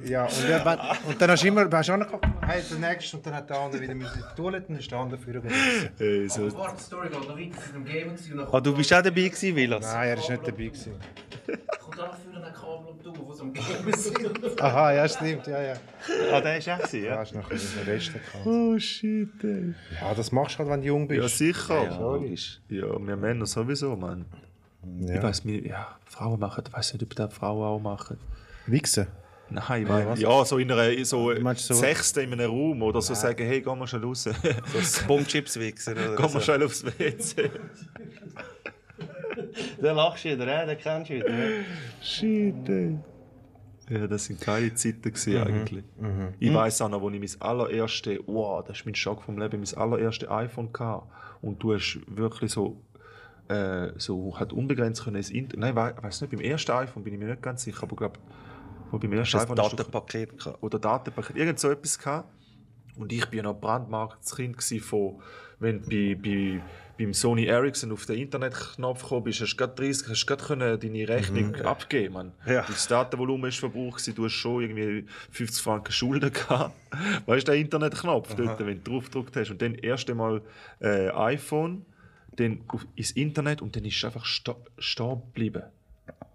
ja, und, wenn, und dann hast du immer, hast du angekommen, hey, der nächste, und dann hat der andere wieder müssen in die Toilette und dann ist der andere für gewichsen. Äh, so, Aber warte, die Story geht noch weiter. Sind im Game gewesen und dann Ah, du bist auch dabei gewesen, Vilas? Nein, er ist nicht dabei gewesen. kommt auch für ein Kabel und du, wo sie am Game sind. Aha, ja, stimmt, ja, ja. Ah, der ist auch gewesen, Ja, ja? hast noch den Rest gehabt. Oh shit, ey. Ja, das machst du halt, wenn du jung bist. Ja, sicher. Ja, logisch. Ja, wir Männer sowieso, Mann. Ich Ja. weiß nicht, ja, Frauen machen, ich weiß nicht, ob das Frauen auch machen. Wichsen. Nein, ich meine, ja, so in einer, so, so- Sechste in einem Raum oder so sagen, hey, geh mal schnell raus. So ein Bombchips-Wichser oder geh mal schnell aufs WC. Den lachst du wieder, äh? den kennst du wieder. Shit, ey. Ja, das sind geile Zeiten gewesen, eigentlich. Ich weiß auch noch, wo ich mein allererste, wow, das ist mein Schock vom Leben, mein allererste iPhone hatte. Und du hast wirklich so, äh, so halt unbegrenzt können ins Internet. Nein, ich weiß nicht, beim ersten iPhone bin ich mir nicht ganz sicher, aber ich glaube, Wo beim ersten Das iPhone du- Datenpaket gehabt. oder Datenpaket, irgend so etwas gehabt. Und ich bin ja noch brandmarktes Kind gsi von, wenn du bei, bei, beim Sony Ericsson auf den Internetknopf gekommen bist, hast du gerade 30, hast du gerade können deine Rechnung abgeben man. Ja. Das Datenvolumen ist verbraucht, du hast schon irgendwie 50 Franken Schulden gehabt. Weißt du, der Internetknopf dort, wenn du drauf gedrückt hast. Und dann erst einmal äh, iPhone, dann ins Internet und dann ist es einfach stehen geblieben.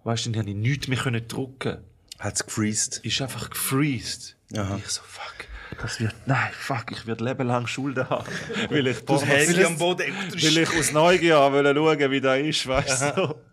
Weißt du, dann habe ich nichts mehr können drucken Hat es gefreezed. ist einfach gefreezed. Aha. Und ich so, fuck, das wird, nein, fuck, ich werde lebenlang Schulden haben. weil ich, Das Handy am Boden. weil ich aus Neugier wollte schauen, wie das ist, weißt du.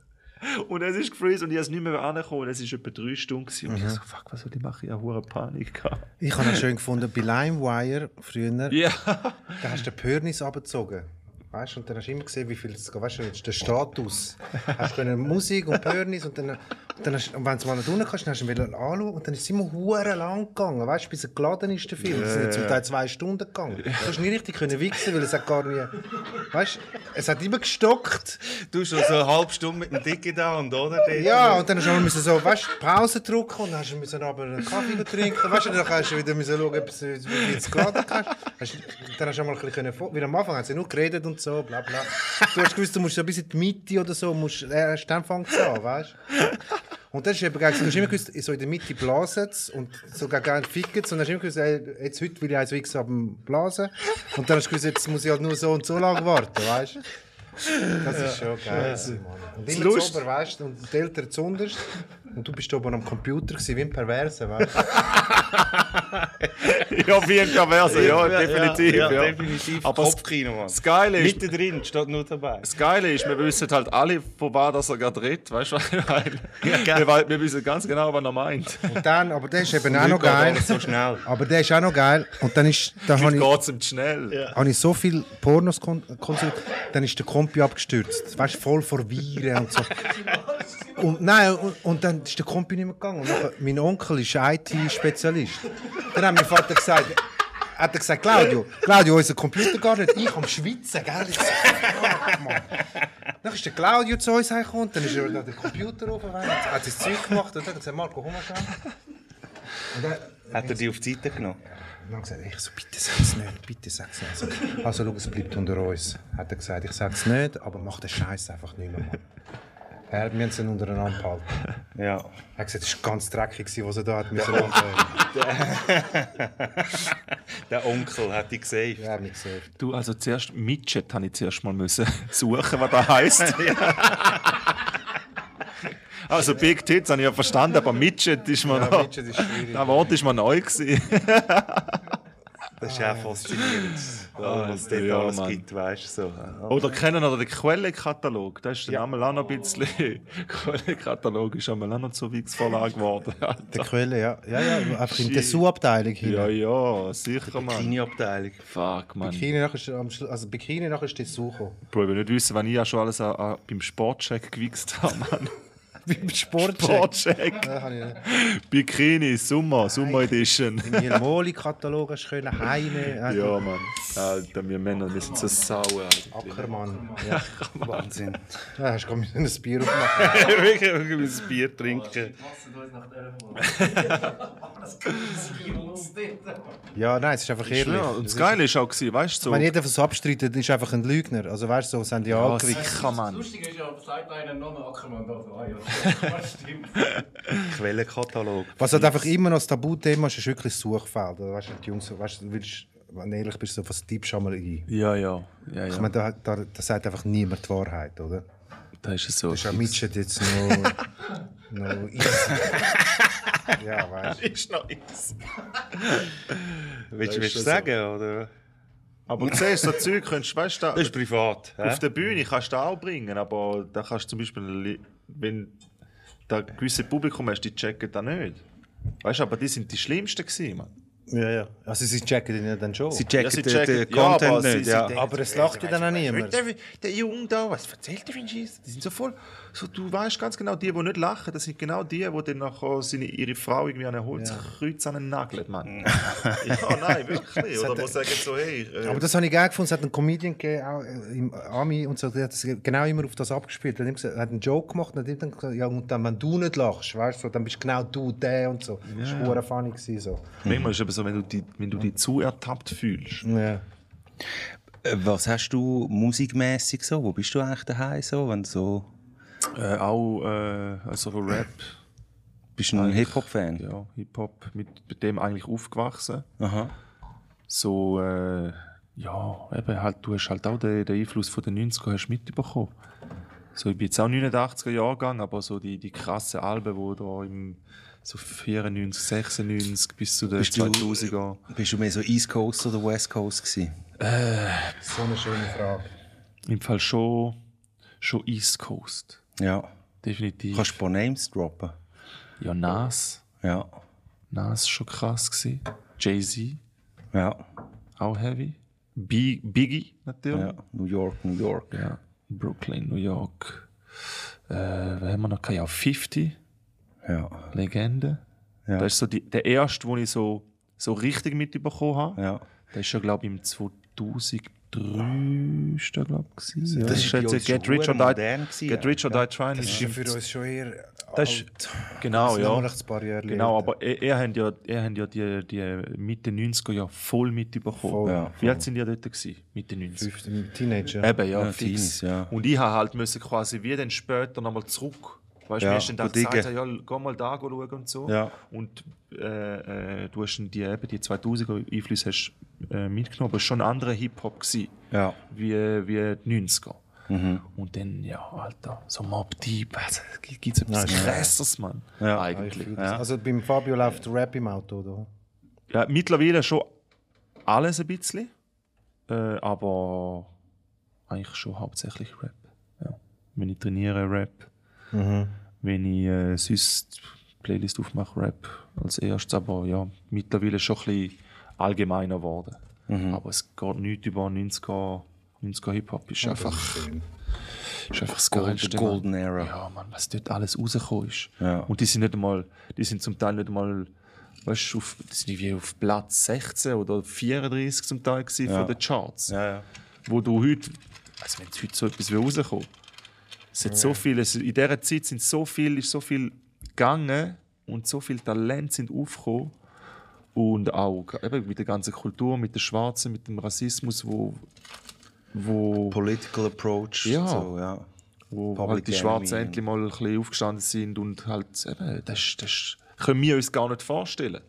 Und es ist gefreezed und ich es nicht mehr angekommen. Es war etwa drei Stunden. gewesen. Und ich so, fuck, was soll ich machen? Ich habe hohe Panik. gehabt. Ich habe es schön gefunden bei LimeWire früher. Ja. Da hast du den Pörnis abgezogen. Weißt du, und dann hast du immer gesehen, wie viel es geht. Weißt du, jetzt der Status. Hast du Musik und Pörnis und dann, und dann hast, und wenn du mal nach unten kannst, dann hast du ihn anschauen und dann ist es immer hure lang gegangen. Weißt du, bis er geladen ist, der Film. Es sind zum Teil zwei Stunden gegangen. Du hast nie richtig können wichsen, weil es hat gar nie. Weißt du, es hat immer gestockt. Du schon so eine halbe Stunde mit dem Dicke da und oder? Ja, und dann hast du müssen so, weißt, du, Pause drücken und dann hast du müssen aber einen Kaffee trinken. Weißt du, dann hast du wieder müssen schauen, ob wie es geladen hast. hast. Dann hast du mal ein bisschen können, vor- wie am Anfang haben sie nur geredet und so, bla bla. Du hast gewusst, du musst so bis in die Mitte oder so, musst, äh, erst dann fängt es an, weißt du. Und das ist eben geil. Du hast immer gewusst, so in der Mitte blasen und so gerne ficken. Und dann hast du immer gewusst, ey, jetzt heute will ich eins Wichs am Blasen. Und dann hast du gewusst, jetzt muss ich halt nur so und so lange warten, weißt du. Das ist schon geil. Mann. Und immer Lust- zu oben, weißt du, und die Eltern zuunterst. Und du bist oben am Computer, gewesen, wie ein Perverse, weißt du. ja, wie ein Perverse, ja, definitiv. Ja, Ja, definitiv. Aber das, Kopfkino, Mann. das Geile ist, Mittendrin steht nur dabei. Das Geile ist, wir wissen halt alle, von dass er gerade redet. Weißt du, was ich meine? gell. wir, wissen ganz genau, was er meint. Und dann, aber der ist eben auch noch geil. So schnell. Aber der ist auch noch geil. Und dann ist, da habe ich, geht es ihm schnell. habe ich so viel Pornos kon konsumiert, dann ist der Kompi abgestürzt. Weißt du, voll vor Viren und so. Und, nein, und, und dann ist der Kompi nicht mehr gegangen. Und nachher, mein Onkel ist IT-Spezialist. Dann hat mein Vater gesagt, hat er gesagt, Claudio, Claudio, unser Computer gar nicht. Ich am Schwitzen, gell? Ich fuck, Mann. Dann ist der Claudio zu uns gekommen, dann ist er an den Computer rauf, hat sein Zeug gemacht und dann hat er gesagt, Marco, komm mal schnell. Und dann, Hat er die auf die Seite genommen? und dann gesagt, ich so, bitte sag's nicht, bitte sag's nicht. Also, also schau, es bleibt unter uns. Hat er gesagt, ich sag's nicht, aber mach den Scheiß einfach nicht mehr, Mann. Er, wir haben es dann untereinander behalten. Ja. Er hat gesagt, es war ganz dreckig, gewesen, was er da hat müssen. Der Onkel hat dich gesaved. Ja, nicht gesehen. Du, also zuerst Midget habe ich zuerst mal müssen suchen, was das heisst. also Big Tits habe ich ja verstanden, aber Midget ist mir noch... Midget ist schwierig. Das Wort ist mir neu gewesen. Das ist auch faszinierend. was es dort Ja, alles Mann. gibt, weißt du. So. Oder kennen oder den Quellenkatalog? Das ist dann einmal auch noch ein bisschen... Quellenkatalog ist einmal auch noch zur Wix-Vorlage geworden. Der. Quelle, ja. Ja, ja, einfach in der Shit. Sue-Abteilung hin. Ja, ja, sicher, Mann. Kleine-Abteilung. Fuck, Mann. Bikini nachher ist also Bikini nachher ist die Suche. Bro, ich will nicht wissen, wann ich ja schon alles an, an, beim Sportcheck gewichst habe, Mann. Beim Sportcheck. Sportcheck. Ja. Bikini, Sommer, Sommer Edition. Im Hilmoli-Katalog hast du können, Heine, Ja, Mann. Alter, wir Männer, wir sind so sauer. Ackermann. Ja. Wahnsinn. Ja, hast du gerade ein Bier aufmachen. Wirklich, ein Bier trinken. Was uns nach Folge? Das ist uns dort. Ja, nein, es ist einfach ehrlich. Ja, und das Geile ist auch, gewesen, weißt du, so. Wenn jeder was abstreitet, ist einfach ein Lügner. Also weißt du, so sind die Ja, angewichst. sicher, Das. Lustige ist ja, sagt einer Name Ackermann da. Ja, das stimmt. Quellenkatalog. Was halt einfach immer noch das Tabuthema ist, ist wirklich das Suchfeld. Oder Weißt du, die Jungs, weißt du, willst, wenn du ehrlich bist, so, was tippst du einmal ein? Ja, ja. ja, Ich ja. meine, da, da, da sagt einfach niemand die Wahrheit, oder? Da ist es so. Das ist auch Midget jetzt noch. noch easy. ja, weißt du. ist noch eins. Willst du du schon sagen? Oder? Aber du siehst, so Zeug könntest, weißt du, Das ist privat. hä? auf der Bühne kannst du auch bringen, aber da kannst du zum Beispiel, wenn da gewisse Publikum hast, die checken das nicht. Weißt du, aber die sind die schlimmsten gewesen, Mann. Ja, ja. Also sie checken ihn ja dann schon. Sie checken Ja, sie den, checken- den ja, Content aber nicht. sie ja. denken- aber es lacht ja dann auch niemand. Der, der Junge da, was erzählt der für einen Scheiß? Die sind so voll. So, du weißt ganz genau, die, die nicht lachen, das sind genau die, die dann nachher seine, ihre Frau irgendwie an ein Holzkreuz an den Nagel, Mann. ja, nein, wirklich. Oder wo sagen so, hey. Äh, Aber das habe ich geil gefunden. Es hat einen Comedian gegeben, auch äh, im Ami und so, der hat es genau immer auf das abgespielt. Er hat, einen Joke gemacht und hat ihm dann gesagt, ja, und dann, wenn du nicht lachst, weißt du, dann bist genau du der und so. Das war ja. funny. Gewesen, so. manchmal ist es eben so, wenn du, die, wenn du dich zu ertappt fühlst. Ja. Äh, Was hast du musikmäßig so? Wo bist du eigentlich daheim so? Wenn so Äh, auch äh, also Rap, bist du ein Hip-Hop-Fan? ja, Hip-Hop, mit, mit dem eigentlich aufgewachsen. Aha. So, äh, ja, eben halt, du hast halt auch den, den Einfluss von den 90er hast mitbekommen. So, ich bin jetzt auch 89er Jahrgang, aber so die, die krassen Alben, die da im so 94, 96 bis zu den Bist du- 2000er. Bist du mehr so East Coast oder West Coast gewesen? So eine schöne Frage. Im Fall schon, schon East Coast. Ja. Definitiv. Kannst du ein paar Names droppen? ja, Nas. Ja. Nas schon krass gewesen. Jay-Z, Ja. auch heavy. B Biggie natürlich. ja. New York, New York. Ja, Brooklyn, New York. Äh, wer haben wir noch? gehabt? Ja, 50, Ja. Legende. Ja. Das ist so die, der erste, den ich so, so richtig mitbekommen habe. Ja. Der ist schon, glaube ich, im 2003 ist der, glaube ich. Ja, Das das ist jetzt Get schon Rich or Die, gewesen, Get ja. Rich or Die Trying. Das ist ja für uns schon eher Das ist- alt. Genau, Das ja. noch ein paar Jahre Genau, aber er, er haben ja, er haben ja die, die Mitte 90er Jahre voll mitbekommen. Voll, ja, Wie alt sind die dort gewesen? Mitte 90er? 15 Teenager. Eben, ja, Ja, fix. Teenies, ja. Und ich habe halt müssen quasi wie dann später nochmal zurück. Weißt du, Ja, mir ist dann gesagt, ja, geh mal da schauen und so. Ja. Und äh, äh, du hast dann die, eben die 2000er Einflüsse hast, äh, mitgenommen, aber es war schon ein anderer Hip-Hop Ja. wie, wie die 90er. Und dann, ja, Alter, so Mob Deep, also, gibt es etwas Krasses, Mann, Ja, eigentlich. Ja. Also beim Fabio läuft Rap im Auto, oder? Ja, mittlerweile schon alles ein bisschen, äh, aber eigentlich schon hauptsächlich Rap. Ja. Wenn ich trainiere, Rap. Wenn ich äh, sonst Playlist aufmache, Rap als erstes. Aber ja, mittlerweile schon ein bisschen allgemeiner geworden. Aber es geht nicht über 90er, 90er Hip-Hop. Ist einfach, ist einfach das Gold- Geilste. Golden Mann. Era. Ja, Mann, was dort alles rausgekommen ist. Ja. Und die sind nicht einmal, die sind zum Teil nicht einmal, weißt du, auf, die sind irgendwie auf Platz 16 oder 34 zum Teil gewesen von den Charts. Ja, ja. Wo du heute, also wenn jetzt heute so etwas wie rauskommt, es hat so viel, es, in dieser Zeit sind so viel, ist so viel gegangen und so viel Talent sind aufgekommen und auch eben mit der ganzen Kultur, mit den Schwarzen, mit dem Rassismus, wo, wo Political Approach. Ja. So, ja. wo Public halt die Schwarzen Enemy. endlich mal ein bisschen aufgestanden sind und halt, eben, das, das können wir uns gar nicht vorstellen,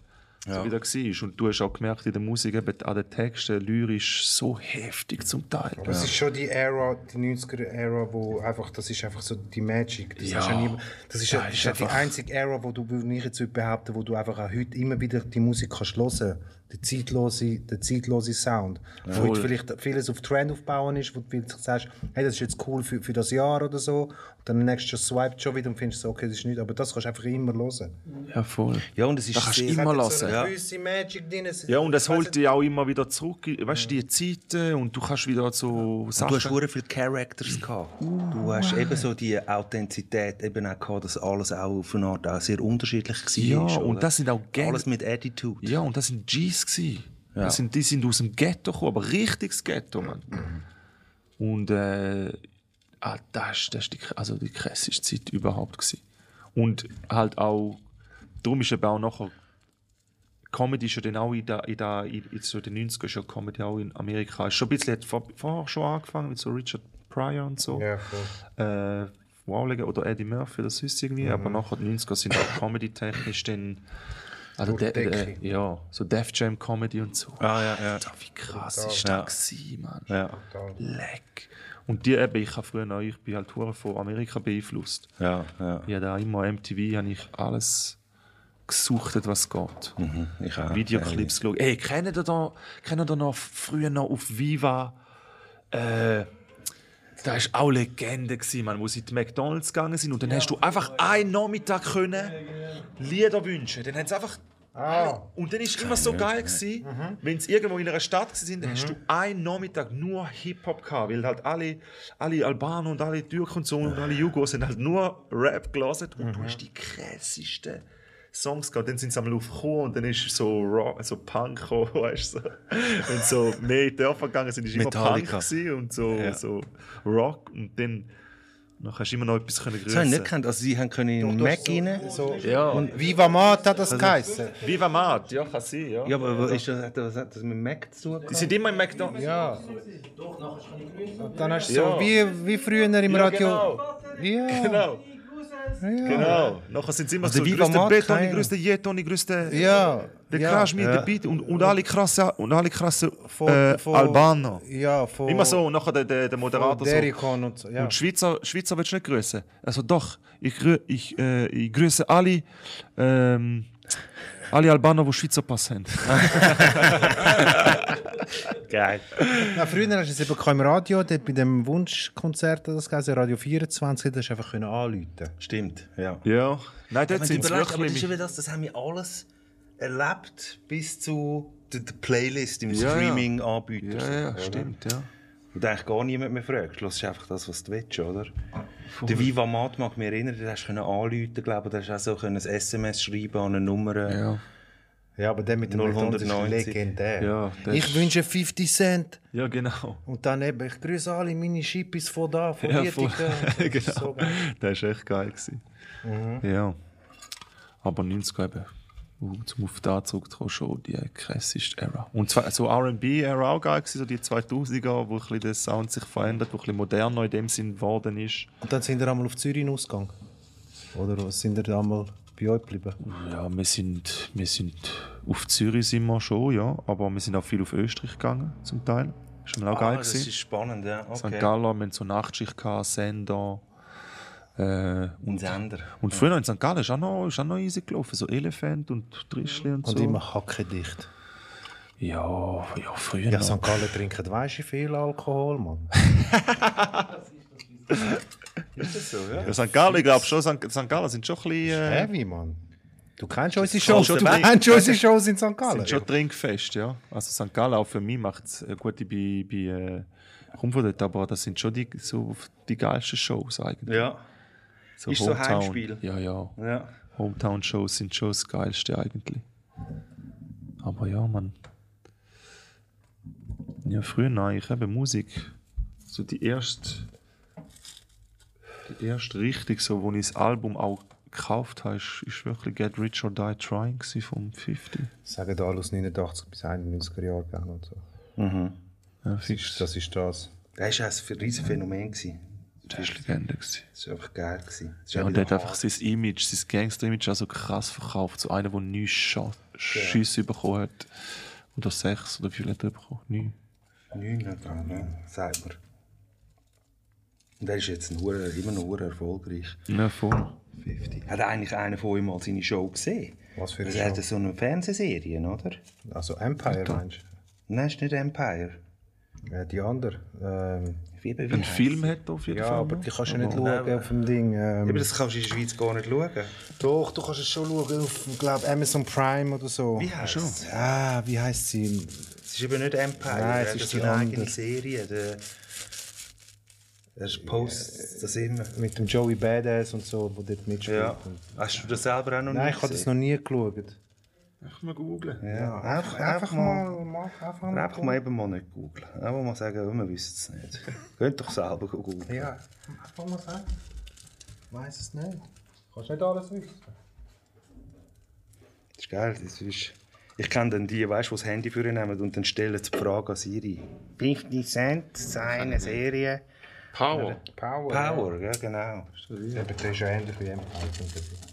so wie das war. Und du hast auch gemerkt in der Musik, eben, an den Texten, lyrisch so heftig zum Teil. Aber es ist schon die Ära, die 90er-Ära, wo einfach, das ist einfach so die Magic. Das Ja. ist ja, nie, das ist ja, Ja, das ist ist ja die einzige Ära, wo du, würde ich jetzt behaupten, wo du einfach auch heute immer wieder die Musik kannst hören der zeitlose, der zeitlose Sound. Wo Voll. heute vielleicht vieles auf Trend aufbauen ist, wo du vielleicht sagst, hey, das ist jetzt cool für, für das Jahr oder so. Und dann nächstes Jahr swiped schon wieder und findest so, okay, das ist nicht, aber das kannst du einfach immer hören. Ja, voll. ja, und es ist Da kannst du sehr- immer lassen. So eine Ja. gewisse Magic drin. Es- Ja, und es holt dich auch immer wieder zurück, weißt du, die Zeiten und du kannst wieder so Du Sachen... hast sehr viele Characters gehabt. Du hast eben so die Authentizität eben auch gehabt, dass alles auch auf eine Art auch sehr unterschiedlich war. Ja, und das sind auch Gang- Alles mit Attitude. Ja, und das sind Gs. Gsi. Ja. Das sind, die sind aus dem Ghetto gekommen, aber richtiges Ghetto, Mann. Und äh, ah, das ist die, also die krasseste Zeit überhaupt. Gewesen. Und halt auch, darum ist eben auch nachher, Comedy ja dann auch in, der, in, der, in, so den 90er ist ja Comedy auch in Amerika. Schon ein bisschen, hat vor, vorher schon angefangen mit so Richard Pryor und so. Ja, voll. Äh, wow, oder Eddie Murphy oder sonst irgendwie. Aber nachher die 90er sind auch Comedy-technisch dann. Also de, Decke. ja, so Def Jam Comedy und so. Ah, ja, ja. Alter, wie krass ist Ja. das gewesen, Mann. Ja, Leck. Und die eben, ich habe früher noch, ich bin halt hure von Amerika beeinflusst. ja, ja. Ja, da immer MTV habe ich alles gesucht, was geht. Mhm, ich auch. Videoclips geschaut. Ey, kennt ihr da, kennt ihr noch früher noch auf Viva? Äh, da war auch Legende, gewesen, man, wo sie in McDonalds gegangen sind. Und dann hast du einfach einen Nachmittag können Lieder wünschen. Dann haben sie einfach Und dann war es immer so geil, gewesen, wenn sie irgendwo in einer Stadt waren, dann hast du einen Nachmittag nur Hip-Hop gehabt, weil halt alle, alle Albaner und alle Türken und so und alle Jugos sind halt nur Rap gelesen und du hast die krassesten Songs gehabt. Dann sind sie einmal aufgekommen und dann ist so, Rock, so Punk gekommen, weißt du. So. Wenn sie so mehr in die Dörfer gegangen sind, ist immer Punk Metallica. gewesen und so, so Rock und dann noch hast du immer noch etwas können Das habe ich nicht gekannt. Also sie haben können in den Mac rein. So. Ja. Und Viva Mat hat das geheißen. Viva Mat, ja, kann sein, ja. Ja, aber ist das, hat das, mit Mac zu tun? Die sind immer im McDonald's. Ja. Doch, nachher kann ich grüßen. Und dann hast du Ja. so wie, wie früher im Ja, Radio. genau. Ja. Genau. Ja. Genau. Nachher sind sie immer Also so, der Mat Beton, grüß den Jeton, grüß den... Ja. Der ja. Crash mit der Beat und, und alle krasse, und alle krasse Von- äh, von- Albaner. Ja, von. Immer so, und nachher der, der, der Moderator so. Und so. Ja. Und Schweizer, Schweizer willst du nicht grüßen? Also doch, ich, ich, äh, ich grüße alle, ähm, alle Albaner, die Schweizer Pass haben. Geil. Ja, früher hast du es eben kein Radio, dort bei dem Wunschkonzert, das geheißen, Radio 24, da hast du einfach können anrufen. Stimmt, ja. Ja. Nein, dort sind sie überlegst, aber das wirklich... das, das haben wir alles erlebt bis zu der, Playlist im. Streaming-Anbieter. Ja, ja, stimmt, ja. Und eigentlich gar niemand mehr fragt. Schluss ist einfach das, was du willst, oder? Der Viva Mat mag mich erinnern, da hast du können anrufen, glaube ich, da hast du auch so ein SMS schreiben an eine Nummer. Ja, Ja, aber der mit dem 090. McDonald's ist legendär. ja, Ich wünsche 50 Cent. ja genau. Und dann eben, ich grüße alle meine Schippis von da, von Ja, voll. Ist genau. so das war echt geil. Gewesen. Ja. Aber 90 eben, zum auf da zurückzukommen, schon die krasseste Era. Und zwar so RB-Era auch geil, gewesen, so die 2000er, wo ein bisschen der Sound sich verändert, wo ein bisschen moderner in dem Sinn geworden ist. Und dann sind wir einmal auf Zürich ausgegangen. Oder sind wir einmal bei euch geblieben? Ja, wir sind, wir sind auf Zürich sind wir schon, ja, aber wir sind auch viel auf Österreich gegangen, zum Teil. Ist mir auch geil Ah, das gewesen. ist spannend, ja. St. Okay. Gallen, wir hatten so Nachtschicht, gehabt, Sender. Äh, Und Sender. Und früher in St. Gallen ist auch noch, ist auch noch easy gelaufen, so Elefant und Trischli und so. Und immer hackedicht. Ja, ja, früher Ja, noch. St. Gallen trinken weisst du viel Alkohol, Mann. Ist das so, ja? Ja, St. Gallen, ich glaube schon, St. St. Gallen sind schon ein bisschen, äh, Heavy, Mann. Du kennst unsere Shows, schon du kennst unsere Shows in St. Gallen. sind schon trinkfest, ja. Also St. Gallen auch für mich macht es äh, gut, ich bin, bin äh, komm von dort, aber das sind schon die, so die geilsten Shows eigentlich. Ja. Ist so Heimspiel? Ja, ja. ja. Hometown-Shows sind schon das Geilste eigentlich. Aber ja, man. Ja, früher nein, ich habe Musik. So die erste. Die erste richtig, so, wo ich das Album auch gekauft habe, ist, ist wirklich Get Rich or Die Trying vom 50. Sagen da aus 89 bis 91er Jahre gegangen und so. Ja, Das ist das. Ist das. Das war ein riesiges Phänomen. gewesen. Das war Legende. Gewesen. Das war einfach geil. gewesen. Das ist Ja, und der hat einfach hart. sein Image, sein Gangster-Image auch so krass verkauft. So einer, der neun Scha- Schüsse bekommen hat. Oder sechs oder wie viel hat er bekommen? Neun. Neun hat er, ne? sagt man. Und er ist jetzt ein Hure, immer noch erfolgreich. Ja, voll. 50. Hat eigentlich einer von euch mal seine Show gesehen? Was für eine Also er Show? hat so eine Fernsehserie, oder? Also Empire, meinst Nein, ist nicht Empire. du? Ja, die andere. Ähm, Wie, wie Ein? Film hat er auf jeden ja, Fall. aber die kannst du nicht Aber- schauen auf dem Ding. Ähm, Aber das kannst du in der Schweiz gar nicht schauen. Doch, du kannst es schon schauen auf, glaube Amazon Prime oder so. Wie heisst es? Ah, wie heißt sie? Es ist eben nicht Empire. Nein, es ist so die eine andere. eigene Serie. Der, er postet das immer. Mit dem Joey Badass und so, wo dort mitspielt. Ja. Hast du das selber auch noch Nein, nicht ich habe das gesehen? noch nie geschaut. Einfach mal googlen. Ja, einfach, einfach, mal, mach einfach mal, einfach mal eben mal nicht googeln. Einfach mal sagen, wir wissen es nicht. Könnt doch selber googeln. Ja, einfach mal sagen. Ich weiß es nicht. Kannst nicht alles wissen. Das ist geil. Das ist, ich kenne dann die, weißt, die das Handy für ihn nehmen und dann stellen sie die Frage an Siri. 50 Cent, seine Serie. Power. Power. Power, ja, genau. Das ist ja ähnlich wie Empire.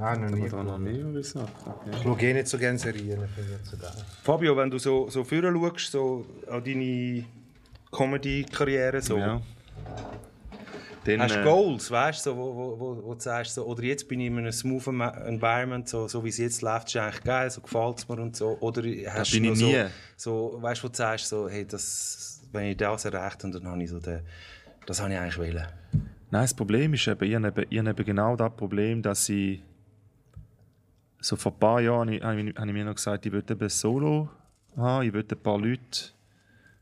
Ah, noch nie. Da noch Sachen. Ich schaue eh nicht so gerne Serien, finde ich nicht so geil. Fabio, wenn du so, so vorher schaust, so an deine Comedy-Karriere, so, Ja. Dann, hast du äh, Goals, weißt du, so, wo, wo, wo, wo du sagst, so, oder jetzt bin ich in einem smooth Environment, so, so wie es jetzt läuft, ist eigentlich geil, so gefällt es mir und so. Oder hast bin du nie. so, so, weißt du, wo du sagst, so, hey, das, wenn ich das erreicht habe, dann habe ich so den, das habe ich eigentlich wollen. Nein, das Problem ist eben, ich habe eben, ich habe eben genau das Problem, dass ich so vor ein paar Jahren habe ich, mir noch gesagt, ich würde eben Solo haben, ich würde ein paar Leute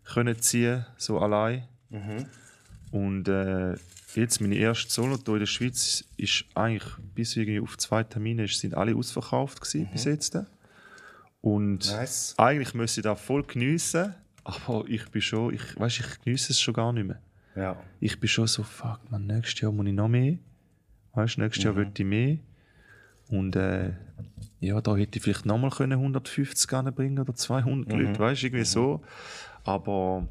können ziehen, so allein. Und äh, jetzt meine erste Solo-Tour in der Schweiz ist eigentlich bis irgendwie auf zwei Termine ist, sind alle ausverkauft gewesen, bis jetzt. Und Nice. eigentlich müsste ich das voll geniessen, aber ich bin schon, ich weiß, ich genieße es schon gar nicht mehr. Ja. Ich bin schon so, fuck, man, nächstes Jahr muss ich noch mehr. Weißt du, nächstes Jahr will ich mehr. Und äh, ja, da hätte ich vielleicht nochmal können 150 bringen oder 200 Leute, weißt du, irgendwie so. Aber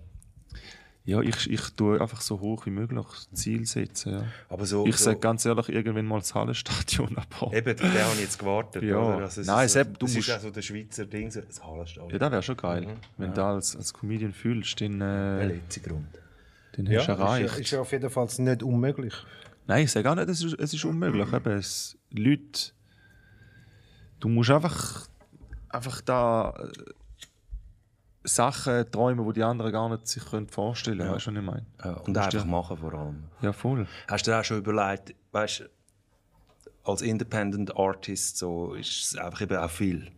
ja, ich, ich tue einfach so hoch wie möglich Ziel setzen. Ja. Aber so, Ich so, sage ganz ehrlich, irgendwann mal das Hallenstadion, aber Eben, der habe ich jetzt gewartet. Ja. Oder? Also, es Nein, ist, Sepp, du das musst- ist auch so der Schweizer Ding, so das Hallenstadion. ja, das wäre schon geil. Wenn du als, als Comedian fühlst, dann, Der äh, letzte Grund. dann Ja, hast du erreicht. ist, ist auf jeden Fall nicht unmöglich. Nein, ich sage auch nicht, es ist, es ist unmöglich. Eben, es, Leute, du musst einfach, einfach da äh, Sachen träumen, die die anderen gar nicht sich können vorstellen können. Weißt du, was ich meine? Ja, und einfach machen vor allem. Ja, voll. Hast du dir auch schon überlegt, weißt als Independent Artist so ist es einfach eben auch viel.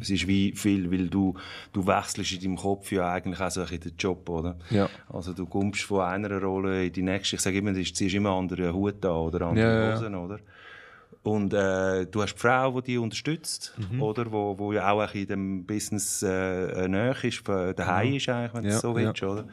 Es ist wie viel, weil du, du wechselst in deinem Kopf ja eigentlich auch so ein bisschen den Job, oder? Ja. Also du kommst von einer Rolle in die nächste. Ich sage immer, du ziehst immer einen anderen Hut an oder andere Ja, ja, ja. Hosen, oder? Und äh, du hast die Frau, die dich unterstützt, Mhm. oder? Wo, wo ja auch ein bisschen dem Business äh, näher ist, äh, daheim ist eigentlich, wenn du Ja, es so ja. willst, oder?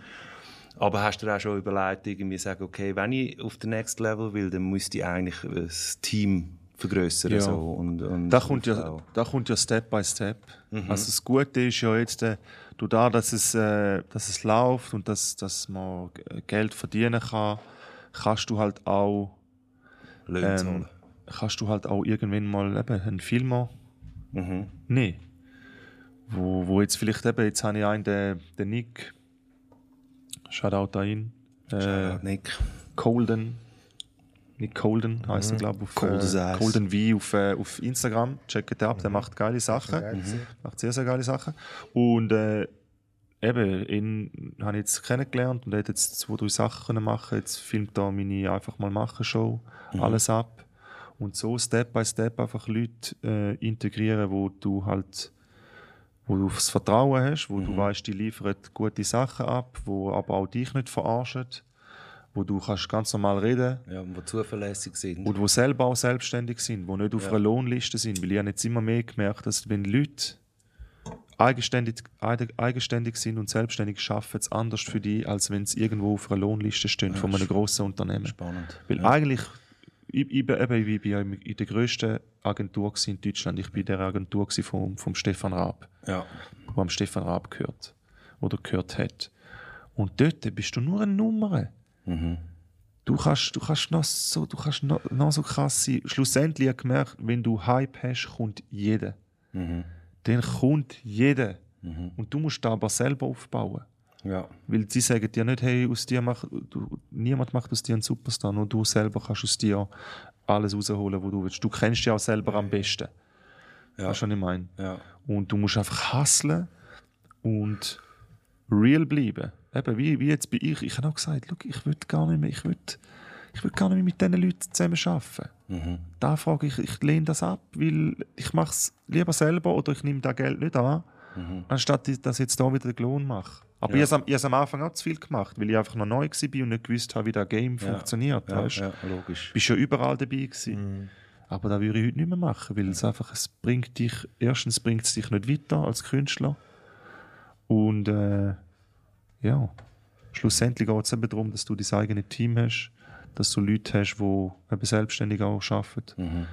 Aber hast du dir auch schon überlegt, irgendwie sagen, okay, wenn ich auf den Next Level will, dann müsste ich eigentlich das Team vergrößern Ja. so und, und Da kommt, ja, da kommt ja Step by Step. Also das Gute ist ja jetzt, äh, du da, dass es, äh, dass es läuft und dass, dass man Geld verdienen kann, kannst du halt auch Löhne ähm, zahlen. Kannst du halt auch irgendwann mal eben einen Filmer Mhm. nehmen. Wo, wo jetzt vielleicht eben, jetzt habe ich einen, den, den Nick, Shoutout an ihn, äh, Nick. Colden, Nick Colden heisst er, glaube ich, auf Colden's äh. Colden V auf, äh, auf Instagram. Checkt ihn ab, der macht geile Sachen. Macht sehr, sehr geile Sachen. Und äh, eben, ihn habe ich jetzt kennengelernt und er hat jetzt zwei, drei Sachen machen. Jetzt filmt er meine einfach mal machen Show, alles ab. Und so Step by Step einfach Leute äh, integrieren, wo du halt wo du das Vertrauen hast, wo du weißt, die liefern gute Sachen ab, wo aber auch dich nicht verarschen, wo du kannst ganz normal reden Ja, und die zuverlässig sind. und wo selber auch selbstständig sind, wo nicht auf einer Lohnliste sind, weil ich habe jetzt immer mehr gemerkt, dass wenn Leute eigenständig, eig- eigenständig sind und selbstständig arbeiten, es anders für die, als wenn sie irgendwo auf einer Lohnliste stehen von einem grossen Unternehmen. Spannend. Weil eigentlich, ich, ich, eben, ich bin ja in der grössten Agentur in Deutschland. Ich bin in der Agentur vom, vom Stefan Raab, Ja. wo am Stefan Raab gehört oder gehört hat. Und dort bist du nur eine Nummer. Du kannst, du kannst noch so, du kannst noch, noch so krass sein. Schlussendlich habe ich gemerkt, wenn du Hype hast, kommt jeder. Dann kommt jeder. Und du musst da aber selber aufbauen. Ja. Weil sie sagen dir nicht, hey, aus dir mach, du, niemand macht aus dir einen Superstar, nur du selber kannst aus dir alles rausholen, was du willst. Du kennst dich auch selber am besten. Ja. Weißt du, was ich meine? Ja. Und du musst einfach hustlen und real bleiben. Eben, wie, wie jetzt bei ich. Ich habe auch gesagt, look, ich will gar nicht mehr, ich will, ich will gar nicht mehr mit diesen Leuten zusammen arbeiten. Da frage ich, ich lehne das ab, weil ich mache es lieber selber oder ich nehme das Geld nicht an, anstatt ich- dass ich jetzt da wieder den Lohn mache. Aber ich habe es am- ich habe es am Anfang auch zu viel gemacht, weil ich einfach noch neu war und nicht gewusst habe, wie das Game funktioniert. Ja, weißt? ja, logisch. bist ja überall dabei gewesen. Aber das würde ich heute nicht mehr machen, weil es einfach, es bringt dich, erstens bringt es dich nicht weiter als Künstler und äh, ja, schlussendlich geht es eben darum, dass du dein eigenes Team hast, dass du Leute hast, die eben selbstständig auch arbeiten.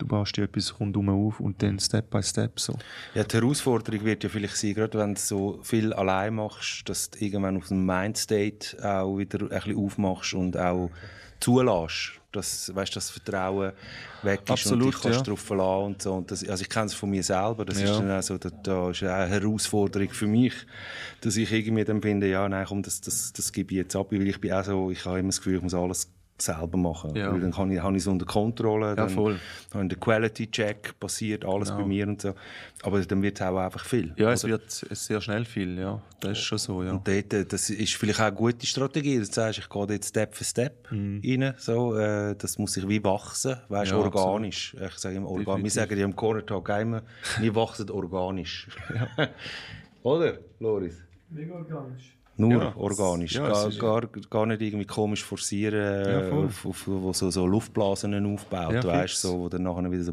Du baust dir etwas rundum auf und dann Step by Step so. Ja, die Herausforderung wird ja vielleicht sein, gerade wenn du so viel allein machst, dass du irgendwann auf dem Mindstate auch wieder ein bisschen aufmachst und auch zulässt, dass, weißt, das Vertrauen weg ist Absolut, und dich kannst ja. darauf verlassen und so. Und das, also ich kenne es von mir selber, das Ja. ist dann auch so, da, da ist eine Herausforderung für mich, dass ich irgendwie dann finde, ja, nein, komm, das, das, das gebe ich jetzt ab, weil ich bin auch so, ich habe immer das Gefühl, ich muss alles selber machen. Ja. Weil dann kann ich, habe ich es unter Kontrolle. dann voll. Habe ich den Quality-Check passiert, alles bei mir und so. Aber dann wird es auch einfach viel. Ja, es oder? wird sehr schnell viel, ja. Das ist schon so, ja. Und dort, äh, das ist vielleicht auch eine gute Strategie. Du sagst, ich gehe jetzt Step für Step rein. So, äh, das muss sich wie wachsen, weißt, Mhm. Ja, organisch. Ich sage immer, organ wir sagen ja im Corner Talk immer, wir wachsen organisch. Oder, Loris? Mega organisch. Nur Ja. organisch. Ja, es gar, ist- gar, gar nicht irgendwie komisch forcieren, Ja, auf, auf, wo so, so Luftblasen aufbaut, Ja, weißt fix. so, wo dann nachher wieder so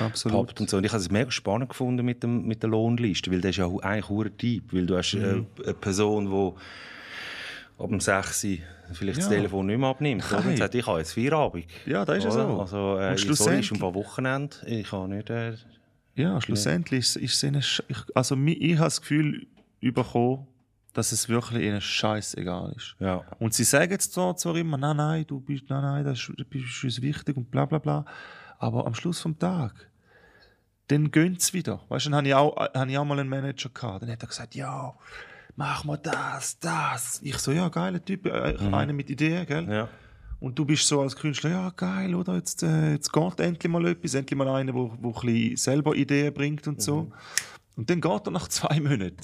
Absolut. poppt und so. Und ich habe es mega spannend gefunden mit, dem, mit der Lohnliste, weil das ist ja eigentlich ein Typ, weil du hast Mhm. äh, eine Person, die ab dem 6 Uhr vielleicht das Ja. Telefon nicht mehr abnimmt. Oder? Und Nein. sagt, ich habe jetzt Feierabend. Ja, das ist ja Oder? so. Also, äh, Und sorry, ist schlussendlich- ein paar Wochenende. Ich habe nicht... Äh, Ja, schlussendlich ist, ist es ich, also mi- ich habe das Gefühl bekommen, dass es wirklich ihnen scheißegal ist. ja. Und sie sagen jetzt zwar, zwar immer, nein, nein, du bist, nein, nein, das ist, bist uns wichtig und bla bla bla. Aber am Schluss vom Tag, dann gehen sie wieder. Weißt du, dann habe ich, auch, habe ich auch mal einen Manager gehabt. Dann hat er gesagt, ja, mach mal das, das. Ich so, ja, geiler Typ, äh, einer mit Ideen, gell? ja. Und du bist so als Künstler, ja geil, oder? Jetzt, äh, jetzt geht endlich mal etwas, endlich mal einer, wo, wo ein selber Ideen bringt und so. Und dann geht er nach zwei Monaten.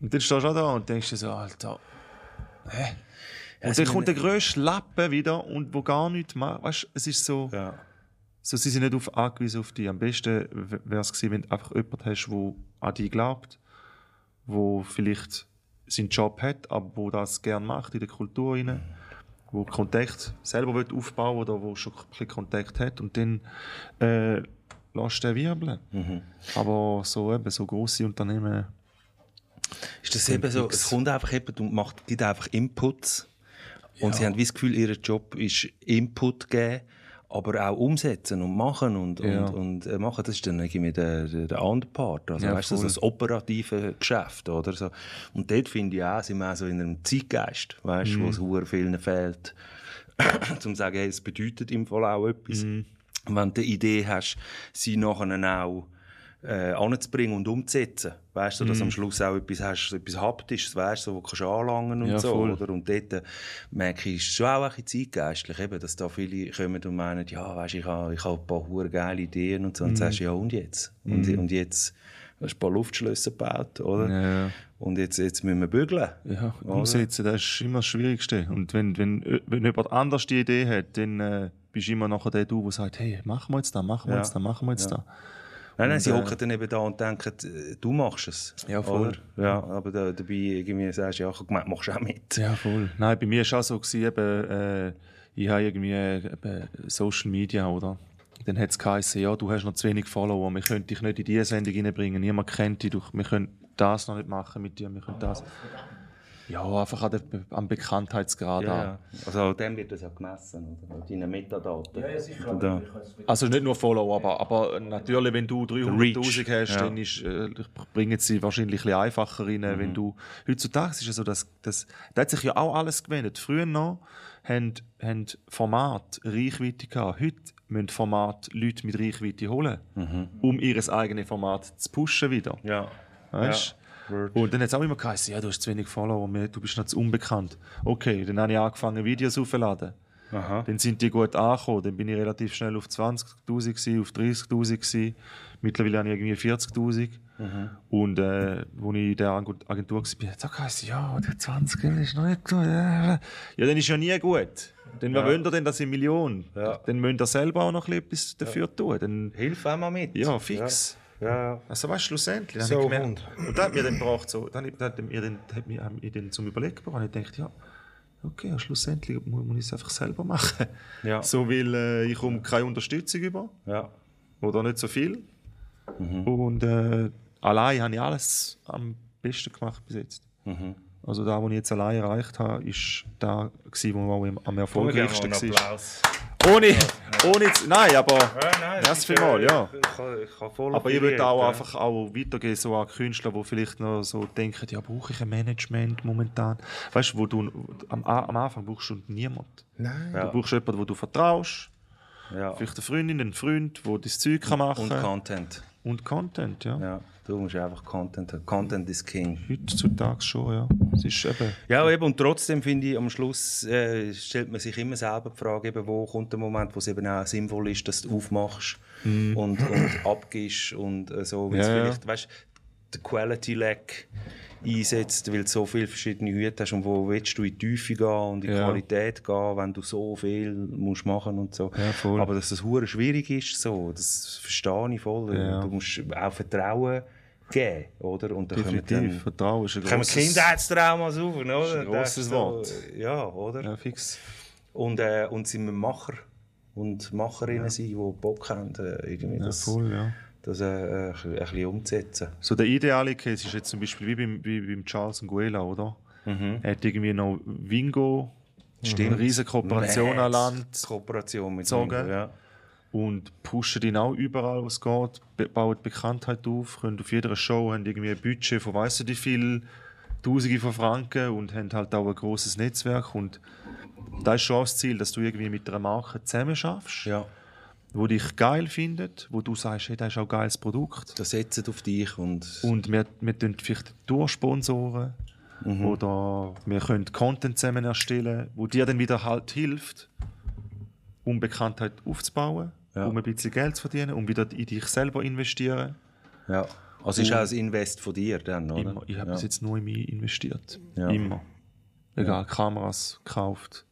Und dann stehst du auch da und denkst dir so, Alter, hä? Und dann kommt der grösste Lappen wieder und wo gar nichts macht. Weißt du, es ist so, ja. so, sie sind nicht auf, angewiesen auf dich. Am besten wäre es gewesen, wenn du einfach jemanden hast, der an dich glaubt, wo vielleicht seinen Job hat, aber wo das gerne macht in der Kultur rein, wo Kontakt selber will aufbauen oder wo schon ein bisschen Kontakt hat und dann äh, lässt den wirbeln. Aber so eben, so grosse Unternehmen, Ist das eben so, es kommt einfach jemand und macht, gibt einfach Inputs. Und sie haben wie das Gefühl, ihr Job ist Input geben, aber auch umsetzen und machen und, Ja. und, und äh, machen. Das ist dann irgendwie der, der, der andere Part. Also, Ja, weißt du, so das operative Geschäft, oder so. Und dort finde ich auch, sind wir auch so in einem Zeitgeist, weißt du, wo Mhm. es sehr vielen fehlt, zum zu sagen, hey, es bedeutet im Fall auch etwas. Mhm. Wenn du eine Idee hast, sie nachher auch äh, anzubringen und umzusetzen. Weißt du, dass du am Schluss auch etwas hast, etwas Haptisches, weißt du, so, wo du anlangen und Ja, so. voll. Oder? Und dort äh, merke ich, ist es schon auch ein bisschen zeitgeistlich, eben, dass da viele kommen und meinen, ja, weißt, ich habe ich hab ein paar hure geile Ideen und so. Und Mhm. dann sagst du, ja, und jetzt? Und, und jetzt hast du ein paar Luftschlösser gebaut, oder? Ja, ja. Und jetzt, jetzt müssen wir bügeln. Ja, Oder? umsetzen, das ist immer das Schwierigste. Und wenn, wenn, wenn jemand anders die Idee hat, dann äh, bist du immer nachher der du, der sagt, hey, machen wir jetzt da, machen wir Ja. jetzt da, machen wir jetzt da. Nein, nein, sie äh, hocken dann eben da und denken, äh, du machst es. Ja, voll. Oder? Ja, aber da, dabei irgendwie sagst du, ja, gemeint, machst du auch mit. Ja, voll. Nein, bei mir war es auch so, gewesen, eben, äh, ich habe irgendwie äh, eben Social Media, oder? Dann hat es geheißen, ja, du hast noch zu wenig Follower, wir können dich nicht in diese Sendung reinbringen, niemand kennt dich, wir können das noch nicht machen mit dir, wir können das. Ja, einfach an der, am Bekanntheitsgrad an. Ja, also dem wird das ja gemessen, oder? An deinen Metadaten. Ja, ja, sicher. Es- Also nicht nur Follower, aber, aber natürlich, wenn du 300'000 Reach, hast, ja. dann ist, äh, bringen sie wahrscheinlich ein bisschen einfacher rein, Mhm. wenn du... Heutzutage ist es so, dass, dass... Da hat sich ja auch alles gewendet. Früher noch haben, haben Format Reichweite gehabt. Heute müssen Format Leute mit Reichweite holen, um ihr eigenes Format zu pushen wieder. Mhm. Ja. Weißt? Word. Und dann hat es auch immer geheißen, ja, du hast zu wenig Follower, du bist noch zu unbekannt. Okay, dann habe ich angefangen, Videos aufzuladen. Aha. Dann sind die gut angekommen. Dann bin ich relativ schnell auf 20.000, gewesen, auf 30.000. gewesen. Mittlerweile habe ich irgendwie 40.000. Und äh, als ich in der Agentur war, hat es geheißen, ja, der 20 das ist noch nicht gut. Ja, dann ist ja nie gut. Dann, wer wollt ihr denn, dass ich Million? Ja. Dann müsst ihr selber auch noch etwas dafür tun. Dann, Hilf auch mal mit. ja, fix. Ja, ja. Also weißt du, schlussendlich. dann So, habe ich gemerkt- Hund. Und das hat mir dann gebracht, so, dann, dann hat mir dann, hat mir, hat mir dann zum Überlegen gebracht. Ich dachte, ja, okay, schlussendlich muss, muss ich es einfach selber machen. Ja. So, weil äh, ich komme keine Unterstützung über ja. oder nicht so viel. Mhm. Und äh, allein habe ich alles am besten gemacht bis jetzt. Mhm. Also da, was ich jetzt allein erreicht habe, ist da auch am erfolgreichsten war. Applaus. Ohne, ohne, zu- nein, aber nein, das vielmal, ja. Ich, kann, ich kann voll Aber ich würde auch ja. einfach auch weitergehen, so an Künstler, die vielleicht noch so denken, ja, brauche ich ein Management momentan? Weißt du, wo du am, am Anfang brauchst du niemanden. Nein. Du brauchst jemanden, wo du vertraust, Ja. vielleicht eine Freundin, einen Freund, der das Zeug kann machen Und Content. Und Content, ja. Ja, du musst einfach Content haben. Content is King. Heutzutage schon, ja. Es ist eben... Ja, eben, und trotzdem finde ich, am Schluss äh, stellt man sich immer selber die Frage, eben, wo kommt der Moment, wo es eben auch sinnvoll ist, dass du aufmachst und, und abgibst und äh, so. Weil Ja, ja. vielleicht, weißt der Quality Lack einsetzt, weil du so viele verschiedene Hüte hast und wo willst du in die Tiefe gehen und in die Ja. Qualität gehen, wenn du so viel musst machen und so. Ja. Aber dass das hure schwierig ist, so, das verstehe ich voll. Ja. Du musst auch Vertrauen geben, oder? Und dann kommen Definitiv. dann Vertrauen ist ein kommen grosses... Kindheitstraumas auf, oder? ist ein grosses Wort. Ja, oder? Ja, fix. Und, äh, und sind wir Macher und Macherinnen sind, die Bock haben, äh, irgendwie Ja, das, voll, ja. Das äh, ein bisschen umzusetzen. So der ideale Case ist jetzt zum Beispiel wie beim, wie beim Charles Nguela, oder? Er hat irgendwie noch Wingo, eine riesige Kooperation an Land Kooperation mit Gezogen. Wingo, ja. und pushen ihn auch überall, wo es geht, bauen Bekanntheit auf, können auf jeder Show, haben irgendwie ein Budget von weiss nicht wie viel, Tausende von Franken und haben halt auch ein großes Netzwerk und da ist schon auch das Ziel, dass du irgendwie mit einer Marke zusammen schaffst, ja. Wo dich geil findet, wo du sagst, hey, das ist auch ein geiles Produkt Das setzt auf dich und, und wir, wir tun vielleicht durchsponsoren oder wir können Content zusammen erstellen, wo dir dann wieder halt hilft, um Bekanntheit aufzubauen, Ja. um ein bisschen Geld zu verdienen, um wieder in dich selber investieren. ja. Also ist auch ein Invest von dir dann, oder? Immer. Ich habe ja. bis jetzt nur in mich investiert. Ja. Immer. Egal, Kameras gekauft,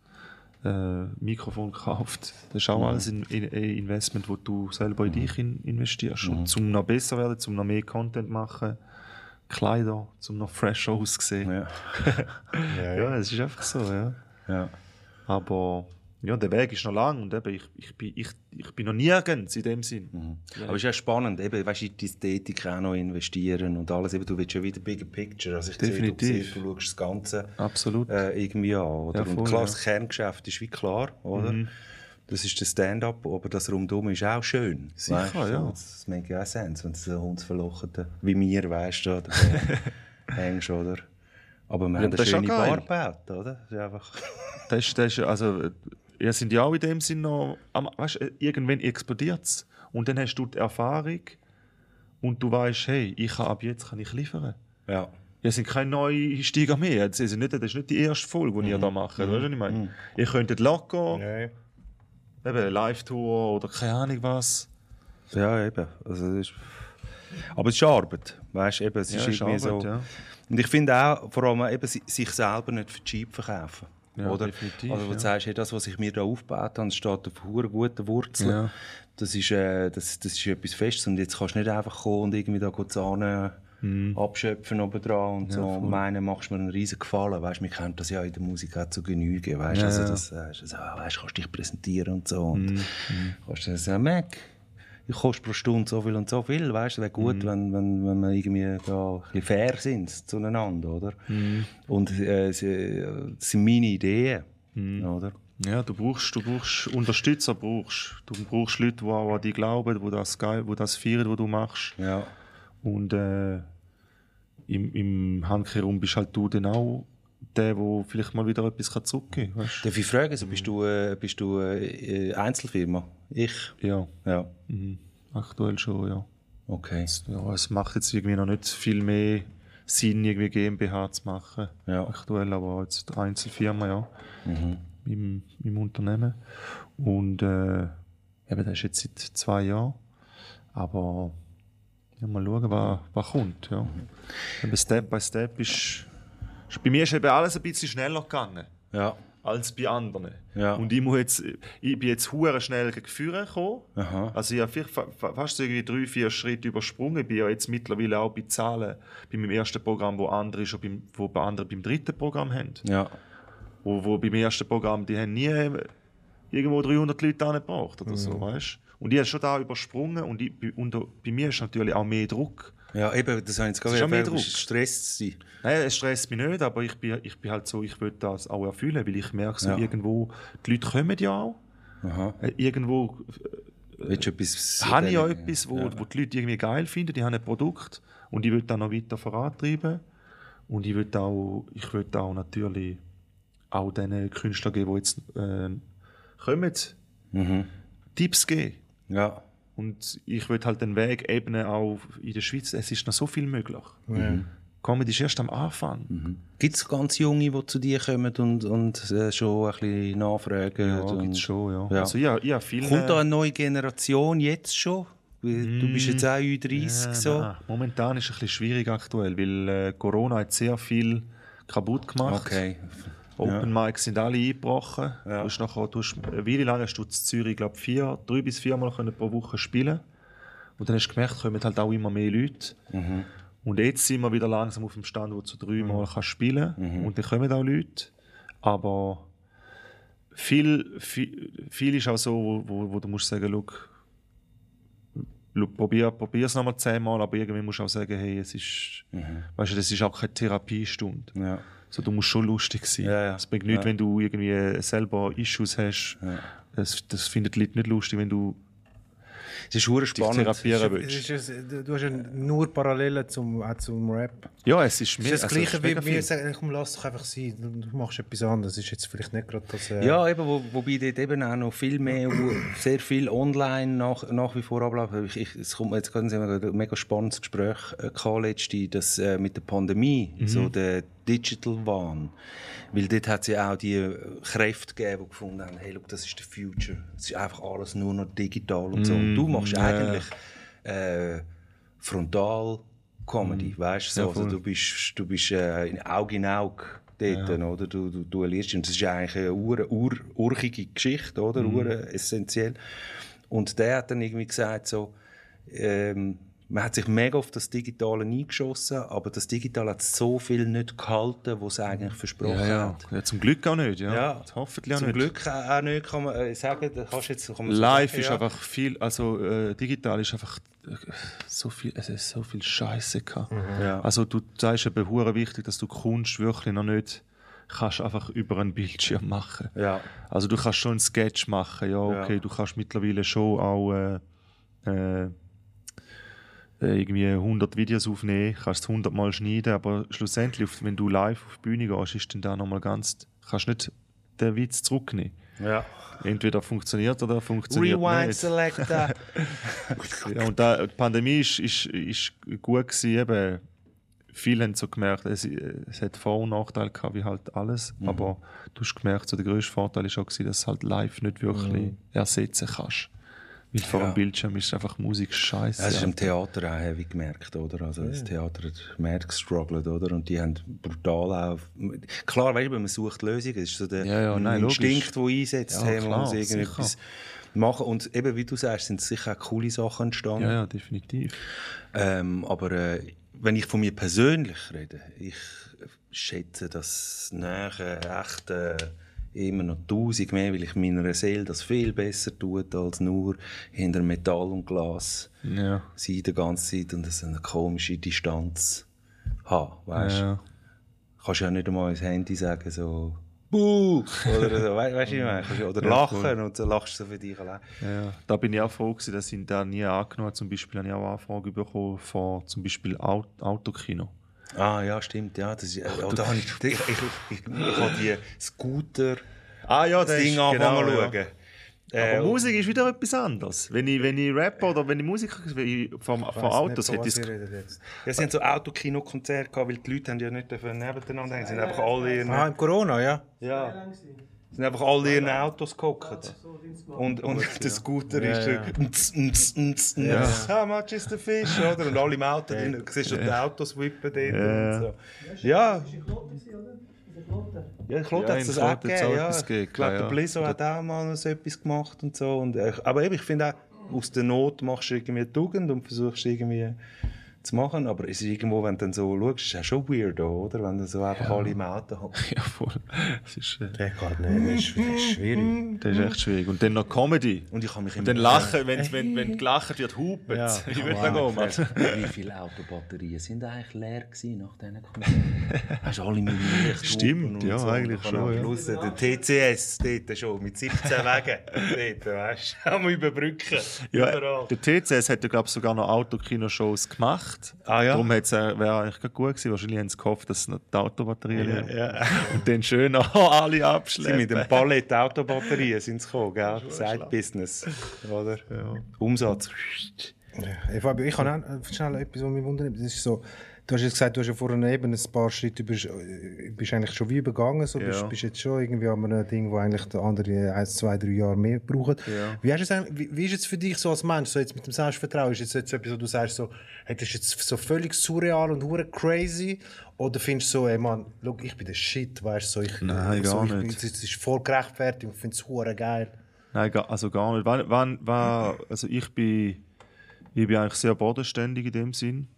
äh, Mikrofon gekauft. Das ist auch alles ein, ein ein Investment, wo du selber in dich in, investierst. Und zum noch besser werden, zum noch mehr Content machen, Kleider, zum noch fresher aussehen. Ja. Ja, es ist einfach so, ja. Ja. Aber ja, der Weg ist noch lang und eben, ich, ich, bin, ich, ich bin noch nirgends in dem Sinn. Aber es ist ja spannend, eben, weißt, in die Ästhetik auch noch investieren und alles. Eben, du willst ja wieder Bigger Picture. Also ich Definitiv. Sehe, du, du schaust das Ganze Absolut. äh, irgendwie an. Oder? Ja, und voll, klar, ja. das Kerngeschäft ist wie klar, oder? Das ist der Stand-up, aber das rundum ist auch schön. Sicher, weißt, du? ja. Das, macht ja auch Sinn, wenn du so Hundsverlocherte wie mir, weißt du, oder? hängst, oder? Aber wir haben das eine schöne. Bar gebaut, oder? Das ist einfach... Das ist, das ist, also, ihr sind ja auch in dem Sinn noch, am- weißt, irgendwann explodiert es. Und dann hast du die Erfahrung und du weißt, hey, ich kann, ab jetzt kann ich liefern. Ja. Ihr sind keine neuen Steiger mehr. Das ist nicht, das ist nicht die erste Folge, die ihr da macht. Weißt du, was ich meine? Ihr könntet locker, Ja. eben Live-Tour oder keine Ahnung was. Ja, eben. Also, das ist... Aber es ist Arbeit, weißt du? Eben, es Ja, ist ist irgendwie Arbeit, so. ja. Und ich finde auch, vor allem eben, si- sich selber nicht für cheap verkaufen. Ja, oder? definitiv, also, wo ja. du sagst, hey, das, was ich mir da aufgebaut habe, steht auf hure guten Wurzeln. Ja. Das, ist, äh, das, das ist etwas Festes. Und jetzt kannst du nicht einfach kommen und irgendwie da Zahnen Mhm. abschöpfen obendran und so. und meinen, machst mir einen riesen Gefallen. Weißt, wir kennen das ja in der Musik auch zu genügen. Weißt, Ja, also, ja. das, äh, so, weißt, kannst dich präsentieren und so. Und Mhm. kannst du sagen, Mac, ich koste pro Stunde so viel und so viel. Weißt, es wäre gut, Mhm. wenn, wenn, wenn wir irgendwie da ein bisschen fair sind zueinander. Oder? Mhm. Und äh, das sind meine Ideen. Mhm. Oder? Ja, du brauchst, du brauchst Unterstützer, brauchst. du brauchst Leute, die auch an dich glauben, die das geil, die das feiern, was du machst. Ja. Und äh, im, im Handkehrum bist halt du dann auch der, der vielleicht mal wieder etwas zurückgeben kann. Weißt? Darf ich fragen, so, bist du, äh, bist du äh, Einzelfirma? Ich? Ja, Ja. mhm. aktuell schon, ja. Okay. ja. Es macht jetzt irgendwie noch nicht viel mehr Sinn, irgendwie GmbH zu machen. Ja. Aktuell, aber jetzt Einzelfirma, ja. Im, Im Unternehmen. Und äh, eben, das ist jetzt seit zwei Jahren. Aber ja, mal schauen, was, was kommt. Ja. Eben Step by Step ist. Bei mir ist eben alles ein bisschen schneller gegangen Ja. als bei anderen. Ja. Und ich, muss jetzt, ich bin jetzt hure schnell gegen Führer gekommen. Aha. Also ich habe fast irgendwie drei, vier Schritte übersprungen. Ich bin ja jetzt mittlerweile auch bei Zahlen bei meinem ersten Programm, wo andere schon beim, wo bei anderen beim dritten Programm haben. Ja. Wo, wo beim ersten Programm, die haben nie irgendwo 300 Leute angebracht oder so, weißt? Und ich habe schon da übersprungen und, ich, und bei mir ist natürlich auch mehr Druck. Ja, eben, das habe ich jetzt gerade ist auch mehr gefragt, Druck. Stress sein. Nein, es stresst mich nicht, aber ich bin, ich bin halt so, ich will das auch erfüllen, weil ich merke so Ja. irgendwo, die Leute kommen ja auch. Aha. Äh, Irgendwo du etwas... habe ich ja etwas, wo, Ja. wo die Leute irgendwie geil finden. Die haben ein Produkt und ich will das noch weiter vorantreiben. Und ich will auch, ich will auch natürlich auch den Künstlern geben, die jetzt äh, kommen, Mhm. Tipps geben. Ja. Und ich will halt den Weg ebnen auch in der Schweiz. Es ist noch so viel möglich. Comedy ist erst am Anfang. Gibt es ganz Junge, die zu dir kommen und, und äh, schon ein bisschen nachfragen? Ja, und, gibt's schon, ja. Ja. Also ja, ja viel. Kommt da eine neue Generation jetzt schon? Weil Du bist jetzt auch 30 so. Nein, momentan ist es ein bisschen schwierig aktuell, weil äh, Corona hat sehr viel kaputt gemacht. Okay. Open Mics sind alle eingebrochen. Du hast nachher, du hast, eine Weile lang hast du in Zürich, glaube vier, drei bis viermal können pro Woche spielen. Und dann hast du gemerkt, kommen halt auch immer mehr Leute. Und jetzt sind wir wieder langsam auf dem Stand, wo du zu dreimal kannst spielen Und dann kommen auch Leute. Aber viel, viel, viel ist auch so, wo, wo du musst sagen, look, Schau, probier, probier's nochmal zehnmal, aber irgendwie musst du auch sagen, hey, es ist, weißt du, das ist auch keine Therapiestunde. Ja. So, du musst schon lustig sein. Ja, ja. Es bringt nichts, wenn du irgendwie selber Issues hast. Das, das finden die Leute nicht lustig, wenn du Es ist hure dich spannend. therapieren Es willst. ist, es- du du hast ja nur Parallelen zum, auch zum Rap. Ja, es ist Es mehr ist das also, es Gleiche ist wie mir viel. sagen, komm, lass doch einfach sein, du, machst etwas anderes. Das ist jetzt vielleicht nicht gerade das... Äh, Ja, eben, wo, wobei dort eben auch noch viel mehr, wo sehr viel online nach, nach wie vor abläuft. Ich, ich, es kommt mir jetzt gerade ein mega spannendes Gespräch äh, letzte, das äh, mit der Pandemie, so der Digital Wahn. Weil dort hat es ja auch die Kräfte gegeben, die gefunden haben, hey, look, das ist der Future. Es ist einfach alles nur noch digital und so. Und du machst eigentlich äh, frontal Comedy, weißt du? So, also, du bist, du bist äh, in Auge in Auge dort, oder? Du, du duellierst. Und das ist eigentlich eine ur, ur, urchige Geschichte, oder? Ur essentiell. Und der hat dann irgendwie gesagt, so, ähm, man hat sich mega auf das Digitale eingeschossen, aber das Digitale hat so viel nicht gehalten, was es eigentlich versprochen Ja, ja. hat. ja, zum Glück auch nicht. Ja. Ja, Hoffentlich auch Zum nicht. Glück auch nicht, kann man äh, sagen, kannst jetzt kann man so Live sagen, ist ja. einfach viel, also äh, digital ist einfach äh, so viel, es ist so viel Scheiße gehabt. Ja. Also du sagst eben hure wichtig, dass du Kunst wirklich noch nicht kannst einfach über einen Bildschirm machen. Ja. Also du kannst schon einen Sketch machen, ja okay, Ja. du kannst mittlerweile schon auch äh, irgendwie 100 Videos aufnehmen, kannst es 100 Mal schneiden, aber schlussendlich, wenn du live auf die Bühne gehst, ist dann da nochmal ganz, kannst nicht den Witz zurücknehmen. Ja. Entweder funktioniert oder funktioniert Rewind nicht. Selector. Ja, und da, die Pandemie ist, ist, ist gut gewesen, eben. Viele haben so gemerkt, es, es hat Vor- und Nachteile gehabt, wie halt alles. Mhm. Aber du hast gemerkt, so der grösste Vorteil ist auch gewesen, dass du halt live nicht wirklich ersetzen kannst. Weil vor. Ja. dem Bildschirm ist einfach Musik scheiße. Das ist im Theater auch heavy gemerkt, oder? Also das Theater hat mehr gestruggelt, oder? Und die haben brutal auch... Klar, weißt du, wenn man sucht Lösungen, das ist so der Ja, ja, nein, Instinkt, der einsetzt, Ja, klar, muss irgendetwas sicher. machen. Und eben, wie du sagst, sind sicher auch coole Sachen entstanden. ja, ja, definitiv. Ähm, aber äh, wenn ich von mir persönlich rede, ich schätze das Nähe echt äh, immer noch tausend mehr, weil ich meiner Seele das viel besser tut, als nur hinter Metall und Glas Ja. sein die ganze Zeit und so eine komische Distanz haben, weißt du? Ja. Kannst ja nicht einmal ins Handy sagen, so «Buh!» oder so, weißt du, wie ich meine? Kannst ja- Oder lachen und so lachst du so für dich allein. Ja, da bin ich auch froh gewesen, dass ich da nie angenommen habe. Zum Beispiel habe ich auch Anfragen bekommen von zum Beispiel Aut Autokino. Ah, ja, stimmt, ja. Das ist, ja, da habe ich, ich, ich, ich, ich habe die Scooter Ah ja, das Ding anfangen zu schauen. Äh, Aber Musik ist wieder etwas anderes. Wenn ich, wenn ich rappe oder wenn ich Musik von, von Autos hätte ich jetzt. Ja, sie haben so Autokino-Konzerte gehabt, weil die Leute haben ja nicht dürfen nebeneinander hängen. Sie sind einfach alle Ah, im Corona, ja. ja, sind einfach alle in Autos gehockt. Und, und der Scooter Ja, ist ja. nz. How much is the fish? Oder? Und alle im Auto drin. Du siehst schon die Autos wippen dort. Und so. Ja. Ja, ich glaube, Ja, hat es auch gegeben. Ja. gegeben, Ich glaube, der ja. Blizzo hat auch mal so etwas gemacht und so. Und, äh, aber eben, ich finde auch, aus der Not machst du irgendwie Tugend und versuchst irgendwie zu machen. Aber es ist irgendwo, wenn du dann so schaust, ist es auch schon weirdo, oder? Wenn du so einfach alle im Auto hast. Ja, voll. Das ist, äh, Der geht nicht, das ist, das ist schwierig. das ist echt schwierig. Und dann noch Comedy. Und ich habe mich Und dann lachen, wenn, wenn, wenn gelacht wird, hupen. Ja. Ich würde oh, Mann. Wie viele Autobatterien sind eigentlich leer gewesen nach diesen Konzerten? Hast du alle mit Licht Stimmt, ja, eigentlich schon, Am ja. Schluss der TCS dort schon mit 17 Wegen. dort, weißt du, haben wir überbrücken. Ja, Überall. der TCS hat ja, glaube ich, sogar noch Autokino-Shows gemacht. Gedacht. Ah, ja? Darum äh, wäre eigentlich gut gewesen. Wahrscheinlich haben sie gehofft, dass noch die Autobatterie leer ja. Und dann schön alle Sie abschleppen. mit dem Pallet Autobatterien sind sie gekommen, gell? Side-Business, oder? Umsatz. Ja, Fabio, ich habe auch schnell etwas, was mich wundert. Das ist so, du hast jetzt gesagt, du hast ja vorhin eben ein paar Schritte über, äh, bist eigentlich schon wie übergangen. So, bist, Ja. bist jetzt schon irgendwie an einem Ding, wo eigentlich der andere ein, zwei, drei Jahre mehr braucht. Ja. Wie, hast du wie, wie ist es für dich so als Mensch, so jetzt mit dem Selbstvertrauen? Ist es jetzt etwas, wo du sagst, so, hey, das ist jetzt so völlig surreal und hure crazy? Oder findest du so, ey Mann, look, ich bin der Shit, weißt du, so, ich, Nein, so, gar ich, nicht. Es ist voll gerechtfertigt und finde es hure geil. Nein, also gar nicht. Wann, wann, also ich bin, ich bin eigentlich sehr bodenständig in dem Sinn.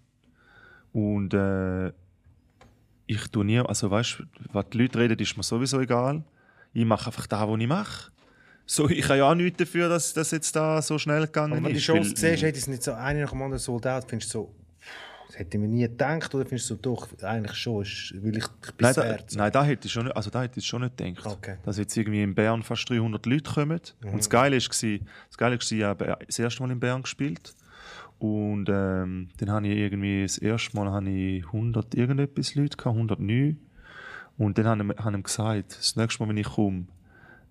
Und äh, ich tue nie, also weißt du, was die Leute reden, ist mir sowieso egal. Ich mache einfach das, was ich mache. So, ich habe ja auch nichts dafür, dass das jetzt da so schnell gegangen Aber wenn du die ist. Weil- siehst, die sind nicht so eine nach dem anderen sold out, findest du so, das hätte ich mir nie gedacht, oder findest du so, doch, eigentlich schon, ist, weil ich, ich bin Nein, das da, nein, da hätte ich schon nicht, also da hätte ich schon nicht gedacht. Okay. Dass jetzt irgendwie in Bern fast 300 Leute kommen. Und das Geile war, das Geile war, ich habe das erste Mal in Bern gespielt. Und ähm, dann habe ich irgendwie, das erste Mal habe ich 100 irgendetwas Leute gehabt, 109. Und dann habe ich, habe ich ihm gesagt, das nächste Mal, wenn ich komme,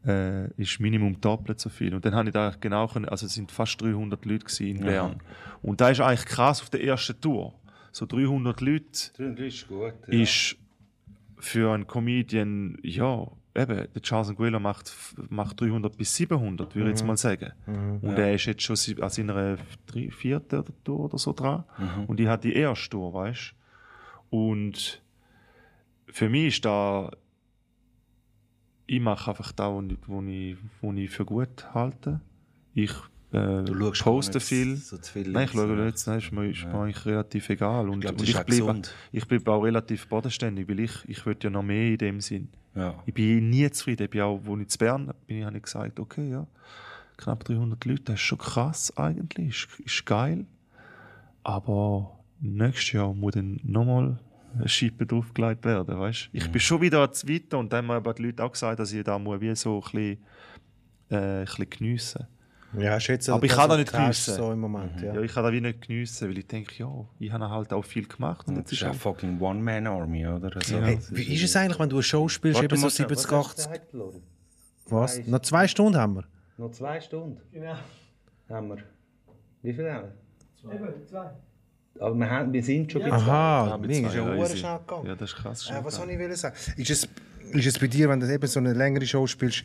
äh, ist Minimum doppelt so viel. Und dann habe ich da genau können, also es sind fast 300 Leute in Bern. Und da ist eigentlich krass auf der ersten Tour. So 300 Leute Das ist gut. ist für einen Comedian, ja, eben, der Charles Nguelo macht, macht 300 bis 700, würde ich jetzt mal sagen. und er ist jetzt schon an seiner vierten Tour oder so dran. Und ich hatte die erste Tour, weißt Und für mich ist da, ich mache einfach da, was ich, was ich, was ich für gut halte. Ich äh, Du poste viel. so zu viel Nein, ich schaue jetzt, nein, ist mir, ist mir eigentlich relativ egal. Und, glaub, das und ich bleibe ich bleib auch relativ bodenständig, weil ich, ich will ja noch mehr in dem Sinn. Ja. Ich bin nie zufrieden. Ich bin auch, als ich zu Bern bin, habe ich gesagt, okay, ja, knapp 300 Leute, das ist schon krass eigentlich, ist, ist geil. Aber nächstes Jahr muss dann nochmal eine Schippe draufgelegt werden, weißt? Ich bin schon wieder zu weit und dann haben die Leute auch gesagt, dass ich da muss wie so ein bisschen, äh, ein bisschen geniessen Ja, jetzt Aber ich das, kann da was nicht geniessen. So im Moment, ja. Ja, ich kann das wie nicht geniessen, weil ich denke, ja, ich habe halt auch viel gemacht. Und Das ist ja fucking One-Man-Army, oder? Also, Ja. Hey, wie ist es eigentlich, wenn du eine Show spielst, Warte eben so mal, 70, was hast 80? du gesagt, Lori? Was? Noch zwei Stunden haben wir? Noch zwei Stunden Genau. haben wir. Wie viel haben wir? Eben, zwei. Aber wir, haben, wir sind schon bei zwei. Aha, Ja, mir ist ja ja, schnell gegangen. Ja, das ist krass. Äh, was soll ich will sagen? Ist es, ist es bei dir, wenn du eben so eine längere Show spielst,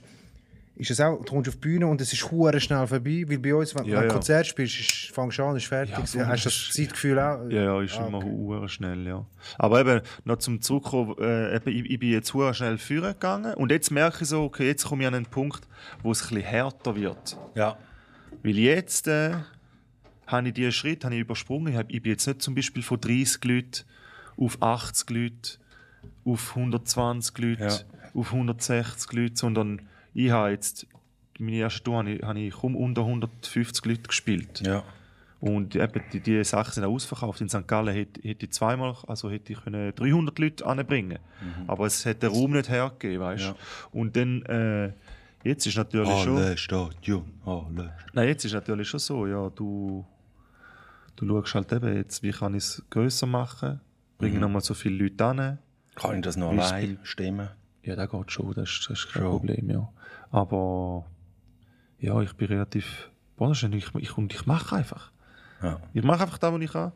ist es auch, du kommst auf die Bühne und es ist hure schnell vorbei? Weil bei uns, wenn, Ja, du ja. Konzert spielst, ist, fängst du an, ist fertig. Ja, Hast du das Zeitgefühl auch? Ja, ja, ist Ah, immer okay. hure schnell, ja. Aber eben, noch zum Zurückkommen, äh, eben, ich, ich bin jetzt hure schnell führen gegangen und jetzt merke ich so, okay, jetzt komme ich an einen Punkt, wo es ein bisschen härter wird. Ja. Weil jetzt äh, habe ich diesen Schritt habe ich übersprungen. Ich, hab, ich bin jetzt nicht zum Beispiel von 30 Leuten auf 80 Leute, auf 120 Leute, Ja. auf 160 Leute, sondern ich habe jetzt, meine erste Tour habe ich, habe ich kaum unter 150 Leute gespielt. Ja. Und eben, die, die Sachen sind auch ausverkauft. In St. Gallen hätte, hätte ich zweimal, also hätte ich können 300 Leute anbringen Aber es hätte den Raum nicht hergegeben, weißt Ja. Und dann, äh, jetzt ist natürlich schon... Alle Stadion, alle. Nein, jetzt ist natürlich schon so, ja, du, du schaust halt eben jetzt, wie kann ich es grösser machen, bringe nochmal so viele Leute an. Kann ich das noch allein stimmen? Ja, das geht schon, das ist, das ist kein Schon. Problem, ja. Aber ja, ich bin relativ bodenständig ich, ich, und ich mache einfach. Ja. Ich mache einfach das, was ich kann.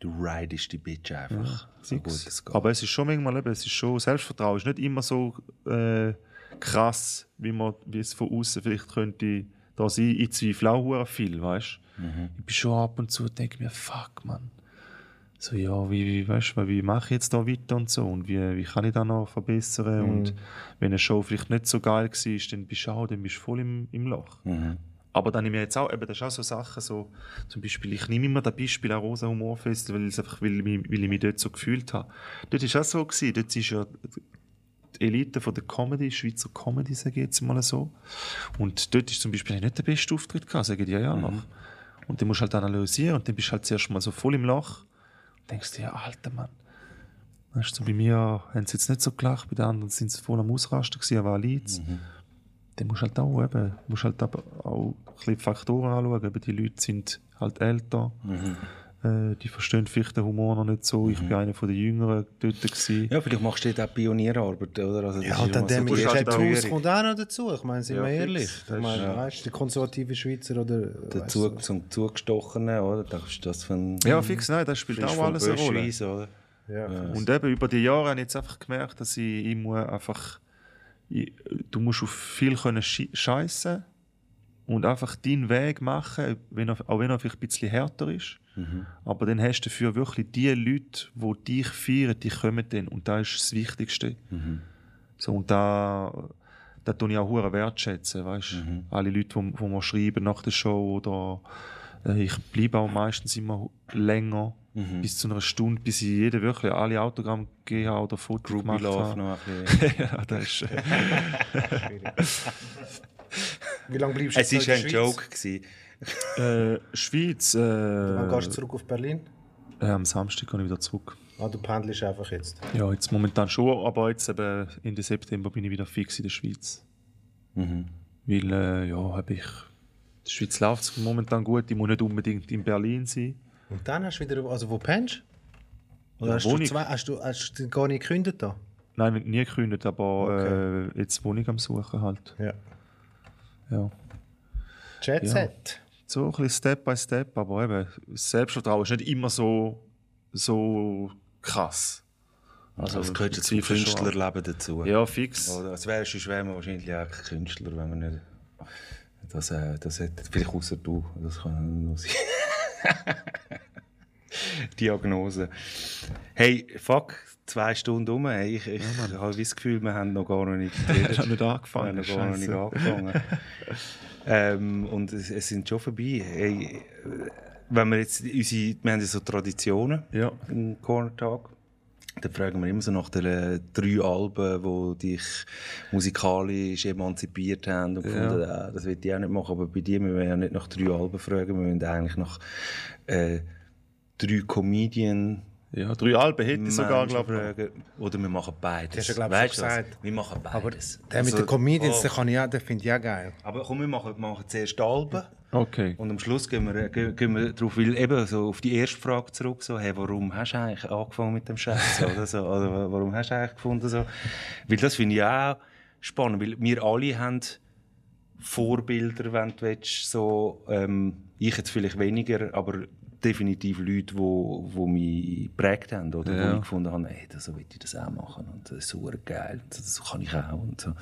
Du ridest die Bitch einfach. so gut. Aber es ist schon manchmal eben, es ist schon Selbstvertrauen. Ist nicht immer so äh, krass, wie, man, wie es von außen vielleicht könnte da sein. Ich zweifle auch viel, weißt Mhm. Ich bin schon ab und zu und denke mir, fuck, man. So, ja, wie, wie, weißt, wie mache ich jetzt da weiter und so? Und wie, wie kann ich da noch verbessern? Mhm. Und wenn eine Show vielleicht nicht so geil war, dann bist du auch, dann bist du voll im, im Loch. Mhm. Aber dann nehme ich jetzt auch, eben, das ist auch so Sachen, so, zum Beispiel, ich nehme immer das Beispiel an Rosa Humor Festival, weil, es einfach, weil, ich mich- weil ich mich dort so gefühlt habe. Dort war auch so, gewesen, dort ist ja die Elite von der Comedy, Schweizer Comedy, sage ich jetzt mal so. Und dort ist zum Beispiel nicht der beste Auftritt gehabt, sage ich dir ja noch. Und dann musst du halt analysieren und dann bist du halt zuerst mal so voll im Loch denkst dir, ja, alter Mann. Weißt du, bei mir haben sie jetzt nicht so gelacht, bei den anderen sind sie voll am Ausrasten gewesen, aber Lieds. Dann musst du halt auch eben, musst halt aber auch ein bisschen Faktoren anschauen. Eben die Leute sind halt älter. Äh, die verstehen vielleicht den Humor noch nicht so. Ich bin einer von den Jüngeren dort. Gewesen. Ja, vielleicht machst du dort auch Pionierarbeit, oder? Also, das Ja, dann der so Berührung. kommt auch noch dazu. Ich meine, sind Ja, wir ehrlich. Das Ich meine, ja. weißt der konservative Schweizer oder. Weißt du, zum Zugestochenen, oder? Da ist das von. Ja, fix, nein, das spielt auch alles eine Rolle. Böschweis, oder? ja. Und eben über die Jahre habe ich jetzt einfach gemerkt, dass ich, ich muss einfach. Ich, du musst auf viel können scheissen und einfach deinen Weg machen, wenn er, auch wenn er vielleicht ein bisschen härter ist. Aber dann hast du dafür wirklich die Leute, die dich feiern, die kommen dann. Und das ist das Wichtigste. So, und da, da tue ich auch hure wertschätzen, weißt Alle Leute, die, die mir schreiben nach der Show oder äh, ich bleibe auch meistens immer länger, bis zu einer Stunde, bis ich jedem wirklich alle Autogramme gegeben habe oder Fotos Ruby gemacht Love habe. noch ein bisschen. ja, das ist, Wie lange bleibst du Es jetzt war noch in ein der Schweiz? Joke. Gewesen. äh, Schweiz. Äh, Wann gehst du zurück auf Berlin? äh, am Samstag gehe ich wieder zurück. Ah, du pendelst einfach jetzt. Ja, jetzt momentan schon, aber jetzt eben Ende September bin ich wieder fix in der Schweiz. Mhm. Weil, äh, ja, habe ich. Der Schweiz läuft momentan gut, ich muss nicht unbedingt in Berlin sein. Und dann hast du wieder. Also, wo pennst du? Oder Ja, hast, du Wohnung. zwei, hast, du, hast du gar nicht gekündigt da? Nein, nie gekündigt, aber äh, jetzt wohne ich am Suchen halt. Ja. Ja. Jet Ja. So ein bisschen Step by Step, aber eben, das Selbstvertrauen ist nicht immer so, so krass. Also, das gehört jetzt zum. Künstlerleben dazu. Ja, fix. Oder? Es wäre schon schwer, man wahrscheinlich auch Künstler, wenn man nicht. Das, äh, das hat vielleicht außer du. Das kann nur sein. Diagnose. Hey, fuck, zwei Stunden um. Ich ich habe das Gefühl, wir haben noch gar nicht Ich habe geredet. nicht Wir angefangen. haben noch gar noch nicht angefangen. ähm, und es, es sind schon vorbei. Hey, wenn wir jetzt unsere, wir haben ja so Traditionen Ja. im Corner Talk. Dann fragen wir immer so nach den äh, drei Alben, die dich musikalisch emanzipiert haben und Ja. gefunden, äh, das will ich auch nicht machen. Aber bei dir, wir wollen ja nicht nach drei Alben fragen, wir wollen eigentlich nach äh, drei Comedian Ja, drei Alben hätte ich sogar, glaube ich. Oder wir machen beides. hast ja, glaub ich, Weißt schon du was? gesagt. Wir machen beides. Der mit Also, den Comedians, oh, den, kann ich auch, den finde ich auch geil. Aber komm, wir machen, machen zuerst die Alben. Okay. Und am Schluss gehen wir, gehen, gehen wir darauf, weil eben so auf die erste Frage zurück, so, hey, warum hast du eigentlich angefangen mit dem Scheiß? oder so, oder wa- warum hast du eigentlich gefunden, so? Weil das finde ich auch spannend, weil wir alle haben Vorbilder, wenn du willst, so, ähm, ich jetzt vielleicht weniger, aber definitiv Leute, wo, wo mich geprägt haben, oder Ja. wo ich gefunden habe, hey, das, so will ich das auch machen, und das ist super geil, und das kann ich auch, und so.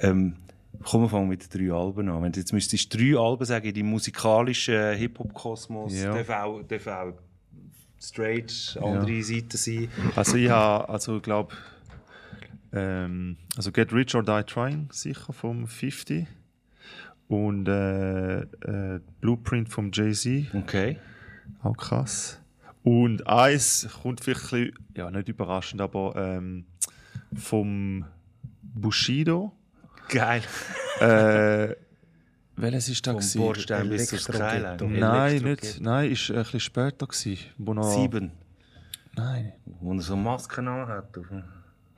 Ähm, Komm, wir fangen mit den drei Alben an. Wenn du jetzt müsstest drei Alben sagen, deinem musikalischen Hip-Hop-Kosmos, Ja. darf, auch, darf auch straight andere Seiten sein. Also ich habe, also glaube, ähm, also Get Rich or Die Trying sicher vom 50 und äh, äh, Blueprint vom Jay-Z, Okay. Auch krass. Und eins kommt vielleicht ein bisschen, ja nicht überraschend, aber ähm, vom Bushido. Geil. Äh, welches ist da Vom gewesen? Bordstein bis zur. Skyline. Nein, nicht. Nein, ist ein bisschen später gewesen, wo noch, Sieben. Nein, Wo er so Masken anhat. auf dem-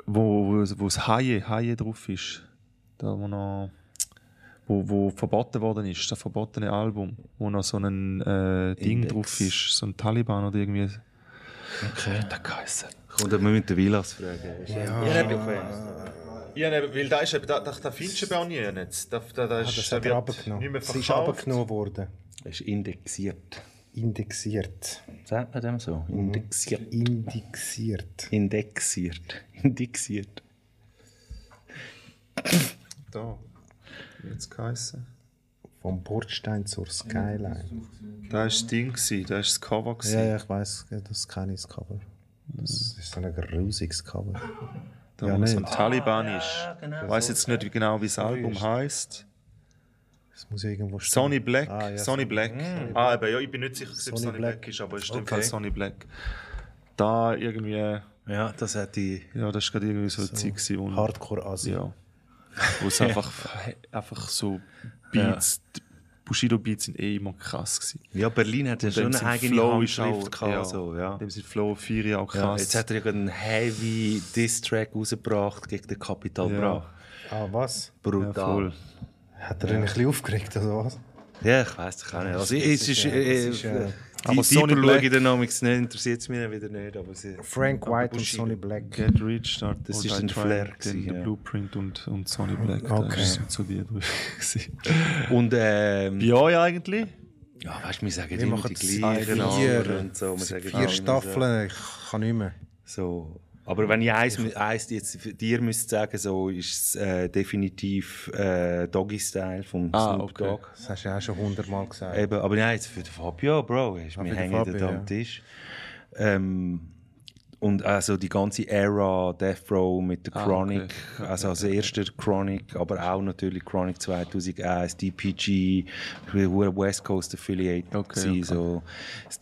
wo, wo, wo das Haie, Haie drauf ist. Da, wo noch, wo, wo verboten worden ist, das verbotene Album, wo noch so ein äh, Ding Index. drauf ist, so ein Taliban oder irgendwie. Okay. Der geheißen. Kommt wir müssen den Vilas fragen. Ja, ne, weil da ist eben, da, da, da findest du eben auch nie jetzt. Da, da, da Ah, das hat er abgenommen. Es ist abgenommen worden. Er ist indexiert. Indexiert. Sagt man dem so? Indexiert. Indixiert. Indexiert. Indexiert. Da. Wie jetzt geheißen? Vom Bordstein zur Skyline. Da war das Ding, da war das Cover. Ja, ja, ich weiß, das kenne ich, das Cover. Das ist so ein grusiges Cover. Da, Ja, wo so ein. Taliban ist. Ich weiß jetzt nicht genau, wie das Album heißt. Das muss ja irgendwo stehen. Sonny Black. Ah, ja, Sonny Black. Ah, aber ja, ich bin nicht sicher, ob es Sonny Sonny Black. Black. ist, aber es ist in dem Okay. Fall Sonny Black. Da irgendwie, Ja, das hat die. ja, das war gerade irgendwie so eine Zeit, gewesen, wo, Hardcore-Asi. ja, wo es einfach, einfach so Beats, die Bushido-Beats sind eh immer krass gewesen. Ja, Berlin hat ja schon eine eigene Flow ist Handschrift auch, gehabt. ja, So, ja. Dem sind Flow 4 auch Ja, krass. jetzt hat er ja einen heavy Diss-Track rausgebracht gegen den Capital Ja. Bra. Ah, was? ja, Brutal. voll. Hat er ihn ein bisschen aufgeregt, oder was? Ja, ich weiß es auch nicht. Also, es ist, äh, äh, es ist, äh, Die, Aber die schaue Black- ich dann nicht, interessiert es mich wieder nicht. Aber sie, Frank aber White und. Sonny Black. Get Rich, Start, Das ist ein Flair gewesen, The ja. Blueprint und, und Sonny Black. Okay. Das sind so die drei. Und ähm, Bei euch eigentlich? ja, weißt du, wir sagen Wir immer machen die gleichen vier, und so. Wir sagen Vier so. Staffeln, ich kann nicht mehr. So. Aber wenn ich eins, eins jetzt dir müsste sagen, so ist es äh, definitiv äh, Doggy Style vom Ah, Snoop okay. Dogg. Das hast du ja auch schon hundertmal gesagt. Eben, aber nein, jetzt für den Fabio, Bro, ist, Ah, wir hängen Fabio, da ja. am Tisch. Ähm, und also die ganze Ära Death Row mit der Ah, Chronic, okay. also als erster Chronic, aber auch natürlich Chronic 2001, DPG, hure West Coast Affiliate. Okay, okay. So,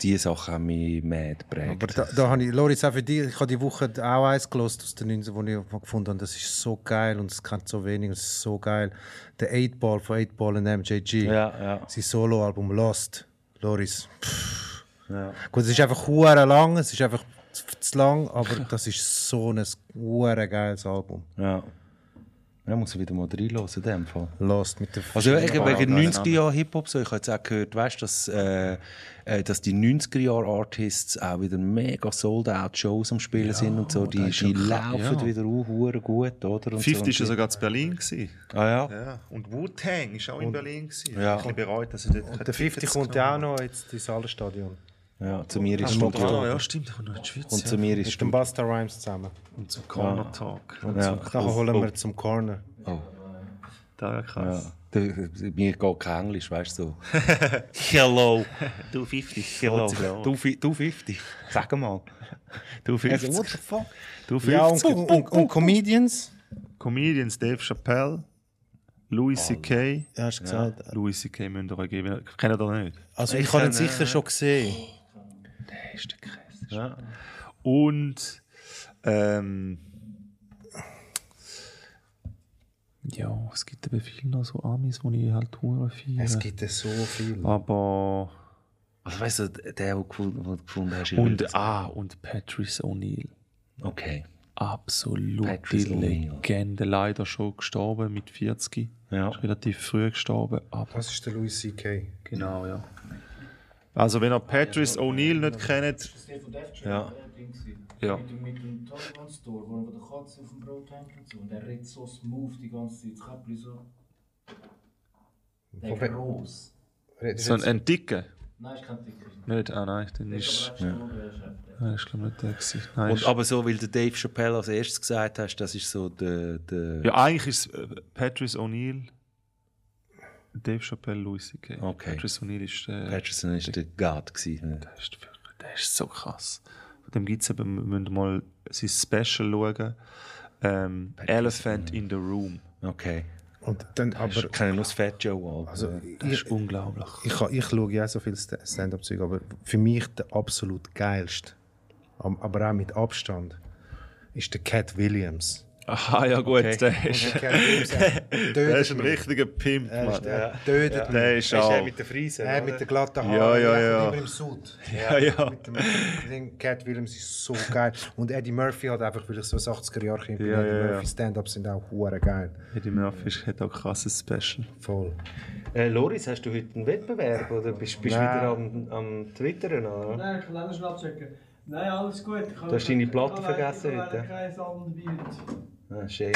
diese Sachen haben mich mad geprägt. Aber da, da habe ich, Loris, auch für dich, ich habe die Woche auch eins gelost aus den 90 wo ich gefunden habe, das ist so geil und es kennt so wenig, es ist so geil. Der 8 Ball von 8 Ball und MJG. Ja, ja. Sein Soloalbum Lost. Loris. ja. Gut, es ist einfach hure lang, es ist einfach zu, zu lang, aber das ist so ein hure geiles Album. Ja. Ja, muss ich wieder mal reinhören in dem Fall. Lost mit der Also wegen, Farben wegen aneinander. 90er Jahre Hip-Hop, so, ich habe jetzt auch gehört, weißt, dass, äh, äh, dass die 90er Jahre Artists auch wieder mega sold-out-Shows am Spielen sind und so. Die, die laufen ja. wieder auch gut, oder? Und 50 so. ist ja sogar zu Berlin. Gewesen. Ah ja? Ja. Und Wu-Tang ist auch in Berlin. Gewesen. Ja. Ich bin bereut, dass ich dort keine Der 50 Tickets kommt ja auch noch jetzt ins Salenstadion. Ja, zu mir ist. Studio. Ja, stimmt. Ich komme noch in die Schweiz. Und zu ja. mir ist Mit dem Studio. Busta Rhymes zusammen. Und zum Corner Talk. Und Ja. Oh, holen oh. wir zum Corner. Oh, Da ja ja. krass. Der- Mir geht kein Englisch, weißt du. So. Hello. Du 50. Hello. Du, fi- du 50. Sag mal. Du 50. Also, what the fuck? Du Ja, 50. und, und, und Comedians? Comedians Dave Chappelle, Louis C.K. Ja, hast du gesagt. Louis C.K. müsst ihr euch geben. Kennt ihr nicht? Also Ich ich habe ihn kann, sicher äh, schon gesehen. Der krasseste. Ja. Und ähm, ja, es gibt eben viele noch so Amis, die ich halt hure feiere. Es gibt ja so viel. Aber Also, weißt du, der, der gefunden, den du gefunden hast. und ah und Patrice O'Neill, Okay. absolute Patrice O'Neill. Legende, leider schon gestorben mit 40. Ja. Ist relativ früh gestorben, aber Das ist der Louis C.K. genau ja. Also wenn ihr Patrice O'Neill nicht kennt, Das ist der Ja. Ja. Mit, dem- mit dem Taliban Store, wo er der Katze auf dem Brot hängt und so. Und der redet so smooth die ganze Zeit. Das Käppli so. Der we- gross. so ein, ein dicker, Nein, ist kein Dicker. nicht, ah nein, dann Der ist, ist Chef. nein, ist glaube nicht der gewesen. Nein, Und, ist- aber so, weil der Dave Chappelle als erstes gesagt hast, das ist so der. der Ja, eigentlich ist es äh, Patrice O'Neill, Dave Chappelle, Louis C.K. Okay. Patrice O'Neill ist, äh, Patterson ist der God. Gewesen. der, ist wirklich, der ist so krass. Von dem gibt es eben, wir müssen mal sein Special schauen. Ähm, Elephant in the Room. Okay. Und dann, aber, Ich kenne nur das Fat Joe also, Das ich, ist unglaublich. ich, ich schaue ja so viel Sta- Stand-Up-Zeug, aber für mich der absolut geilste, aber auch mit Abstand, ist der Cat Williams. Aha, ja gut, Okay. der, ist, er der ist ein richtiger Pimp, Er, ist, Mann. er tötet mich. Der ist Ist auch... der mit der Frise? Er mit den glatten Haaren, Ja, ja, er ja. immer im Sud. Ja, ja. Mit dem Cat Williams ist so geil. Und Eddie Murphy hat einfach, weil ich so ein 80er-Jahre-Kind bin, Ja, Eddie ja, ja. Murphy Stand-Ups sind auch hure geil. Eddie Murphy ist- hat auch ein krasses Special. Voll. Äh, Loris, hast du heute einen Wettbewerb oder bist du wieder am, am Twittern? Oder? Nein, Kalender schnell abchecken. Nein, alles gut. Ich Du hast deine Platte ich habe vergessen ich habe heute. kein Album dabei heute. Ah, shame.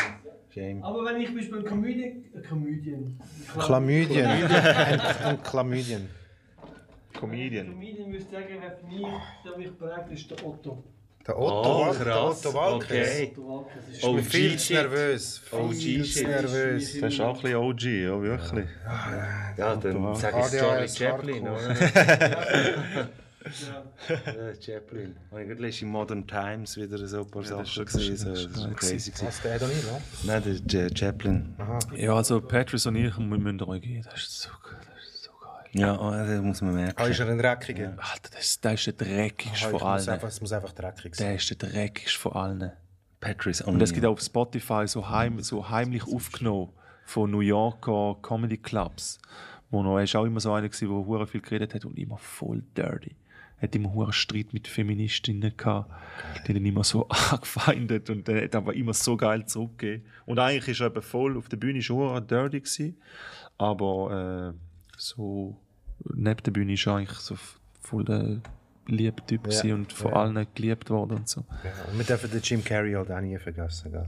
shame. Aber wenn ich zum Beispiel ein Comedian... Ein Comedian. Chlamydien. ein, Chlamydien. Comedian. Comedian müsste sagen, wer für mich, der mich prägt, ist der Otto. Der Otto, Oh, Wal- der. Otto Walkes. Okay. Otto Walkes ist Oh, bin viel zu nervös. Oh, Viel zu nervös. Das ist auch ein bisschen OG, ja wirklich. Ja, dann sag ich Charlie ADHS Chaplin? Ja. Ja, Chaplin. Habe ich gerade letztens in Modern Times wieder so ein paar Ja, das Sachen ist- das gesehen. ist- das ist das war geil crazy. Was, der O'Neill, oder? Nein, der J- Chaplin. Ja, also Patrice und ich, wir müssen euch gehen. Das ist so, das ist so geil. Ja, oh, das muss man merken. Ah, ist er ein Dreckiger? Alter, das, das ist der dreckigste von allen. einfach, es muss einfach dreckig sein. Der ist der dreckigste von allen. Patrice Und es gibt O'Neill. auf Spotify so, heim, so heimlich aufgenommen von New Yorker Comedy Clubs. Wo noch, er ist auch immer so einer der viel geredet hat und immer voll dirty. Hat immer hure Streit mit Feministinnen gehabt. Die haben ihn immer so angefeindet und er hat aber immer so geil zurückgegeben. Und eigentlich ist er eben voll auf der Bühne schon hure dirty gewesen. Aber äh, so neben der Bühne ist er eigentlich so voll der liebe Typ Ja, und von ja. allen geliebt worden und so. Ja, und wir dürfen den Jim Carrey halt auch nie vergessen, gell?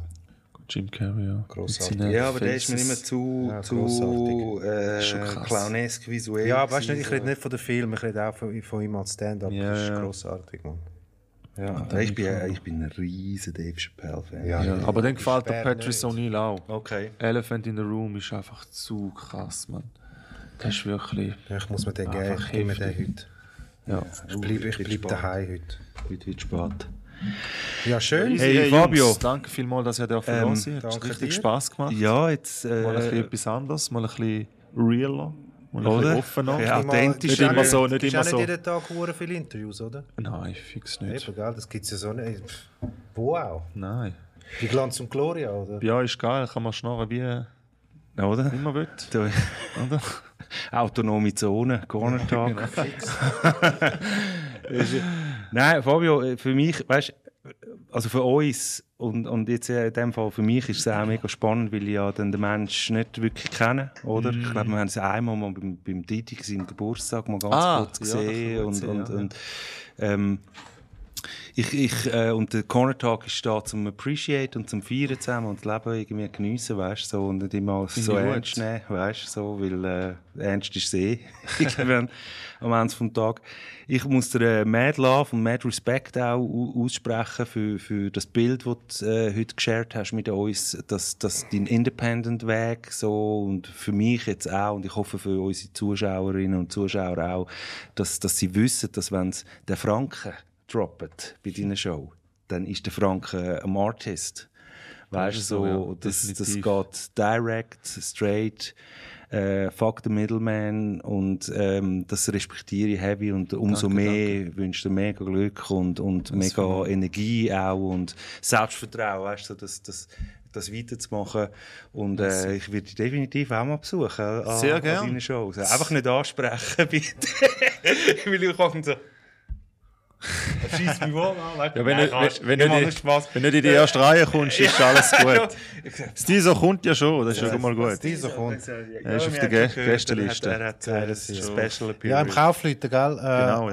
Jim Carrey, ja. Grossartig. Ja, aber der ist mir immer zu, Ja, zu äh, clownesk visuell. Ja, weißt du, ich rede nicht von den Filmen, ich rede auch von, von ihm als Stand-up. Ja, das ist ja. grossartig, Mann. Ja, ich, bin, äh, ich bin ein riesen Dave Chappelle-Fan. Ja. Ja, aber dann gefällt der Patrice. O'Neill auch. Okay. Elephant in the Room ist einfach zu krass, man. Das ist wirklich. Ich muss mir den geben, ich gebe mir den heute. Ja. Ich bleibe bleib daheim heute. Heute wird spät. Ja, schön. Hey, Jungs, Fabio. Danke vielmals, dass ihr da Ähm, verloren seid. Hat richtig dir. Spass gemacht. Ja, jetzt. Mal ein bisschen Äh, etwas anderes, mal ein bisschen realer, mal ein Oder? bisschen offener. Ja. authentisch. Nicht immer so, nicht Du hast immer auch so. nicht jeden Tag viele Interviews, oder? Nein, fix nicht. Eben, gell? Das gibt es ja so nicht. Pff, Wo auch? Nein. Die Glanz und Gloria, oder? Ja, ist geil, kann man schnarren wie oder? immer will. Da- Oder? Autonome Zone, Corner Talk. Nein, Fabio, äh, für mich, weißt also für uns und, und jetzt in dem Fall für mich ist es auch mega spannend, weil ich ja dann den Menschen nicht wirklich kenne, oder? Ich glaube, wir haben es einmal mal beim, beim Didi seinem Geburtstag mal ganz Ah, kurz ja, gesehen gut und, und, ja, und ähm, ich, ich, äh, und der Corner Talk ist da zum Appreciate und zum Feiern zusammen und das Leben irgendwie geniessen, weißt so, und nicht immer alles so ich gut. ernst nehmen, weißt so, weil äh, ernst ist eh irgendwann am Ende vom Tag. Ich muss dir äh, Mad Love und Mad Respect auch au- aussprechen für, für das Bild, das du äh, heute geshared hast mit uns, dass, dass dein Independent-Weg so und für mich jetzt auch und ich hoffe für unsere Zuschauerinnen und Zuschauer auch, dass, dass sie wissen, dass wenn sie den Franken droppen bei deiner Show, dann ist der Franken ein Artist. Weißt du, so, ja, das, das geht direct, straight, äh, fuck the middleman und ähm, das respektiere ich heavy und umso Danke, mehr wünsche dir mega Glück und, und mega Energie auch und Selbstvertrauen, weißt du, das, das, das weiterzumachen und äh, ich werde dich definitiv auch mal besuchen an, Sehr an gern. deinen Shows. Einfach nicht ansprechen, bitte. Weil ich komme so... Schieß mich wohl an? Ja, wenn, Nein, du, wenn, ich wenn, mach du nur die, Spaß. wenn du in die erste Reihe kommst, ist alles gut. Das Tiso kommt ja schon, das ist ja schon mal gut. Dieser kommt. Er ist auf der Gä- Gästeliste. Er hat ein Special Appearance. Ja, im Kaufleuten, gell? Äh, Genau,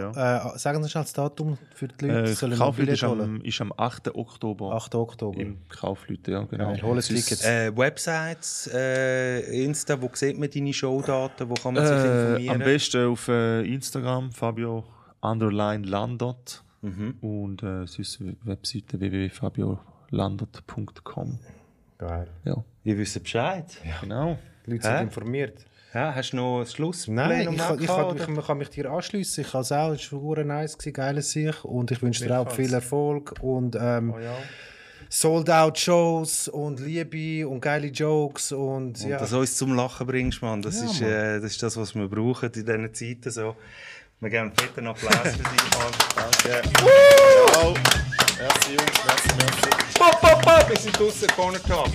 Äh, sagen Sie schnell das Datum für die Leute, Äh, sollen noch Kaufleute Billett ist am, ist am 8. Oktober 8. Oktober. im Kaufleute, ja, genau. Ja, holen Tickets. Äh, Websites, äh, Insta, wo sieht man deine Showdaten? Wo kann man sich Äh, informieren? am besten auf äh, Instagram, Fabio underline Landert. Mhm. Und äh, sonst Webseite www.fabiolandert.com. Geil. Ja, Wir wissen Bescheid. genau. Die Leute sind Hä? informiert. Ja, hast du noch ein Schluss? Nein, ich, kann, ich, kann, oder? ich, ich kann mich dir anschließen. Ich kann es auch. Es war nice, gewesen, geiles sich. Und ich wünsche dir auch viel Erfolg. Und ähm, Oh ja. Sold-out-Shows und Liebe und geile Jokes. Und, Und ja. dass du uns zum Lachen bringst, Mann. Das, Ja, ist, Mann. äh, das ist das, was wir brauchen in diesen Zeiten. So. Wir geben einen fetten Applaus für dich, Mann. Danke. Ciao. Merci, Jungs. Merci, merci. Pop, pop, pop! Wir sind draussen, Corner Talk.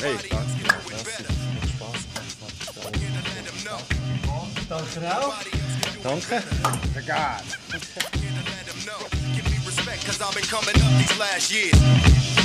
Hey, danke. Danke auch. Danke. Respect, cause I've been coming up these last years.